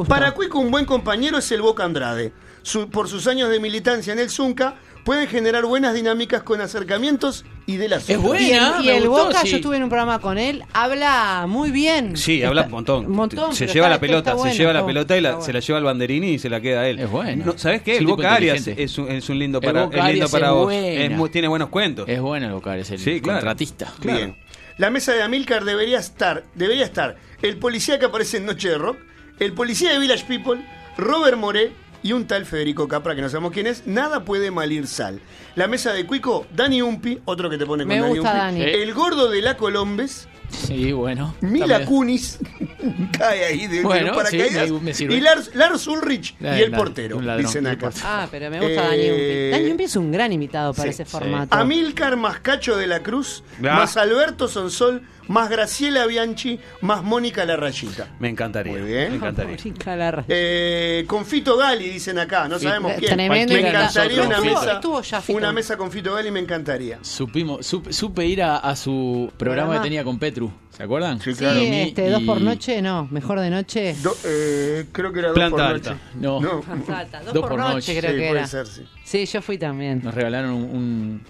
Para Cuico un buen compañero es el Boca Andrade. Su- por sus años de militancia en el Zunca, pueden generar buenas dinámicas con acercamientos y de la Es buena. y el, y me el gustó, Boca, sí. yo estuve en un programa con él, habla muy bien. Sí, habla un montón. Se lleva la pelota, bueno, se lleva la pelota y la- se la lleva al banderini y se la queda a él. Es bueno. No, ¿Sabes qué? Es El Boca Arias es un, es un lindo El para, Boca es lindo Arias para es vos. buena. Es muy- tiene buenos cuentos. Es bueno el Boca, es el Sí, claro. contratista. Bien. La mesa de Amílcar debería estar, debería estar el policía que aparece en Noche de Rock, el policía de Village People, Robert Moré y un tal Federico Capra, que no sabemos quién es. Nada puede malir sal. La mesa de Cuico, Dani Umpi, otro que te pone con Me Dani gusta Umpi. Dani. El gordo de la Colombes, Sí, bueno. Mila También. Kunis, cae ahí de, Bueno, paracaídas. me- me sirve. y Lars, Lars Ulrich Eh, y el ladrón, portero, un ladrón, dicen el acá. portero. Ah, pero me gusta Eh, Dani Umpi. Dani Umpi es un gran invitado para Sí, ese formato. Amílcar más Cacho de la Cruz, Ah. más Alberto Sonsol, más Graciela Bianchi, más Mónica La Rayita. Me encantaría. Muy bien. Me encantaría. Larra. Eh, con Fito Gali, dicen acá, no Sí, sabemos eh, quién. tremendo me encantaría una mesa. estuvo ya Fito. Una mesa con Fito Gali me encantaría. Supimos, supe, supe ir a, a su programa, que tenía con Petru. ¿Se acuerdan? Sí, Sí, claro. Este, dos por noche, no, mejor de noche. Do- eh, creo que era dos Planta por alta. noche. No. No. Dos, Dos por, por noche, noche. creo Sí, que puede era. ser, sí. Sí, yo fui también. Nos regalaron un. un-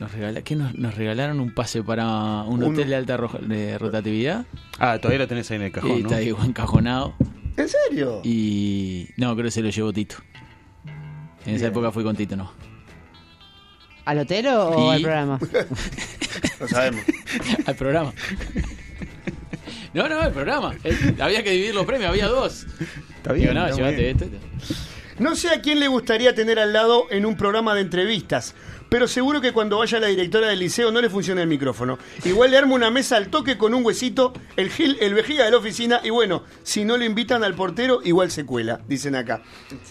nos, regala- ¿qué nos, nos regalaron un pase para un Un- hotel de alta ro- de rotatividad. Ah, todavía lo tenés ahí en el y cajón, ¿no? está ahí encajonado. ¿En serio? Y. No, creo que se lo llevó Tito. En esa Bien. época fui con Tito, no. ¿Al hotel o, al programa? Lo sabemos. Al programa. No, no, el programa. Eh, había que dividir los premios, había dos. Está Digo, bien. no, está llévate bien. esto. No sé a quién le gustaría tener al lado en un programa de entrevistas, pero seguro que cuando vaya la directora del liceo no le funciona el micrófono. Igual le armo una mesa al toque con un huesito, el gil, el vejiga de la oficina, y bueno, si no le invitan al portero, igual se cuela, dicen acá.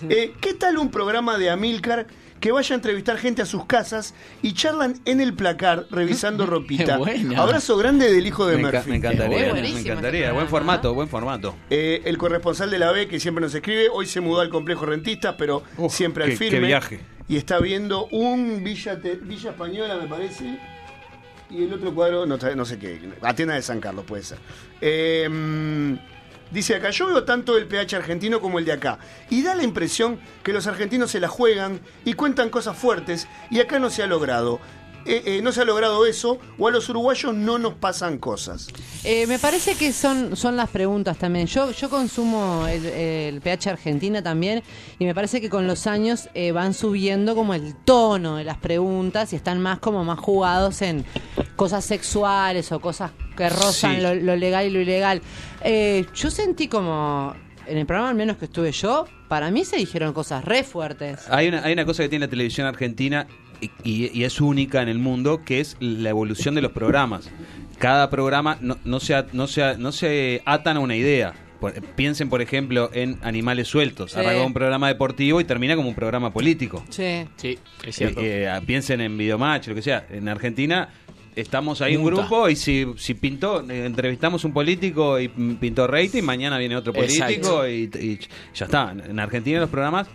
Eh, ¿Qué tal un programa de Amilcar que vaya a entrevistar gente a sus casas y charlan en el placar revisando ropita? Abrazo grande del hijo de Me, enca- Murphy. me encantaría. Me buenísimo encantaría. este Buen formato, buen formato. Eh, el corresponsal de la B, que siempre nos escribe, hoy se mudó al complejo rentista, pero Uf, siempre al qué- firme. qué viaje. Y está viendo un Villa, Te- Villa Española, me parece. Y el otro cuadro, no, sé- no sé qué. Atenas de San Carlos, puede ser. Mm, dice acá, yo veo tanto el PH argentino como el de acá. Y da la impresión que los argentinos se la juegan y cuentan cosas fuertes. Y acá no se ha logrado. Eh, eh, no se ha logrado eso, o a los uruguayos no nos pasan cosas. Eh, me parece que son, son las preguntas también. Yo, yo consumo el, el PH Argentina también y me parece que con los años eh, van subiendo como el tono de las preguntas y están más como más jugados en cosas sexuales o cosas que rozan Sí. lo, lo legal y lo ilegal. Eh, yo sentí como, en el programa al menos que estuve yo, para mí se dijeron cosas re fuertes. Hay una, hay una cosa que tiene la televisión argentina y, y- y es única en el mundo, que es la evolución de los programas. Cada programa no, no, se, no, se, a- no se atan a una idea. Por- piensen, por ejemplo, en Animales Sueltos. Sí. Arranca un programa deportivo y termina como un programa político. Sí. Sí, es cierto. Eh, eh, piensen en Videomatch, lo que sea. En Argentina estamos ahí un Muta. grupo y si, si pintó, eh, entrevistamos un político y mm, pintó rating, mañana viene otro político y, y ya está. En Argentina los programas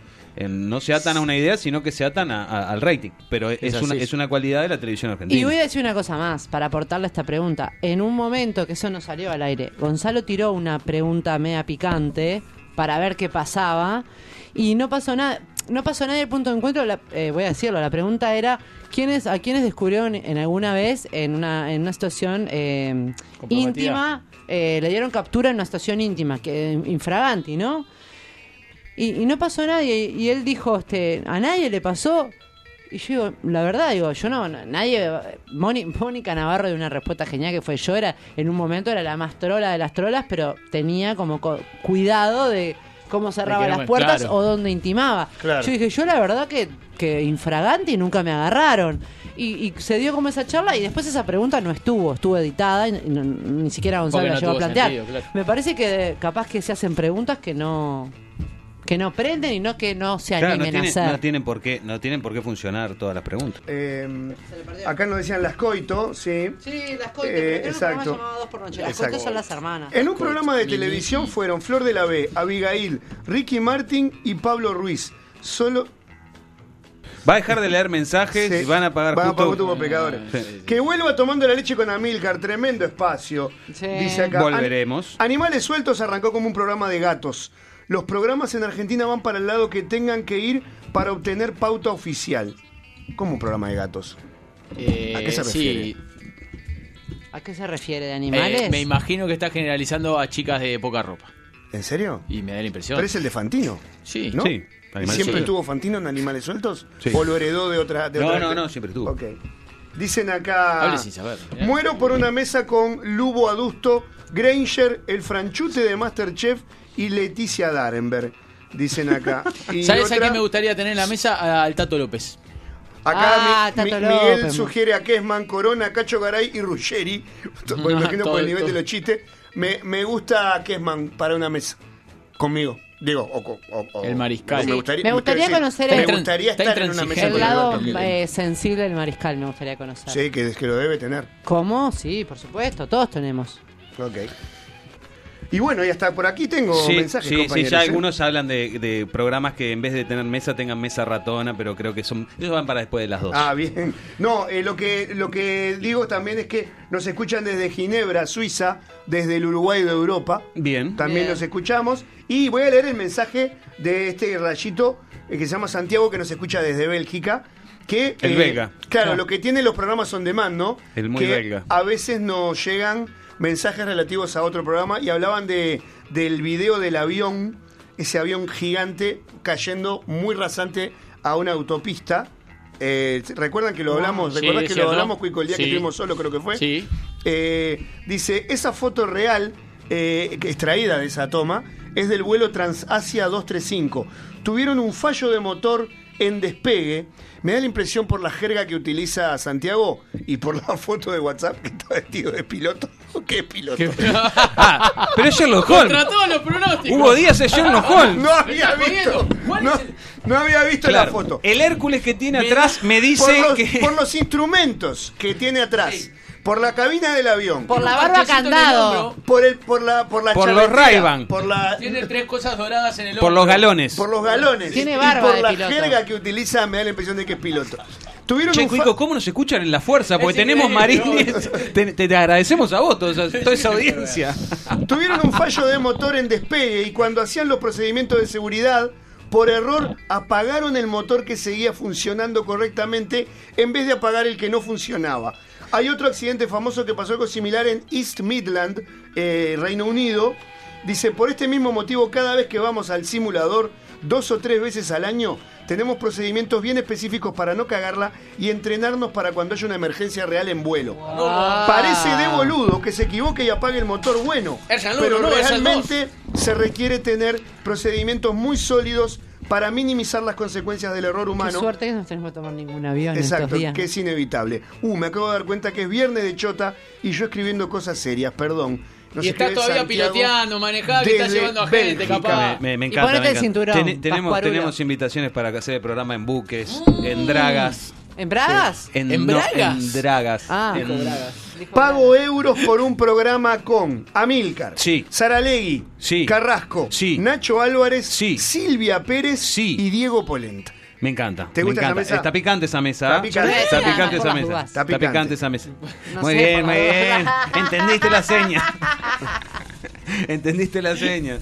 no se atan a una idea, sino que se atan a- a- al rating. Pero es, Es una, es una cualidad de la televisión argentina. Y voy a decir una cosa más para aportarle esta pregunta. En un momento que eso no salió al aire, Gonzalo tiró una pregunta media picante para ver qué pasaba y no pasó nada. No pasó nada del punto de encuentro. la- eh, voy a decirlo. La pregunta era quiénes a quiénes descubrieron en alguna vez en una en una situación eh, íntima eh, le dieron captura en una situación íntima que infraganti, ¿no? Y, y no pasó nadie. Y él dijo, este, ¿a nadie le pasó? Y yo digo, la verdad, digo, yo no, nadie. Moni- Mónica Navarro de una respuesta genial que fue yo, era, en un momento era la más trola de las trolas, pero tenía como co- cuidado de cómo cerraba las puertas claro. o dónde intimaba. Claro. Yo dije, yo la verdad que, que infragante y nunca me agarraron. Y, y se dio como esa charla y después esa pregunta no estuvo, estuvo editada y no- ni siquiera Gonzalo la no llegó a plantear. sentido, claro. Me parece que capaz que se hacen preguntas que no que no prenden y no que no se Claro, no, animen tiene- a hacer. no tienen por qué, no tienen por qué funcionar todas las preguntas. Eh, acá nos decían las coito, sí. Sí, las coitas, Eh, pero era un programa exacto. Dos por Noche. Las Exacto. coitas son las hermanas. En un programa de televisión fueron Flor de la B, Abigail, Ricky Martin y Pablo Ruiz. Solo Va a dejar de leer mensajes Sí. y van a pagar Van a pagar por pecadores. Sí. Que vuelva tomando la leche con Amilcar, tremendo espacio. Dice acá. Volveremos. An- Animales Sueltos arrancó como un programa de gatos. Los programas en Argentina van para el lado que tengan que ir para obtener pauta oficial. ¿Cómo un programa de gatos? Eh, ¿A qué se refiere? sí. ¿A qué se refiere? ¿De Eh, animales? me imagino que está generalizando a chicas de poca ropa. ¿En serio? Y me da la impresión. Pero es el de Fantino. Sí. ¿no? Sí, ¿Y Animales ¿Siempre Sueltos. tuvo Fantino en Animales Sueltos? Sí. ¿O lo heredó de otra? De No, otra no, no, siempre tuvo. Ok. Dicen acá. Hable sin saber. Muero por una mesa con Lubo Adusto, Granger, el franchute de Masterchef y Leticia Darenberg. Dicen acá. Y ¿Sabes a quién me gustaría tener en la mesa? Al Tato López. Acá Ah, mi- mi- Tato Miguel López. sugiere a Kesman, Corona, Cacho Garay y Ruggeri. Bueno, imagino por el nivel de los chistes. Me, me gusta Kesman para una mesa. Conmigo. Digo, o, o- El mariscal. Me gustaría, Me gustaría conocer Me gustaría estar en una mesa El lado Alberto. eh, sensible del mariscal me gustaría conocer. Sí, que, que lo debe tener. ¿Cómo? Sí, por supuesto, todos tenemos. Ok. Y bueno, y hasta por aquí tengo Sí, mensajes, sí, sí, compañeros. ya ¿eh? algunos hablan de, de programas que en vez de tener mesa tengan mesa ratona, pero creo que son ellos van para después de las dos. Ah, bien. No, eh, lo, que, lo que digo también es que nos escuchan desde Ginebra, Suiza, desde el Uruguay de Europa. Bien. También Bien. los escuchamos. Y voy a leer el mensaje de este rayito eh, que se llama Santiago, que nos escucha desde Bélgica. Que, El belga. Claro, Ah. lo que tienen los programas on demand, ¿no? El muy que belga. A veces nos llegan mensajes relativos a otro programa y hablaban de, del video del avión, ese avión gigante cayendo muy rasante a una autopista. Eh, ¿Recuerdan que lo hablamos? Sí, ¿Recuerdas es que lo hablamos, Cuico, el día que estuvimos solo, creo que fue? Sí. Eh, dice, esa foto real, eh, extraída de esa toma, es del vuelo Transasia 235. Tuvieron un fallo de motor en despegue. Me da la impresión por la jerga que utiliza Santiago y por la foto de WhatsApp que está vestido de piloto. ¿Qué piloto? Ah, pero es Sherlock Holmes. Contra todos los pronósticos. Hugo Díaz es Sherlock Holmes. No había ¿Estás visto. No, es el- no había visto Claro, la foto. El Hércules que tiene atrás me Por dice los, que por los instrumentos que tiene atrás. Por la cabina del avión. Por la barba candado. hombro. Por el, por la, por la Por los Ray-Ban. Por la, Tiene tres cosas doradas en el por los hombro. galones. por los galones. Tiene y barba por de la piloto. jerga que utiliza me da la impresión de que es piloto. Tuvieron Che, un fa- Cuico, ¿cómo nos escuchan en la fuerza? Porque Es tenemos marines. Te, te- te agradecemos a vos, toda toda esa audiencia. Tuvieron un fallo de motor en despegue y cuando hacían los procedimientos de seguridad, por error apagaron el motor que seguía funcionando correctamente en vez de apagar el que no funcionaba. Hay otro accidente famoso que pasó algo similar en East Midland, eh, Reino Unido. Dice, por este mismo motivo, cada vez que vamos al simulador, dos o tres veces al año, tenemos procedimientos bien específicos para no cagarla y entrenarnos para cuando haya una emergencia real en vuelo. Parece de boludo que se equivoque y apague el motor bueno, pero no, realmente se requiere tener procedimientos muy sólidos para minimizar las consecuencias del error Qué humano. suerte que no tenemos que tomar ningún avión Exacto, estos días. que es inevitable. Uh, me acabo de dar cuenta que es viernes de chota y yo escribiendo cosas serias, perdón. Nos y está todavía Santiago piloteando, manejando, y está llevando a gente, Bélgica. capaz. Me, me Y encanta. ponete me el encanta. cinturón, Ten- tenemos, tenemos invitaciones para hacer el programa en buques, en dragas. ¿En Bragas? En, ¿En no, Bragas? en dragas. Ah, En- Dijo Pago euros por un programa con Amilcar, Sí. Saralegui, Sí. Carrasco, Sí. Nacho Álvarez, Sí. Silvia Pérez Sí. y Diego Polenta. Me encanta. ¿Te me gusta esa encanta. mesa? Está picante esa mesa. Está picante. Está picante esa mesa. Está Está picante. esa mesa. Muy bien, muy bien. Entendiste la seña. Entendiste la seña.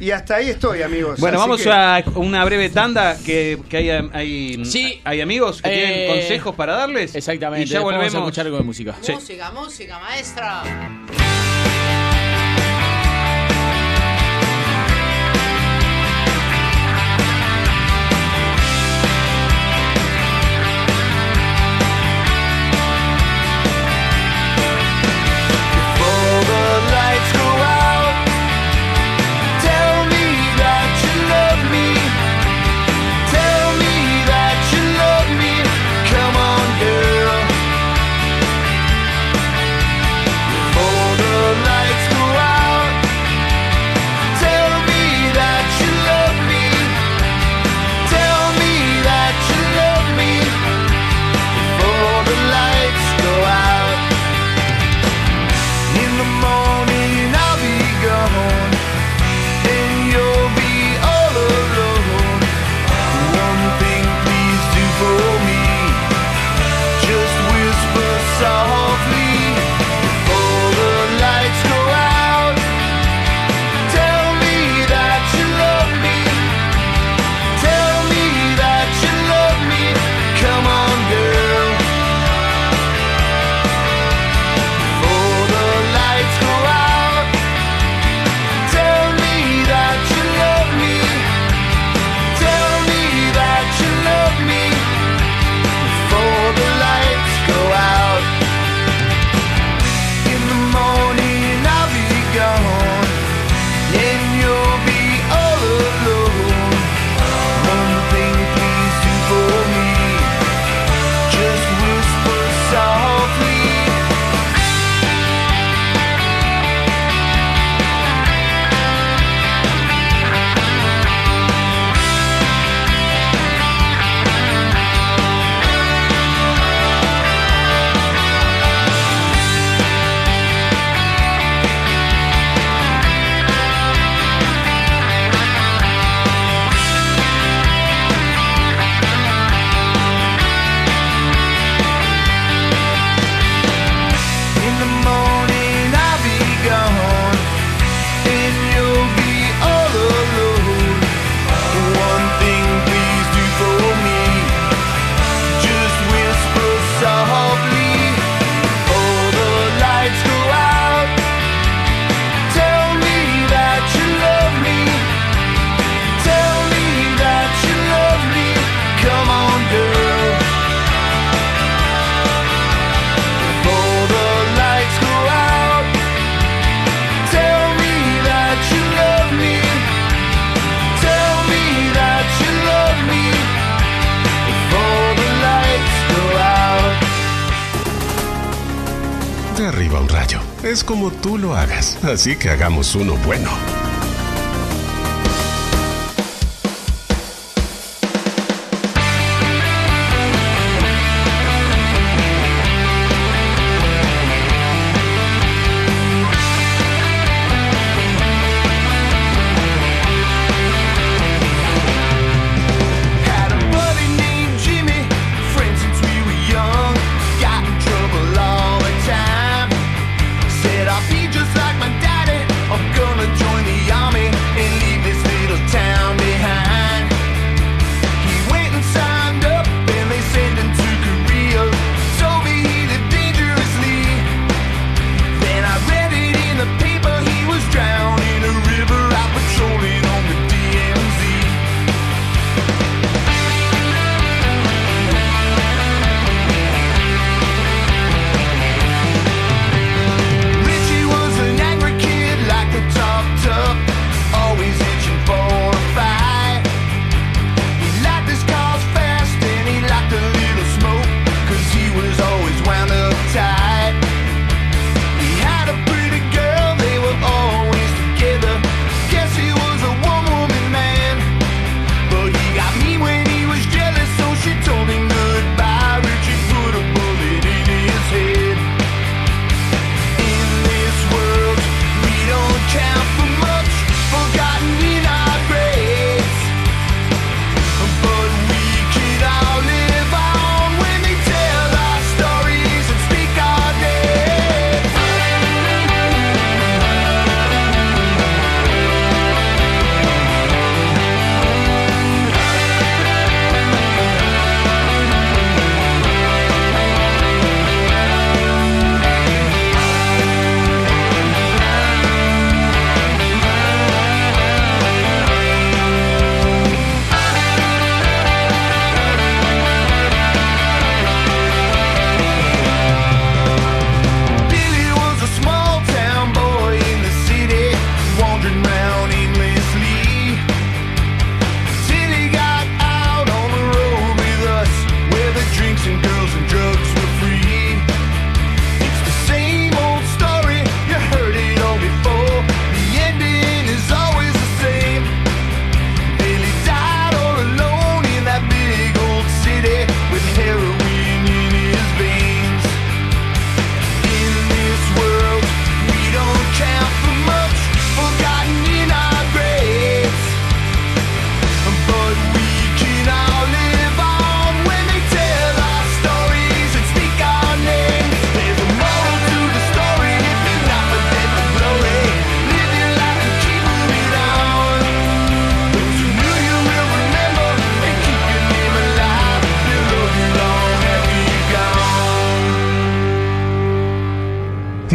Y hasta ahí estoy, amigos. Bueno, Así vamos que- a una breve tanda que, que hay, hay, Sí. hay amigos que Eh, tienen consejos para darles. Exactamente. Y ya después volvemos. Vamos a escuchar algo de música. Sí. Música, música, maestra. Como tú lo hagas, así que hagamos uno bueno.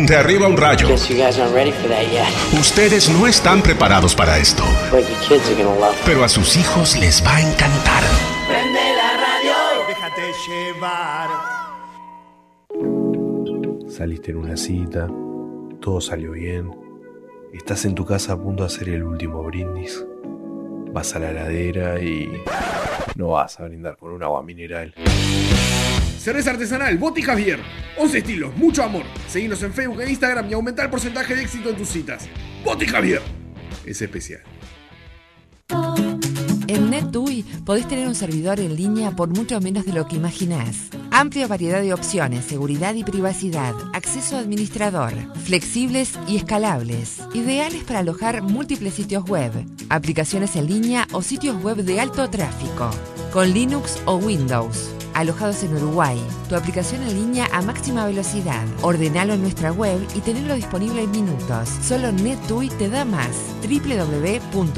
De arriba un rayo. Guess you guys aren't ready for that yet. Ustedes no están preparados para esto, pero a sus hijos les va a encantar. Prende la radio. Déjate llevar. Saliste en una cita, todo salió bien, estás en tu casa a punto de hacer el último brindis, vas a la heladera y no vas a brindar con un agua mineral. Cerveza artesanal, Boti Javier. 11 estilos, mucho amor. Seguinos en Facebook e Instagram y aumenta el porcentaje de éxito en tus citas. Boti Javier. Es especial. En NetUI podés tener un servidor en línea por mucho menos de lo que imaginás. Amplia variedad de opciones, seguridad y privacidad, acceso administrador, flexibles y escalables, ideales para alojar múltiples sitios web, aplicaciones en línea o sitios web de alto tráfico, con Linux o Windows. Alojados en Uruguay, tu aplicación en línea a máxima velocidad. Ordenalo en nuestra web y tenerlo disponible en minutos. Solo NetUI te da más. www.netui.net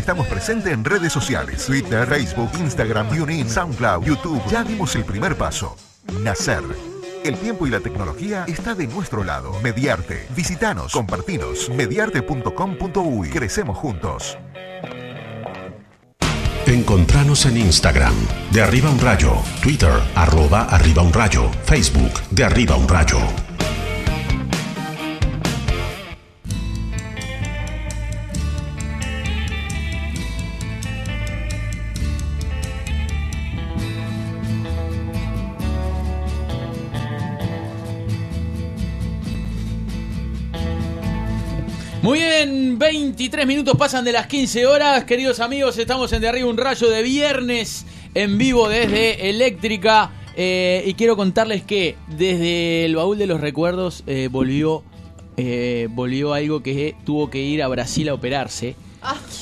estamos presentes en redes sociales. Twitter, Facebook, Instagram, TuneIn, SoundCloud, YouTube. Ya dimos el primer paso. Nacer. El tiempo y la tecnología está de nuestro lado. Mediarte. Visitanos, compartinos. Mediarte.com.uy. Crecemos juntos. Encontranos en Instagram, de arriba un rayo, Twitter, arroba arriba un rayo, Facebook, de arriba un rayo. Muy bien, 23 minutos pasan de las 15 horas. Queridos amigos, estamos en De Arriba un Rayo de viernes en vivo desde Eléctrica. Eh, y quiero contarles que desde el baúl de los recuerdos eh, volvió, eh, volvió algo que tuvo que ir a Brasil a operarse.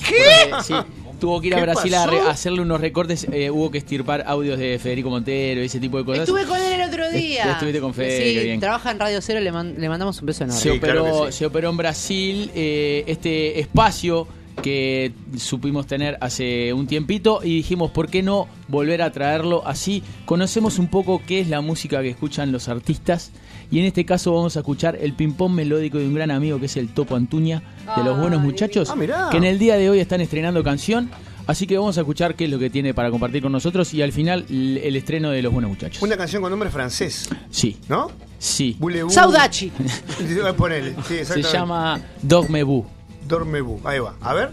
¿Qué? Sí, tuvo que ir a ¿Qué Brasil a, re- a hacerle unos recortes. eh, hubo que estirpar audios de Federico Montero y ese tipo de cosas. Estuve con él el otro día. Estuviste con Fede, Sí, bien. trabaja en Radio Cero, le, man- le mandamos un beso enorme. se, operó, se operó en Brasil eh, este espacio que supimos tener hace un tiempito y dijimos, ¿por qué no volver a traerlo así? Conocemos un poco qué es la música que escuchan los artistas y en este caso vamos a escuchar el ping-pong melódico de un gran amigo que es el Topo Antuña de Los Buenos Muchachos, Ah, mirá. que en el día de hoy están estrenando canción. Así que vamos a escuchar qué es lo que tiene para compartir con nosotros y al final el estreno de Los Buenos Muchachos. Una canción con nombre francés. Sí. ¿No? Sí. Boulez-vous. Saudachi. Ponele. Sí, Se llama Dogme-Vous. Dormez-vous. Ahí va. A ver.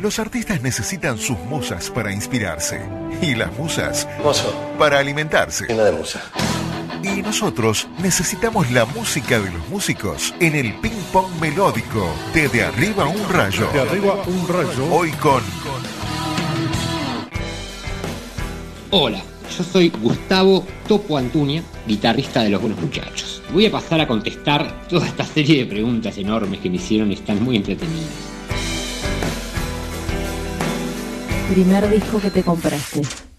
Los artistas necesitan sus musas para inspirarse y las musas para alimentarse. de musa. Y nosotros necesitamos la música de los músicos en el ping pong melódico de De Arriba un Rayo. De Arriba un Rayo. Hoy con Hola, yo soy Gustavo Topo Antuña, guitarrista de Los Buenos Muchachos. Voy a pasar a contestar toda esta serie de preguntas enormes que me hicieron y están muy entretenidas. Primer disco que te compraste.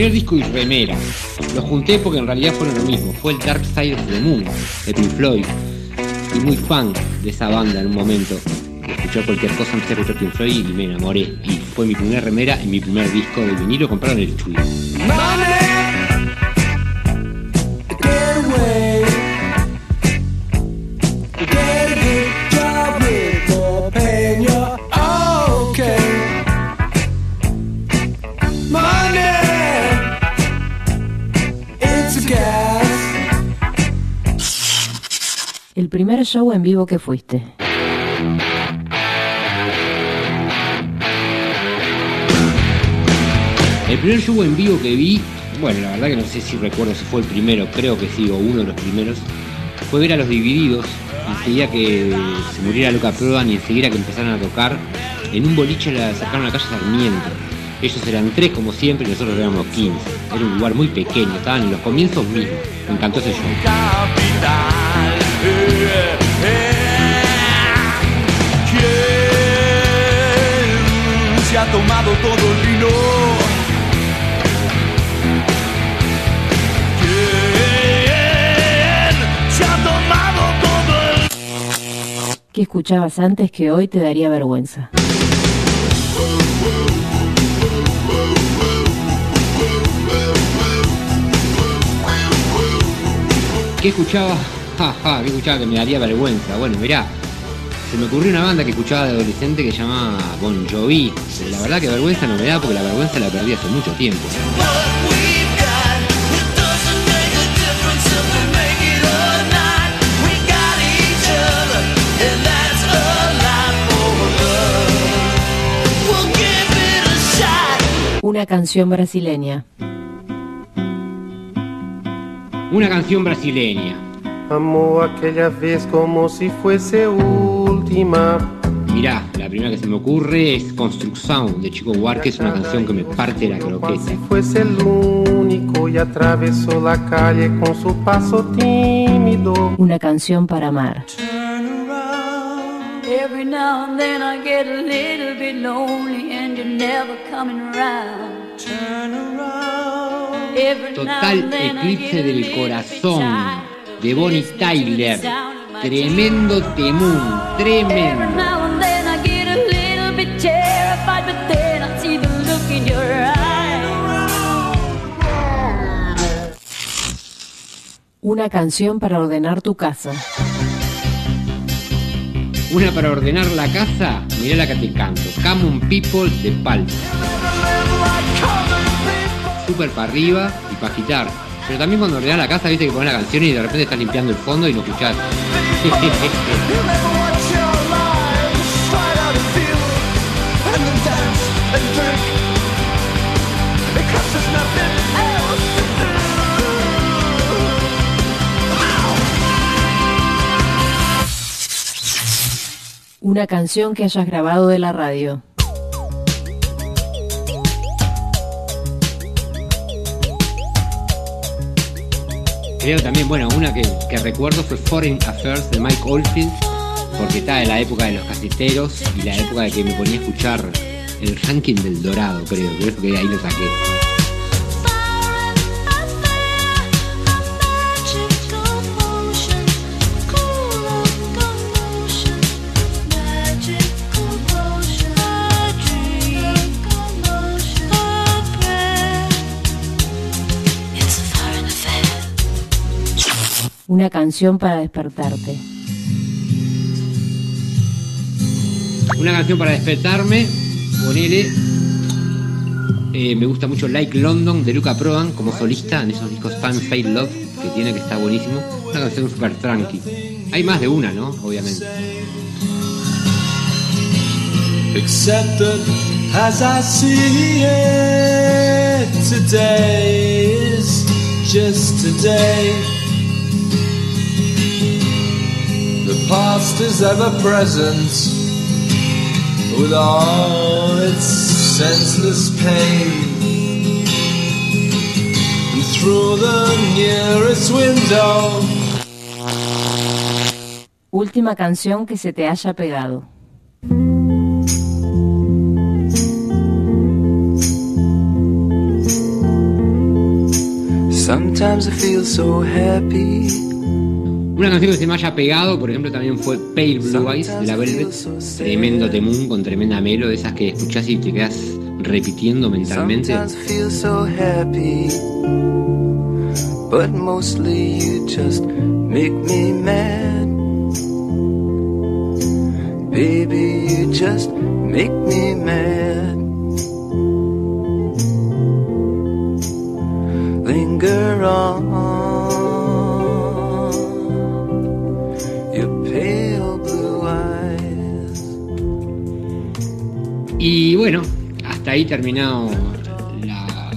Primer disco y remera. Los junté porque en realidad fueron lo mismo. Fue el Dark Side of the Moon de Pink Floyd. Y muy fan de esa banda en un momento. Escuché cualquier cosa, empecé a escuchar Pink Floyd y me enamoré. Y fue mi primera remera y mi primer disco de vinilo compraron el Chuy. Primer show en vivo que fuiste. El primer show en vivo que vi, bueno, la verdad que no sé si recuerdo si fue el primero, creo que sí, o uno de los primeros, fue ver a los Divididos, enseguida que se muriera Luca Prodan y enseguida que empezaron a tocar, en un boliche la sacaron a la calle Sarmiento. Ellos eran tres como siempre y nosotros éramos 15. Era un lugar muy pequeño, estaban en los comienzos mismos. Me encantó ese show. ¿Quién se ha tomado todo el vino? ¿Quién se ha tomado todo el ¿Qué escuchabas antes que hoy te daría vergüenza? ¿Qué escuchaba? Ja, ja, ¿qué escuchaba que me daría vergüenza? Bueno, mirá, se me ocurrió una banda que escuchaba de adolescente que se llamaba Bon Jovi. La verdad que vergüenza no me da porque la vergüenza la perdí hace mucho tiempo. Una canción brasileña. Una canción brasileña. Amou aquella vez como si fuese última. Mirá, la primera que se me ocurre es Construction de Chico Buarque, es una canción que me parte la croqueta. Fuese el único y atravesó la calle con su paso tímido. Una canción para amar. Every now and then I get a little bit lonely and you're never coming around. Turn around. Every now Total and then I eclipse get a del little bit corazón tired de Bonnie Tyler. Tremendo temún, tremendo. Una canción para ordenar tu casa. Una para ordenar la casa, mirá la que te canto. Common People de Palma. Súper para arriba y para agitar. Pero también cuando ordenas la casa, viste que pones la canción y de repente estás limpiando el fondo y lo escuchás. Una canción que hayas grabado de la radio. Creo también, bueno, una que, recuerdo fue Foreign Affairs de Mike Oldfield, porque está en la época de los caseteros y la época de que me ponía a escuchar el ranking del Dorado, creo, creo que ahí lo saqué. Una canción para despertarte. Una canción para despertarme, ponele. eh, me gusta mucho Like London de Luca Prodan como solista en esos discos Time Fade Love que tiene que está buenísimo. Una canción super tranqui. Hay más de una, ¿no? Obviamente. As I see it, today is just today. Past is ever present with all its senseless pain. And through the nearest window. Última canción que se te haya pegado. Sometimes I feel so happy. Una canción que se me haya pegado, por ejemplo, también fue Pale Blue Eyes de la Velvet. Tremendo temún con tremenda melo, de esas que escuchás y te quedas repitiendo mentalmente. Baby, you just make me mad. Y bueno, hasta ahí terminado la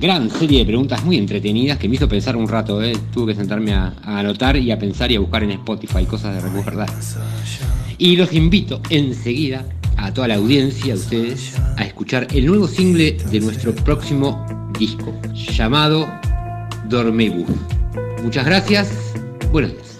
gran serie de preguntas muy entretenidas que me hizo pensar un rato. ¿eh? Tuve que sentarme a, anotar y a pensar y a buscar en Spotify cosas de recordar. Y los invito enseguida a toda la audiencia, a ustedes, a escuchar el nuevo single de nuestro próximo disco, llamado Dormebus. Muchas gracias, buenos días.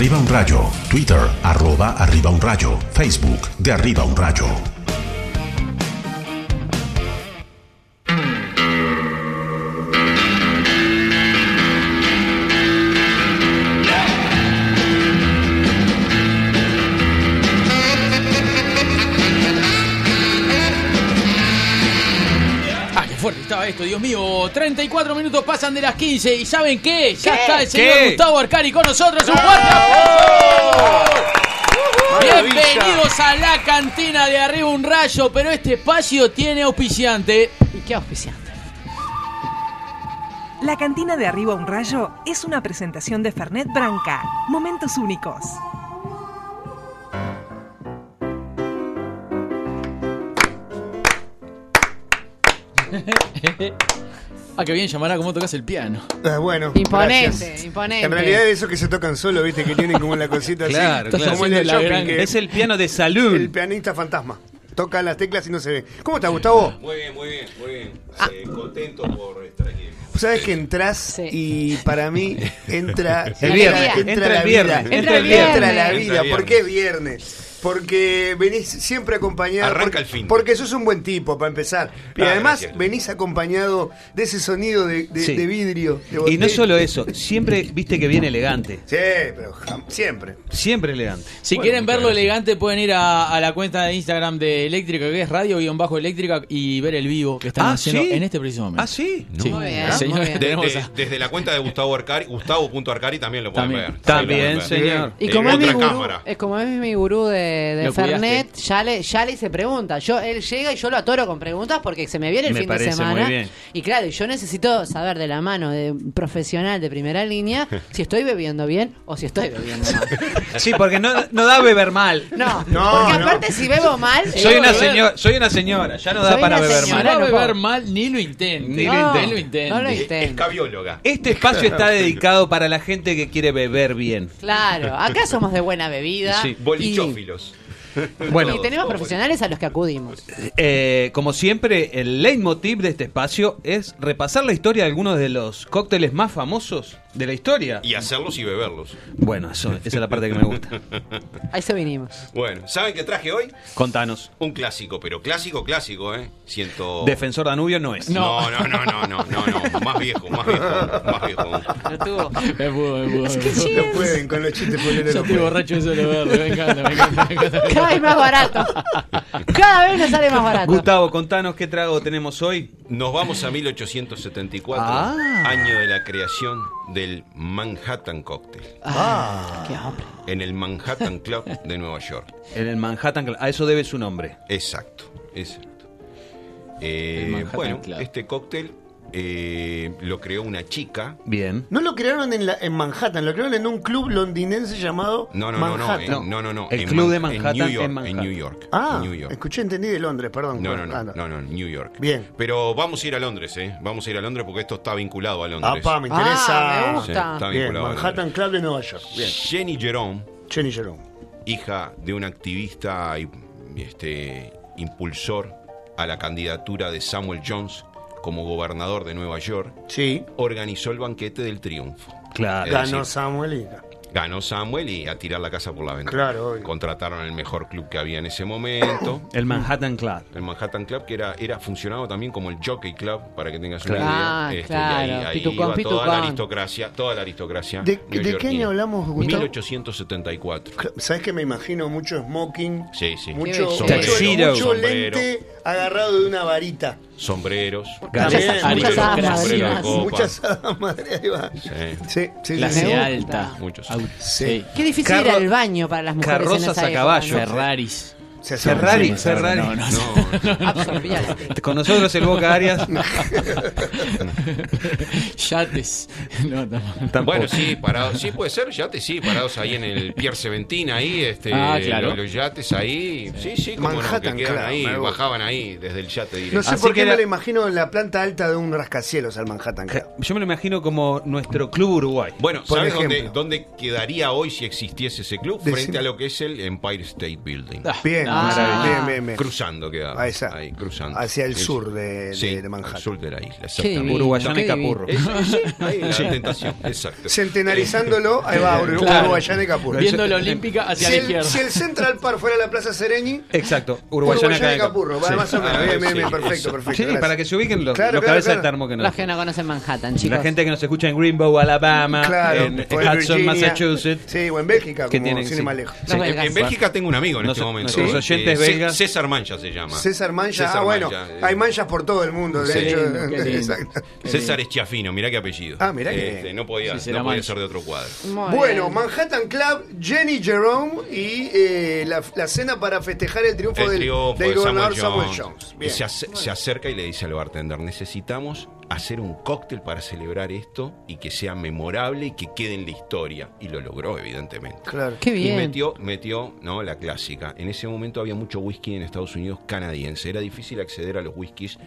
Arriba un rayo, Twitter, arroba arriba un rayo, Facebook, de arriba un rayo. Dios mío. 34 minutos pasan de las 15 y ¿saben qué? Ya está el señor ¿Qué? Gustavo Arcari con nosotros. ¡Un fuerte aplauso! Bienvenidos a la cantina de Arriba un Rayo, pero este espacio tiene auspiciante. ¿Y qué auspiciante? La cantina de Arriba un Rayo es una presentación de Fernet Branca. Momentos únicos. Qué bien llamará cómo tocas el piano. Ah, bueno, Imponente, gracias. imponente. En realidad esos que se tocan solo, viste, que tienen como la cosita Claro, así. claro. Como el shopping, gran- que Es el piano de salud. el pianista fantasma. Toca las teclas y no se ve. ¿Cómo estás, Gustavo? Muy bien, muy bien, muy bien. Ah. Eh, contento por estar aquí. Sabes que entras y para mí entra El viernes, entra, entra la el viernes, vida. entra el viernes. Entra la Entra el vida. ¿Por viernes. qué viernes? Porque venís siempre acompañado. Arranca porque, el fin. Porque sos un buen tipo, para empezar. Y Ah, además gracias. venís acompañado de ese sonido de, de- Sí. de vidrio. de Y no solo eso, siempre viste que viene elegante. Sí, pero siempre. Siempre elegante. Si Bueno, quieren verlo gracias. elegante, pueden ir a, a la cuenta de Instagram de Eléctrica, que es radio-eléctrica, y ver el vivo que están Ah, haciendo ¿sí? en este preciso momento. Ah, sí. Sí. Muy bien, Señor, muy bien. tenemos Desde, la cuenta de Gustavo Arcari, Gustavo.arcari también lo pueden También. ver. También, pueden ver. señor. Y Eh, como, es mi, otra gurú, cámara. es como es mi gurú de, de. Fernet, ya le, ya le hice preguntas. Yo, él llega y yo lo atoro con preguntas porque se me viene el Me fin de semana. muy bien. Y claro, yo necesito saber de la mano de un profesional de primera línea si estoy bebiendo bien o si estoy bebiendo mal. Sí, porque no, no da beber mal. No, No, porque no. aparte si bebo mal... Soy eh, una, beber. señora, soy una señora, ya no da Soy para beber mal. a no beber mal, ni lo intente. Ni lo No, intente. lo intente. No lo Es intente. cabióloga. Este espacio está dedicado para la gente que quiere beber bien. Claro, acá somos de buena bebida. Sí. Bolichófilos. Bueno, Y tenemos profesionales a los que acudimos. eh, como siempre, el leitmotiv de este espacio es repasar la historia de algunos de los cócteles más famosos de la historia. Y hacerlos y beberlos. Bueno, eso, esa es la parte que me gusta. A eso vinimos. Bueno, ¿saben qué traje hoy? Contanos. Un clásico, pero clásico, clásico, ¿eh? Siento. Defensor Danubio no es. No, no, no, no, no, no, no. Más viejo, más viejo, más viejo. Lo tuvo. Me pudo, me pudo, me pudo. No pueden con los chistes no estoy borracho de verlo. Me encanta, me encanta, me encanta. Cada vez más barato. Cada vez nos sale más barato. Gustavo, contanos qué trago tenemos hoy. Nos vamos a 1874, Ah. año de la creación del Manhattan Cocktail, Ah, qué hombre. en el Manhattan Club de Nueva York. En el Manhattan Club. A eso debe su nombre. Exacto, exacto. Eh, bueno, Club. este cóctel eh, lo creó una chica. Bien. No lo crearon en, la- en Manhattan, lo crearon en un club londinense llamado No, no, no, no, Manhattan. en- no, no, no. El en club Man- de Manhattan en New York, en Manhattan. New York. Ah, en New York. escuché, entendí de Londres, perdón. No, no, no, Ah, no, no, New York. Bien. Pero vamos a ir a Londres, ¿eh? Vamos a ir a Londres porque esto está vinculado a Londres. Ah, pa, me interesa. Ah, me Sí, gusta. está Bien, vinculado a Manhattan. Club de Nueva York. Bien. Jenny Jerome, Jenny Jerome. hija de un activista y este, impulsor a la candidatura de Samuel Jones como gobernador de Nueva York, Sí. organizó el banquete del triunfo. Claro. Ganó decir, Samuel y... ganó Samuel y a tirar la casa por la ventana. Claro, obvio. Contrataron el mejor club que había en ese momento. El Manhattan Club. El Manhattan Club, que era, era funcionado también como el Jockey Club, para que tengas una Claro. Ah, idea. Este, claro. Y ahí, ahí Pitucón, iba toda pitucón. la aristocracia, toda la aristocracia. ¿De, de qué año hablamos, Gustavo? 1874. ¿Sabes que me imagino mucho smoking? Sí, sí. Mucho, mucho, Sombrero, lente agarrado de una varita. sombreros, También, Muchas- copa. Muchas va. Sí. Sí, sí, Clase alta. Muchos. Sí. Qué difícil Carro- ir al baño para las mujeres en carrozas esa a época, caballo. ¿no? Ferraris. Se hace Ferrari. No, no. Con nosotros el Boca Arias. Yates. No, tampoco. tampoco. Bueno, sí, parados, sí puede ser yates, sí, parados ahí en el Pier Seventín, ahí, este, Ah, claro. los, yates ahí, sí, sí, como no, que Manhattan, claro, ahí, bajaban ahí desde el yate directo. No sé Así por que qué era- me lo imagino en la planta alta de un rascacielos al Manhattan Club. Yo me lo imagino como nuestro club Uruguay. Bueno, Por ¿sabes ejemplo. dónde, dónde quedaría hoy si existiese ese club? Decime. Frente a lo que es el Empire State Building. Ah, Bien. Maravilla. Bien, bien, bien. Cruzando quedaba. A esa. Ahí, cruzando. Hacia el Sí, sur de, sí, de- de Manhattan. Al sur de la isla, exactamente. Uruguayana y Capurro. sí, ahí la Sí. tentación, exacto. Centenarizándolo, ahí va Claro. Uruguayana y Capurro. Viendo la Olímpica hacia si la el, izquierda. si el Central Park fuera la Plaza Sereñi, Exacto, Uruguayana, Uruguayana y Capurro. va, Sí. Más o menos. Ah, bien, bien, sí, bien, perfecto, perfecto. Sí, gracias. para que se ubiquen los, Claro, los claro, cabezas claro. de termo que no. Los que no conocen Manhattan, chicos. La gente que nos escucha en Greenbow, Alabama, Claro, en, o en en Hudson. Massachusetts. Sí, o en Bélgica, Que como tienen, sin más lejos. En, Bélgica tengo un amigo en este momento. Eh, oyentes belgas. César Mancha se llama. César Mancha, César ah, bueno, Mancha, eh. hay manchas por todo el mundo, de Sí. hecho. Exacto. César Eschiafino, mirá qué apellido. Ah, mirá que Este, bien. no podía, Sí, no podía ser de otro cuadro. Muy Bueno, bien. Manhattan Club, Jenny Jerome y eh, la, la cena para festejar el triunfo, El del, triunfo del de gobernador Samuel Samuel Jones. Y se, ace- se acerca y le dice al bartender, necesitamos hacer un cóctel para celebrar esto y que sea memorable y que quede en la historia. Y lo logró, evidentemente. Claro. Qué Y bien. metió, metió ¿no? la clásica. En ese momento había mucho whisky en Estados Unidos canadiense. Era difícil acceder a los whiskies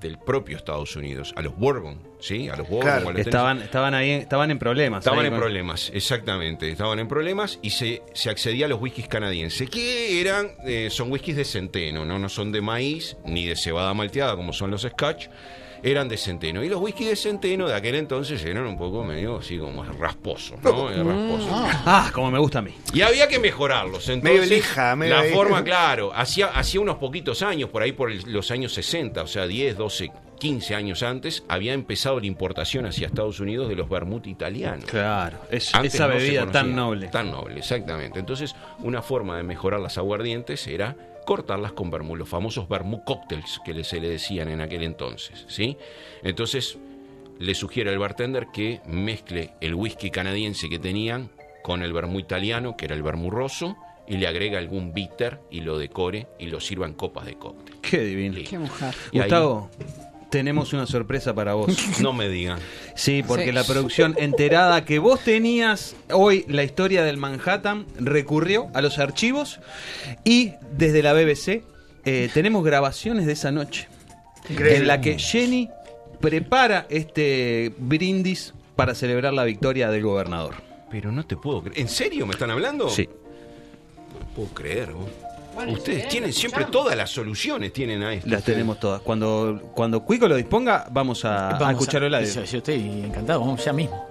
del propio Estados Unidos, a los Bourbon, ¿sí? A los Bourbon. Claro. a los Estaban, estaban ahí, estaban en problemas. Estaban ahí en con- problemas, exactamente. Estaban en problemas y se, se accedía a los whiskies canadienses, que eran, eh, son whiskies de centeno, ¿no? no son de maíz ni de cebada malteada como son los scotch, eran de centeno. Y los whiskies de centeno de aquel entonces eran un poco medio así como rasposos, ¿no? Rasposos. Ah, como me gusta a mí. Y había que mejorarlos. Entonces, Medio lija, medio la ahí. forma, claro, hacía, hacía unos poquitos años, por ahí por el- los años 60, o sea, 10, 12, 15 años antes, había empezado la importación hacia Estados Unidos de los vermut italianos. Claro, es- Antes esa no bebida conocía. tan noble. Tan noble, exactamente. Entonces, una forma de mejorar las aguardientes era cortarlas con vermú, los famosos vermú cocktails que se le decían en aquel entonces, ¿sí? Entonces, le sugiere al bartender que mezcle el whisky canadiense que tenían con el vermú italiano, que era el vermú rosso, y le agrega algún bitter y lo decore y lo sirva en copas de cóctel. Qué divino. Qué mujer. Y ahí- Gustavo, tenemos una sorpresa para vos. No me digan. Sí, porque Sí. la producción enterada que vos tenías hoy la historia del Manhattan recurrió a los archivos y desde la BBC eh, tenemos grabaciones de esa noche Increíble. en la que Jenny prepara este brindis para celebrar la victoria del gobernador. Pero no te puedo creer. ¿En serio me están hablando? Sí. No puedo creer. vos. Ustedes tienen siempre todas las soluciones, tienen a esto. Las tenemos todas. Cuando, cuando Cuico lo disponga, vamos a, a Vamos escucharlo el audio. Yo, yo estoy encantado, vamos ya mismo.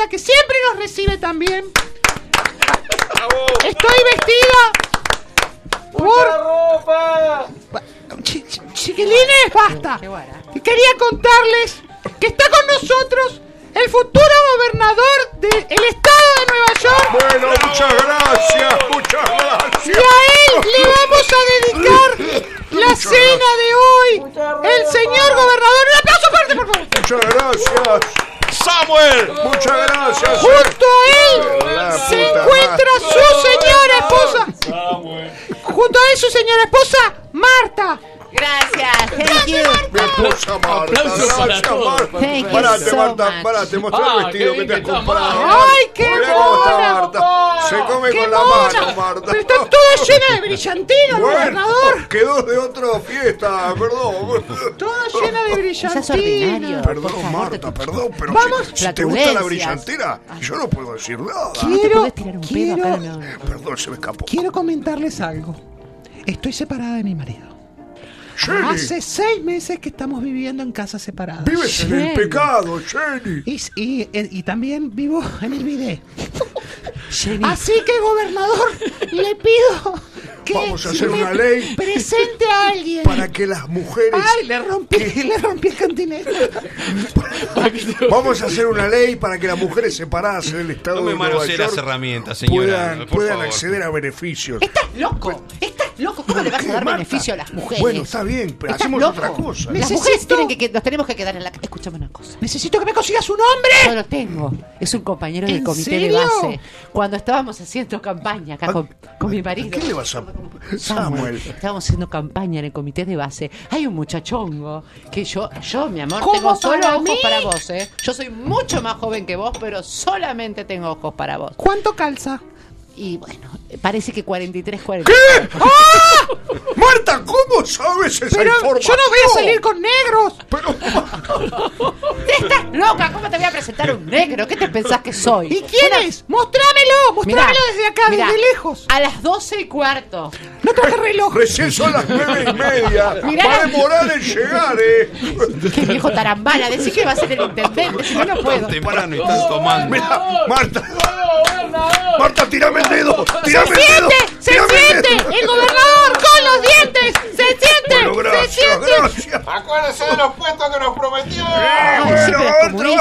Casa que siempre nos recibe tan bien. Estoy vestida por... ropa! Chi- chi- Chiquilines, basta. Y quería contarles que está con nosotros el futuro gobernador del estado de Nueva York. Bueno, muchas gracias, muchas gracias. Y a él le vamos a dedicar la cena de hoy. El señor gobernador. Un aplauso fuerte, por favor. Muchas gracias. ¡Samuel! Muchas gracias. Junto a él se encuentra su señora esposa. Junto a él su señora esposa, Marta. Gracias, thank you. Mi esposa Marta, Aplausos para todos. Marta. Thank you Parate so Marta, much. parate, mostrá Ah, el vestido qué que te has bien que está comprado. Marta. ¡Ay, qué Mirá cómo está mona, Marta. papá! Se come ¡Qué con la mona! mano, Marta. Pero está toda llena de brillantina, el gobernador. Bueno, quedó de otra fiesta, perdón. Toda llena de ordinario. brillantina. por Perdón, favor, Marta, te- perdón, pero Vamos. si, si te gusta la Flatulencias. brillantera, yo no puedo decir nada. No te Quiero, podés tirar un pedo no, no. Perdón, se me escapó. quiero comentarles algo. Estoy separada de mi marido. Jenny, Hace seis meses que estamos viviendo en casas separadas. vives en el pecado, Jenny. Y, y- y también vivo en el bidet. Jenny. Así que, gobernador, le pido que Vamos a hacer una ley presente a alguien. Para que las mujeres... Ay, le rompí, le rompí el cantinero. Vamos a hacer una ley para que las mujeres separadas en el estado No me de Nueva las York herramientas, señora. puedan, por puedan favor. acceder a beneficios. Estás loco, estás loco? ¿Cómo le vas a dar beneficio a las mujeres? Bueno, está bien, pero ¿Estás hacemos loco? otra cosa. Las mujeres tienen que, que- nos tenemos que quedar en la... Escúchame una cosa. Necesito que me consigas un hombre. Yo lo tengo. Es un compañero del ¿En comité serio? de base. Cuando estábamos haciendo campaña acá con, con mi marido. ¿Qué le vas a Samuel, Samuel? estábamos haciendo campaña en el comité de base. Hay un muchachongo que yo, yo, mi amor, ¿Cómo tengo solo para ojos mí? para vos, ¿eh? Yo soy mucho más joven que vos, pero solamente tengo ojos para vos. ¿Cuánto calza? Y bueno, parece que 43, 40. Marta, ¿cómo sabes esa Pero información? yo no voy a salir con negros. ¡Estás loca! ¿Cómo te voy a presentar un negro? ¿Qué te pensás que soy? ¿Y quién es? ¡Mostrámelo! ¡Mostrámelo desde acá, mirá, desde lejos! A las 12 y cuarto. No traje reloj. Recién son las nueve y media. Mirá Va a la- demorar en llegar, eh. Qué viejo tarambana. Decí que va a ser el intendente. Si no, no puedo. Temprano y están tomando. Mira, Marta. Marta, tirame el dedo. Tirame ¡Se siente! ¡Se siente! ¡El gobernador con los dientes! ¡Se siente! Bueno, ¡Se siente! gracias. Acuérdese de los puestos que nos prometió.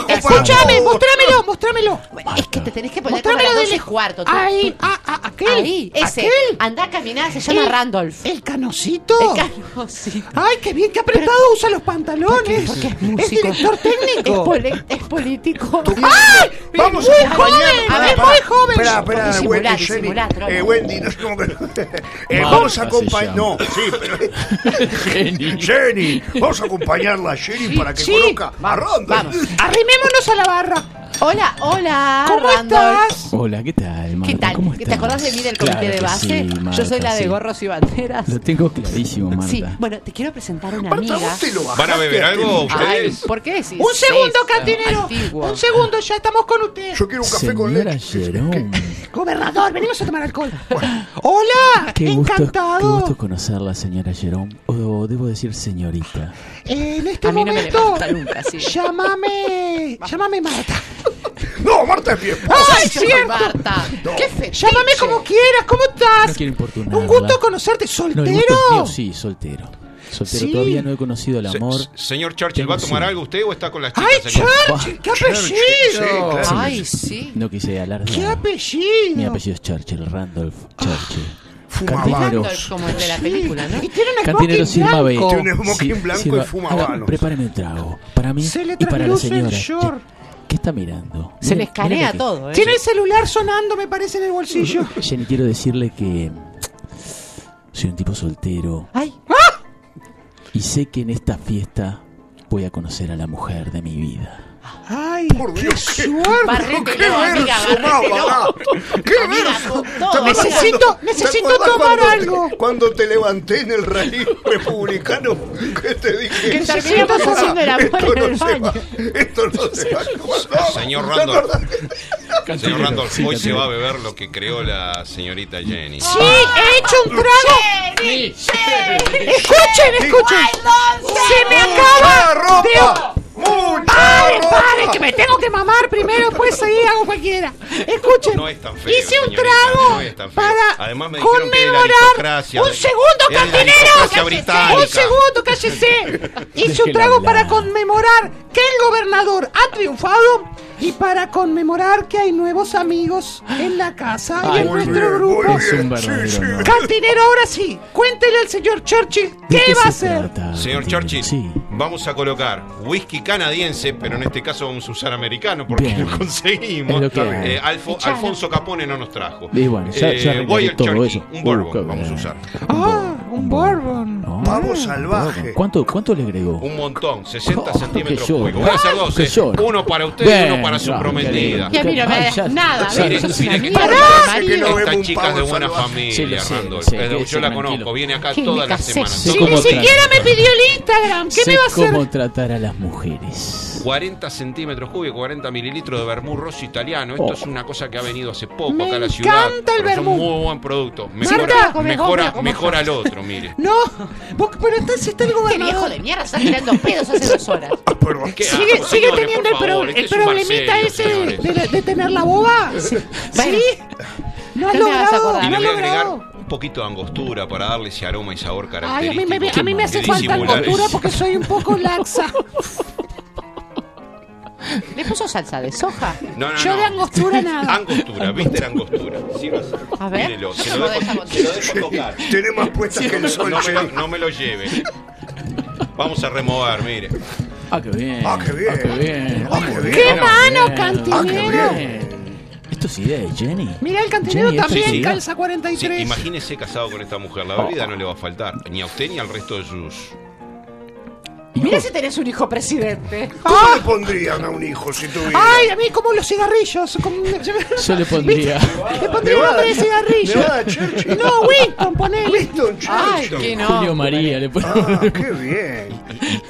Escúchame, mostrámelo, mostrámelo. Es que te tenés que poner Mostrámelo de 12 y lejos. cuarto. tú. Ahí, Tú- ah, ah, aquel. Ahí, ese. Aquel. Anda a caminar, se llama El- Randolph. ¿El canocito? El canocito. Ay, qué bien, qué apretado usa los pantalones. Porque es Es director Es, técnico. poli- es político. ¡Ay! Vamos muy a joven, es muy joven. Espera, espera, Eh, Wendy, no sé cómo que. Eh, vamos a acompañar. No, sí, pero. Jenny. Jenny, vamos a acompañarla a Jenny para que sí. conozca a Vamos. Arrimémonos a la barra. Hola, hola. ¿Cómo Randolph. estás? Hola, ¿qué tal, Marta? ¿Qué tal? ¿Cómo ¿Te estás? acordás de mí del comité Claro de que base? sí, Yo Marta, soy la de sí. gorros y banderas. Lo tengo clarísimo, Marta. Sí, bueno, te quiero presentar a una Marta, amiga. vos te lo bajaste ¿Van a beber algo Ay, ustedes? ¿por qué decís Un segundo, eso? cantinero. Antiguo. Un segundo, ya estamos con usted. Yo quiero un café con Señora leche. Jerome, Gobernador, venimos a tomar alcohol. Hola, qué gusto, qué encantado. gusto conocerla, señora Jerome. O debo decir señorita. En este A mí no me momento, levanta nunca, sí. llámame, llámame Marta. No, Marta es bien. ¡Ay, Ay, cierto! Marta. ¿Qué fetiche? Llámame como quieras, ¿cómo No estás? quiero importunarla. Un gusto conocerte, No, el soltero. gusto es mío, sí, soltero. Soltero, Sí. todavía no he conocido el amor. se- señor Churchill, ¿va a tomar sí. algo usted o está con las chicas, ¡Ay, señor? Churchill! ¡Qué Churchill, sí, apellido! claro. Ay, sí. No quise alardear. ¡Qué Mi apellido! apellido es Churchill, Randolph Churchill. Fuma Cantinero. habano. Randolph, como el de la película, ¿no? Y tiene un Cantinero blanco. Tiene un smoking blanco y fuma. Prepáreme un trago. Para mí Se le y para la señora. ¿Qué, está mirando? Se le escanea todo, ¿eh? Tiene el celular sonando, me parece, en el bolsillo. Jenny, quiero decirle que soy un tipo soltero Ay, y sé que en esta fiesta voy a conocer a la mujer de mi vida. ¡Ay, Por qué Dios, qué, suerte! Qué amiga, verso barato. ¡Qué Amiga, verso! con todo. ¿Te acordás Necesito- necesito ¿te acordás tomar cuando te- algo? Cuando te levanté en el rally republicano, que te dije... Que terminamos "Esto haciendo el amor esto en el no se baño". va, Esto no se va. No, Señor ¿te Randolph. Señor Randolph, hoy se va a beber lo que creó la señorita Jenny. Sí, he hecho un trago. Escuchen, escuchen. Se me ¡Mucha acaba ropa! De... ¡Mucha ¡Pare, ropa! pare! Que me tengo que mamar primero, pues ahí hago cualquiera. Escuchen. No es tan feo. Hice un señorita, trago no es tan feo. para Además me que conmemorar. Un segundo, es de la cantinero. aristocracia británica. Un segundo, cállese. Hice un trago para conmemorar que el gobernador ha triunfado y para conmemorar que hay nuevos amigos en la casa y en nuestro bien, grupo. Es un. Sí, sí. Cantinero, ahora sí, cuéntele al señor Churchill ¿De qué qué va a se hacer. trata, Señor? Churchill, Sí. vamos a colocar whisky canadiense, pero en este caso vamos a usar americano porque Bien. lo conseguimos. Lo que. Eh, Alfo-. Alfonso Capone no nos trajo. Y bueno, ya- ya todo Turkey, eso. un Uh, bourbon qué vamos a usar. Ah, un bourbon. No. Pavo salvaje. ¿Cuánto, ¿Cuánto le agregó? Un montón, 60 Oh, centímetros cúbicos. Voy a hacer dos, Que eh. llora. Uno para usted y uno para su claro, prometida. Y a mí no me das ya- nada. No Esta chica es de buena salvaje. familia, Randolph. yo la tranquilo. conozco, viene acá todas las semanas. Si ¿Cómo ni siquiera me pidió el Instagram, ¿qué me va a hacer? cómo tratar a las mujeres. 40 centímetros cúbicos, 40 mililitros de vermú rosso italiano. Esto Oh. es una cosa que ha venido hace poco Me acá a la ciudad. encanta el pero es un vermú. muy buen producto. Mejora, mejora, mejora al otro, mire. No, vos- pero entonces está el Qué viejo gobernador. de mierda, estás tirando pedos hace dos horas. Pero, ¿Qué Sigue, asco, sigue señores, teniendo el, favor, el este es un problemita ese de, de tener la boba. Sí. No has ¿Qué me logrado, no has voy a agregar logrado. un poquito de angostura para darle ese aroma y sabor Ay, a característico. mí me, a mí me hace falta angostura porque soy un poco laxa. Le puso salsa de soja? No, no, Yo no. de angostura nada. Angostura, viste la angostura. A ver. Mírelo, se lo dejo, se lo dejo tocar. Tiene más puestas que el sol. No me, lo, no me lo lleve. Vamos a remover, mire. Ah, qué bien. Ah, qué bien. Ah, qué bien. Ah, qué bien. ¡Qué Ah, mano, bien. cantinero! Ah, qué Esto es idea de Jenny. Mira, el cantinero Jenny, también sí, sí. calza Sí, 43. imagínese casado con esta mujer. La bebida no le va a faltar. Ni a usted ni al resto de sus. Mira si tenés un hijo presidente. ¿Cómo le pondrían a un hijo si tuviera? Ay, a mí como los cigarrillos. como- Yo le pondría. Le pondría un nombre de cigarrillo. No, Winston, ponele. Winston Ay, Churchill. que no. Julio María le. Ah, qué bien.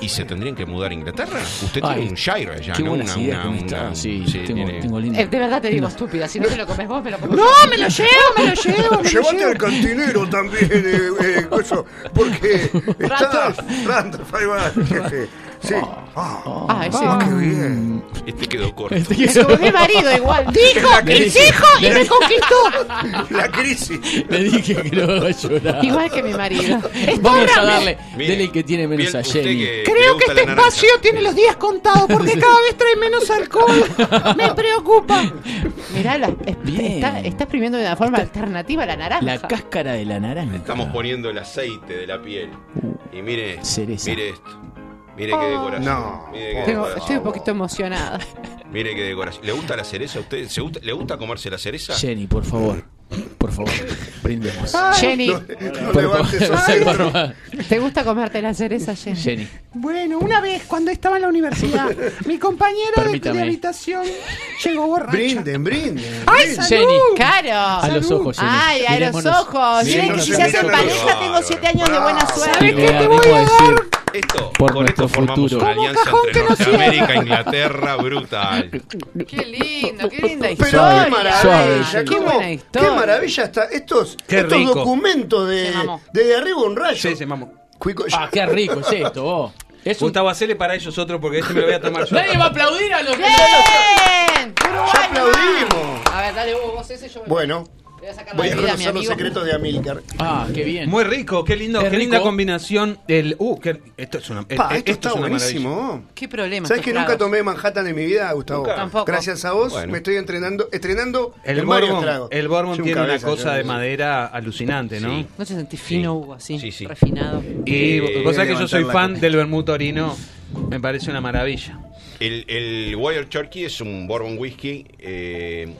¿Y, y se tendrían que mudar a Inglaterra? Usted Ay, tiene un Shire allá, Qué ¿no? Una- Sí, sí, tengo, tiene- tengo lindo. Eh, de verdad te digo estúpida. Si no te lo comes vos, me lo como No, me lo llevo, me lo llevo, me Llévate al cantinero también, eh, eh, eso, porque está Randolph. Randolph, ahí va. Sí. Ah, Ay, sí. ah, qué bien. Este quedó corto. Es como mi marido igual. Dijo, dije- dijo y le me dije- La conquistó. crisis. Le dije que lo haga llorar. Igual que mi marido. Vamos a darle. Mire, Dele el que tiene menos a Jenny. que- Creo que este espacio tiene los días contados porque cada vez trae menos alcohol. Me preocupa. Mirá, la, es- Bien. está, está exprimiendo de una forma alternativa la naranja. La cáscara de la naranja. Estamos poniendo el aceite de la piel. Y mire, Cereza. mire esto. Mire qué decoración. No. Mire qué Tengo- decoración. estoy un poquito emocionada. Mire qué decoración. ¿Le gusta la cereza a usted? ¿Se gusta- ¿Le gusta comerse la cereza? Jenny, por favor. Por favor. Brindemos. Jenny, No, no Por levantes favor. así. Por favor. ¿te gusta comerte la cereza, Jenny? Jenny. Bueno, una vez cuando estaba en la universidad, mi compañero de, habitación llegó borracho. Brinden, brinden. ¡Ay, brinden. salud! Jenny. Caro. A los ojos, Jenny. Ay, a los Mirémonos. ojos. Miren Mirémonos, que si se hacen pareja tengo siete años de buena suerte. le qué te voy a decir. Esto, Por con esto formamos futuro. una alianza cajón entre que no Norteamérica e. Inglaterra brutal. Qué lindo, qué linda Pero historia. qué maravilla, Suave, qué cómo- buena historia. qué maravilla está. Estos, Qué estos rico. documentos de, de, de arriba un rayo. Sí, se mamó. Ah, qué rico es esto, vos. Es un... Gustavo, hacele para ellos otro porque este me lo voy a tomar yo. Nadie va a aplaudir a los ¡Bien! ya Uruguay, aplaudimos. A ver, dale vos, vos ese, yo me Bueno, voy a sacar la voy a bebida a mi conocer los secretos de Amílcar. Ah, qué bien. Muy rico, qué lindo, qué linda combinación. El, uh, qué- esto es una, Pa, eh, esto, esto está es una buenísimo. ¿Qué problema? ¿Sabes que nunca tomé Manhattan en mi vida, Gustavo? Nunca. Tampoco. Gracias a vos Bueno. me estoy entrenando, estrenando El en Bourbon, tragos. el Bourbon Soy un tiene una cosa de madera alucinante, ¿no? Sí. No te sentís fino, Hugo, así, Sí, sí. refinado. Y Eh, vos sabés que yo soy fan del vermut torino, me parece una maravilla. El, el Wild Turkey es un bourbon whisky eh,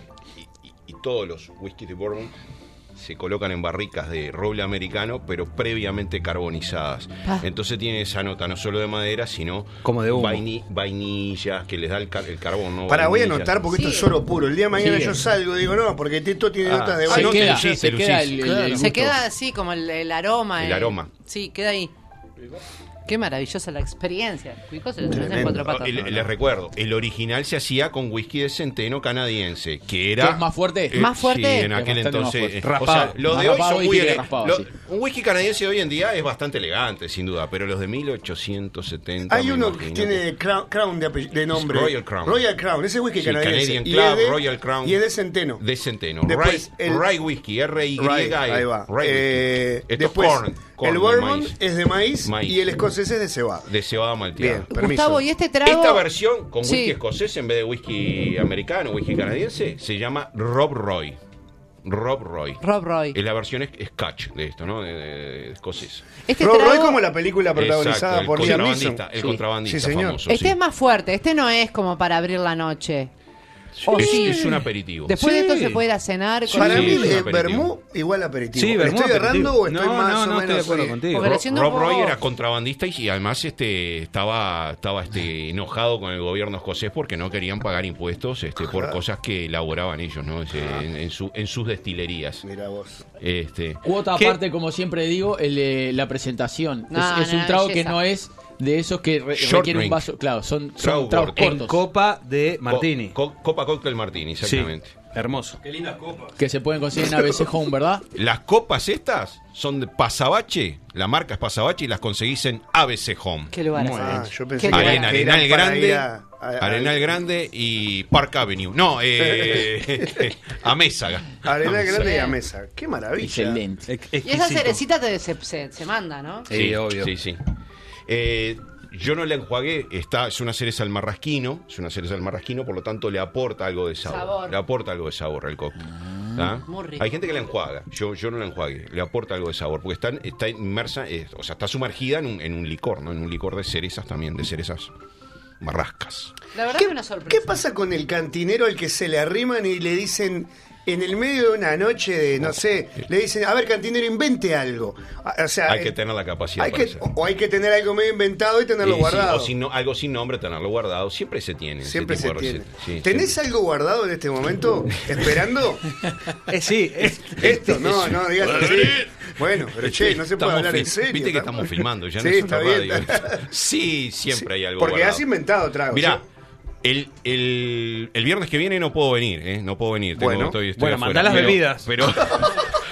todos los whiskies de bourbon se colocan en barricas de roble americano, pero previamente carbonizadas. Ah. Entonces tiene esa nota no solo de madera, sino Como de vaini- vainillas que les da el, car- el carbón. ¿no? Para, voy a anotar porque esto Sí. es oro puro. El día de mañana Sí. yo salgo y digo, no, porque esto tiene Ah, notas de Se vainilla. queda, se queda lucís. el, el- Claro. el Se queda así como el, el aroma. El eh. aroma. Sí, queda ahí. Qué maravillosa la experiencia. Cuico se lo tenés en Tremendo. cuatro patas. Ah, les recuerdo, el original se hacía con whisky de centeno canadiense, que era... ¿Que es más fuerte? Eh, ¿Más fuerte? Sí, en aquel entonces. eh, o sea, los Más de hoy son y muy... raspado, lo- sí. Un whisky canadiense de hoy en día es bastante elegante, sin duda, pero los de 1870... Hay uno que tiene Crown, Crown de, nombre. Royal Crown. Royal Crown, ese whisky Sí, canadiense. Canadian Y Club, es de- Royal Crown. Y es de centeno. De centeno. Después, rye, el- rye whisky, R-Y. Rye, ahí va. Rye Eh, es después, corn, corn el de bourbon es de maíz, Maíz. y el escocés es de cebada. De cebada malteada. Bien, permiso. Gustavo, ¿y este trago? Esta versión con Sí. whisky escocés en vez de whisky americano, whisky canadiense, se llama Rob Roy. Rob Roy. Rob Roy. Es la versión es- Scotch de esto, ¿no? De, de- de escocés. Este Rob Roy como la película protagonizada Exacto, por Liam Neeson. contrabandista, el Sí. contrabandista Sí, señor. famoso. Este sí. es más fuerte. Este no es como para abrir la noche. O es, sí. es un aperitivo. Después de Sí. esto se puede ir a cenar con Para Sí, mí, es un eh, aperitivo. vermú igual aperitivo. Sí, ¿Estoy aperitivo. errando o estoy No, más no, o no, estoy de acuerdo eh, contigo. Porque Rob, un poco- Roy era contrabandista y, y además este estaba estaba este enojado con el gobierno escocés porque no querían pagar impuestos este por cosas que elaboraban ellos no Ese, en, en su- en sus destilerías Mira vos. este Cuota ¿Qué? aparte, como siempre digo, el, la presentación. No, es es no, un trago que no es de esos que re- Short requiere un vaso. Claro, son, son tragos. En cortos. copa de Martini. Co- co- Copa Cocktail Martini, exactamente. Sí, hermoso. que se pueden conseguir en ABC Home, ¿verdad? Las copas estas son de Pasabache, la marca es Pasabache y las conseguís en ABC Home. ¿Qué lugar? Ah, yo pensé Qué que Arena, Arenal Grande, a- a- a- Arenal Grande y Park Avenue. No, eh, a Mésaga. Arenal Grande y a Bien. mesa. Qué maravilla. Excelente. Ex- Y esa cerecita te, se, se, se manda, ¿no? Sí, obvio. Sí, sí. Eh, Yo no la enjuagué, está, es una cereza al marrasquino, es una cereza al marrasquino, por lo tanto le aporta algo de sabor. Sabor. Le aporta algo de sabor al coco. ¿tá? Muy rico. Hay gente que la enjuaga, yo, yo no la enjuague, le aporta algo de sabor, porque está, está inmersa, eh, o sea, está sumergida en un, en un licor, ¿no? En un licor de cerezas también, de cerezas marrascas. La verdad que una sorpresa. ¿Qué pasa con el cantinero al que se le arriman y le dicen en el medio de una noche de, no sé, le dicen, a ver, cantinero, invente algo? A- O sea, Hay que eh, tener la capacidad hay para que- hacer. o hay que tener algo medio inventado y tenerlo Y sí, guardado. o algo sin nombre, tenerlo guardado. Siempre se tiene. Siempre se tiene. Sí, ¿Tenés algo guardado en este momento? ¿Esperando? Eh, sí, Esto, no, no, digas así. Bueno, pero che, no se puede Estamos hablar en serio. Viste que estamos filmando, ya Sí, no es está una bien. radio. Sí, siempre hay algo Porque guardado. has inventado tragos. Mirá, ¿sí? El, el, el viernes que viene no puedo venir, ¿eh? No puedo venir. Tengo- Bueno. estoy, estoy Bueno, mandá las Pero- bebidas. Pero,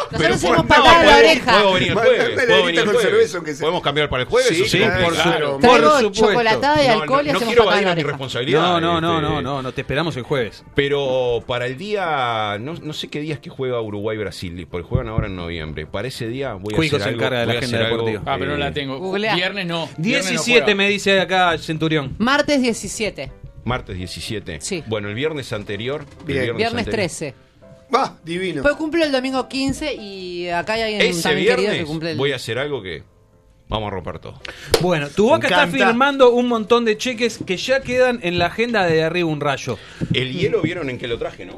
Nosotros hacemos puedo- patada la oreja. Puedo venir el jueves. Puedo venir el jueves. ¿Podemos cambiar para el jueves? Sí, o se claro, Por supuesto. chocolatada y No, alcohol y no, no hacemos quiero mi oreja. responsabilidad. No, no, no, este, no, no, no te esperamos el jueves. Pero para el día, no, no sé qué días que juega Uruguay-Brasil, porque juegan ahora en noviembre. Para ese día voy a Cuico hacer se encarga de la agenda deportiva. Ah, pero no la tengo. Viernes no. Viernes no 17 juega. me dice acá Centurión. Martes 17. Martes 17. Sí. Bueno, el viernes anterior. el Bien. Viernes anterior- 13. Va, divino. Pues cumplo el domingo 15 y acá hay alguien Ese también querido que viernes cumple el... voy a hacer algo que vamos a romper todo. Bueno, tu boca está firmando un montón de cheques que ya quedan en la agenda de arriba un rayo. El hielo vieron en que lo traje, ¿no?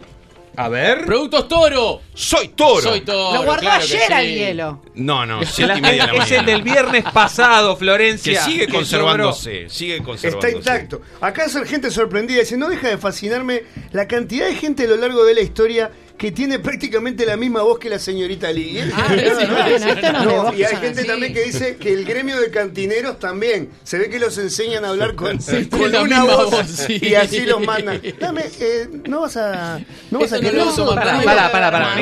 A ver. Productos Toro. ¡Soy toro! Soy Toro. Lo guardó claro ayer sí. al hielo. No, no, siete y media de la es el del viernes pasado, Que Florencia. sigue que conservándose, sigue Está conservándose. intacto. Acá hay gente sorprendida. Dice, no deja de fascinarme la cantidad de gente a lo largo de la historia que tiene prácticamente la misma voz que la señorita Lee. ¿eh? Ah, no, bueno, esto no es de No, vos, y hay gente también que dice que el gremio de cantineros también. Se ve que los enseñan a hablar con, tiene con la una misma voz, voz, sí. y así los mandan. Dame, eh, no vas a. No vas a Eso no querer. Pará, pará, pará,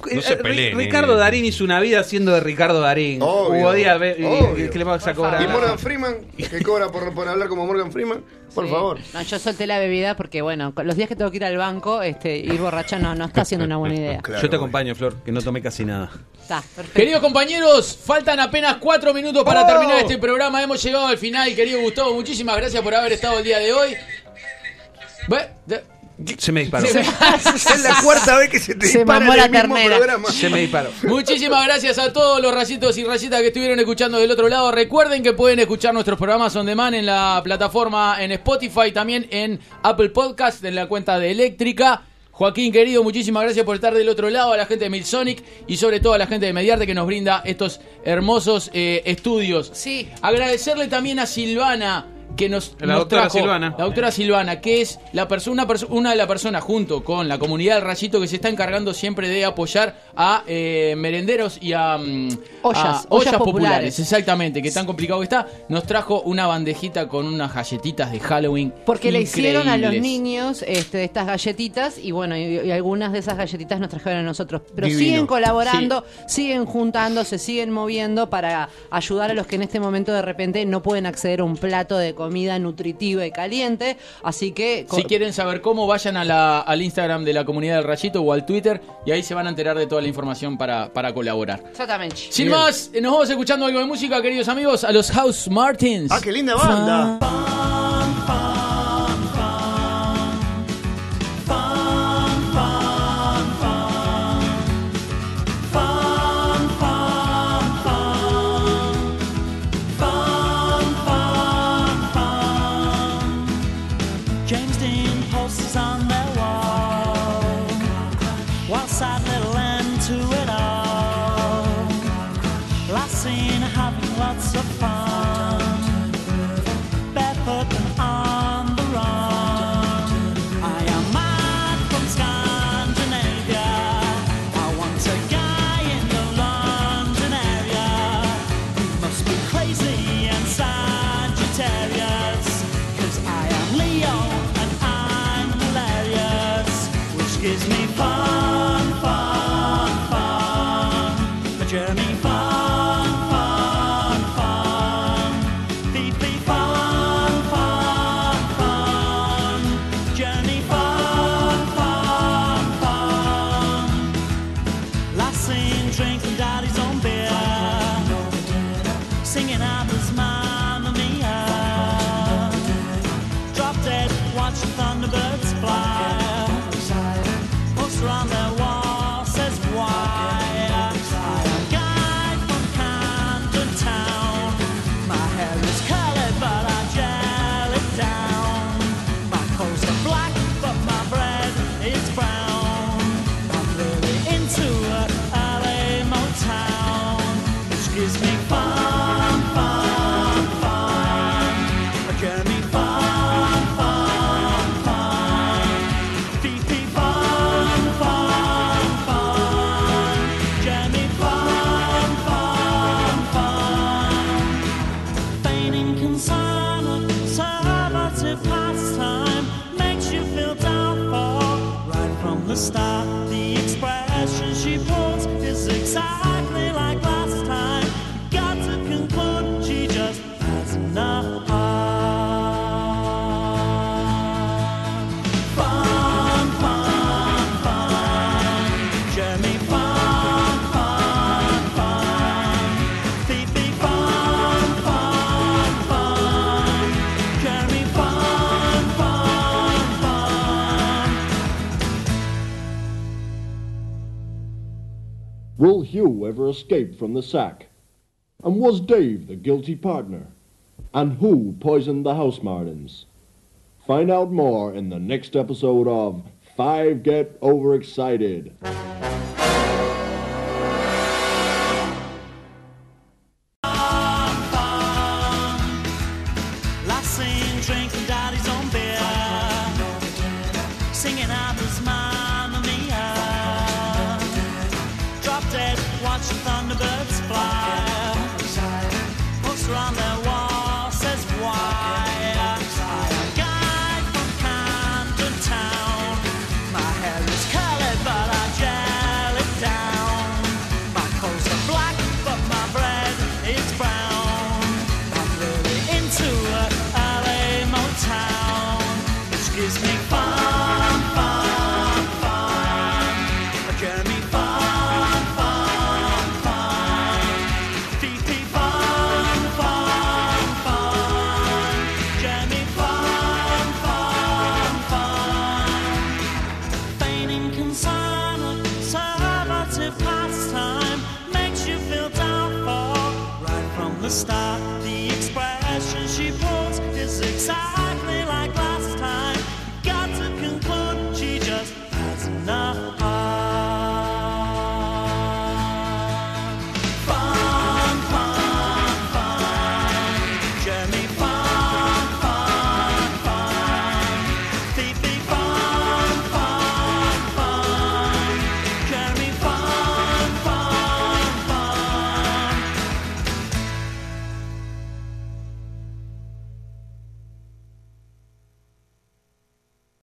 bueno. Eh, No se eh, peleen, Ricardo eh. Darín hizo una vida siendo de Ricardo Darín. Obvio, Hubo días ve- y- obvio. que le vas a cobrar. Y Morgan Freeman, que cobra por, por hablar como Morgan Freeman, por Sí. favor. No, yo solté la bebida porque, bueno, los días que tengo que ir al banco, este, ir borracha no, no está siendo una buena idea. Claro, Yo te acompaño, Flor, que no tomé casi nada. Está, perfecto. Queridos compañeros, faltan apenas cuatro minutos para ¡Oh! terminar este programa. Hemos llegado al final, querido Gustavo. Muchísimas gracias por haber estado el día de hoy. Se me disparó. Se- Es la cuarta vez que se te Se dispara mamó en la el mismo ternera. programa. Se me disparó. Muchísimas gracias a todos los rayitos y rayitas que estuvieron escuchando del otro lado. Recuerden que pueden escuchar nuestros programas on demand en la plataforma en Spotify, también en Apple Podcast, en la cuenta de Eléctrica. Joaquín, querido, muchísimas gracias por estar del otro lado, a la gente de Milsonic y sobre todo a la gente de Mediarte que nos brinda estos hermosos eh, estudios. Sí. Agradecerle también a Silvana que nos, La nos doctora trajo- Silvana. La doctora Silvana, que es la persona, una, perso- una de las personas junto con la comunidad del Rayito que se está encargando siempre de apoyar a eh, merenderos y a, mm, Ollas, a ollas populares. populares. Exactamente, que tan complicado que está. Nos trajo una bandejita con unas galletitas de Halloween. Porque le hicieron a los niños este, estas galletitas y bueno, y, y algunas de esas galletitas nos trajeron a nosotros. Pero Divino. siguen colaborando, siguen juntando, se siguen moviendo para ayudar a los que en este momento de repente no pueden acceder a un plato de comida nutritiva y caliente. Así que... Si quieren saber cómo, vayan a la- al Instagram de la comunidad del Rayito o al Twitter y ahí se van a enterar de toda la información para, para colaborar. Exactamente. Sin más, eh, nos vamos escuchando algo de música, queridos amigos, a los House Martins. Ah, qué linda banda. James gives me fun, Hugh ever escape from the sack? And was Dave the guilty partner? And who poisoned the house martins? Find out more in the next episode of Five Get Overexcited.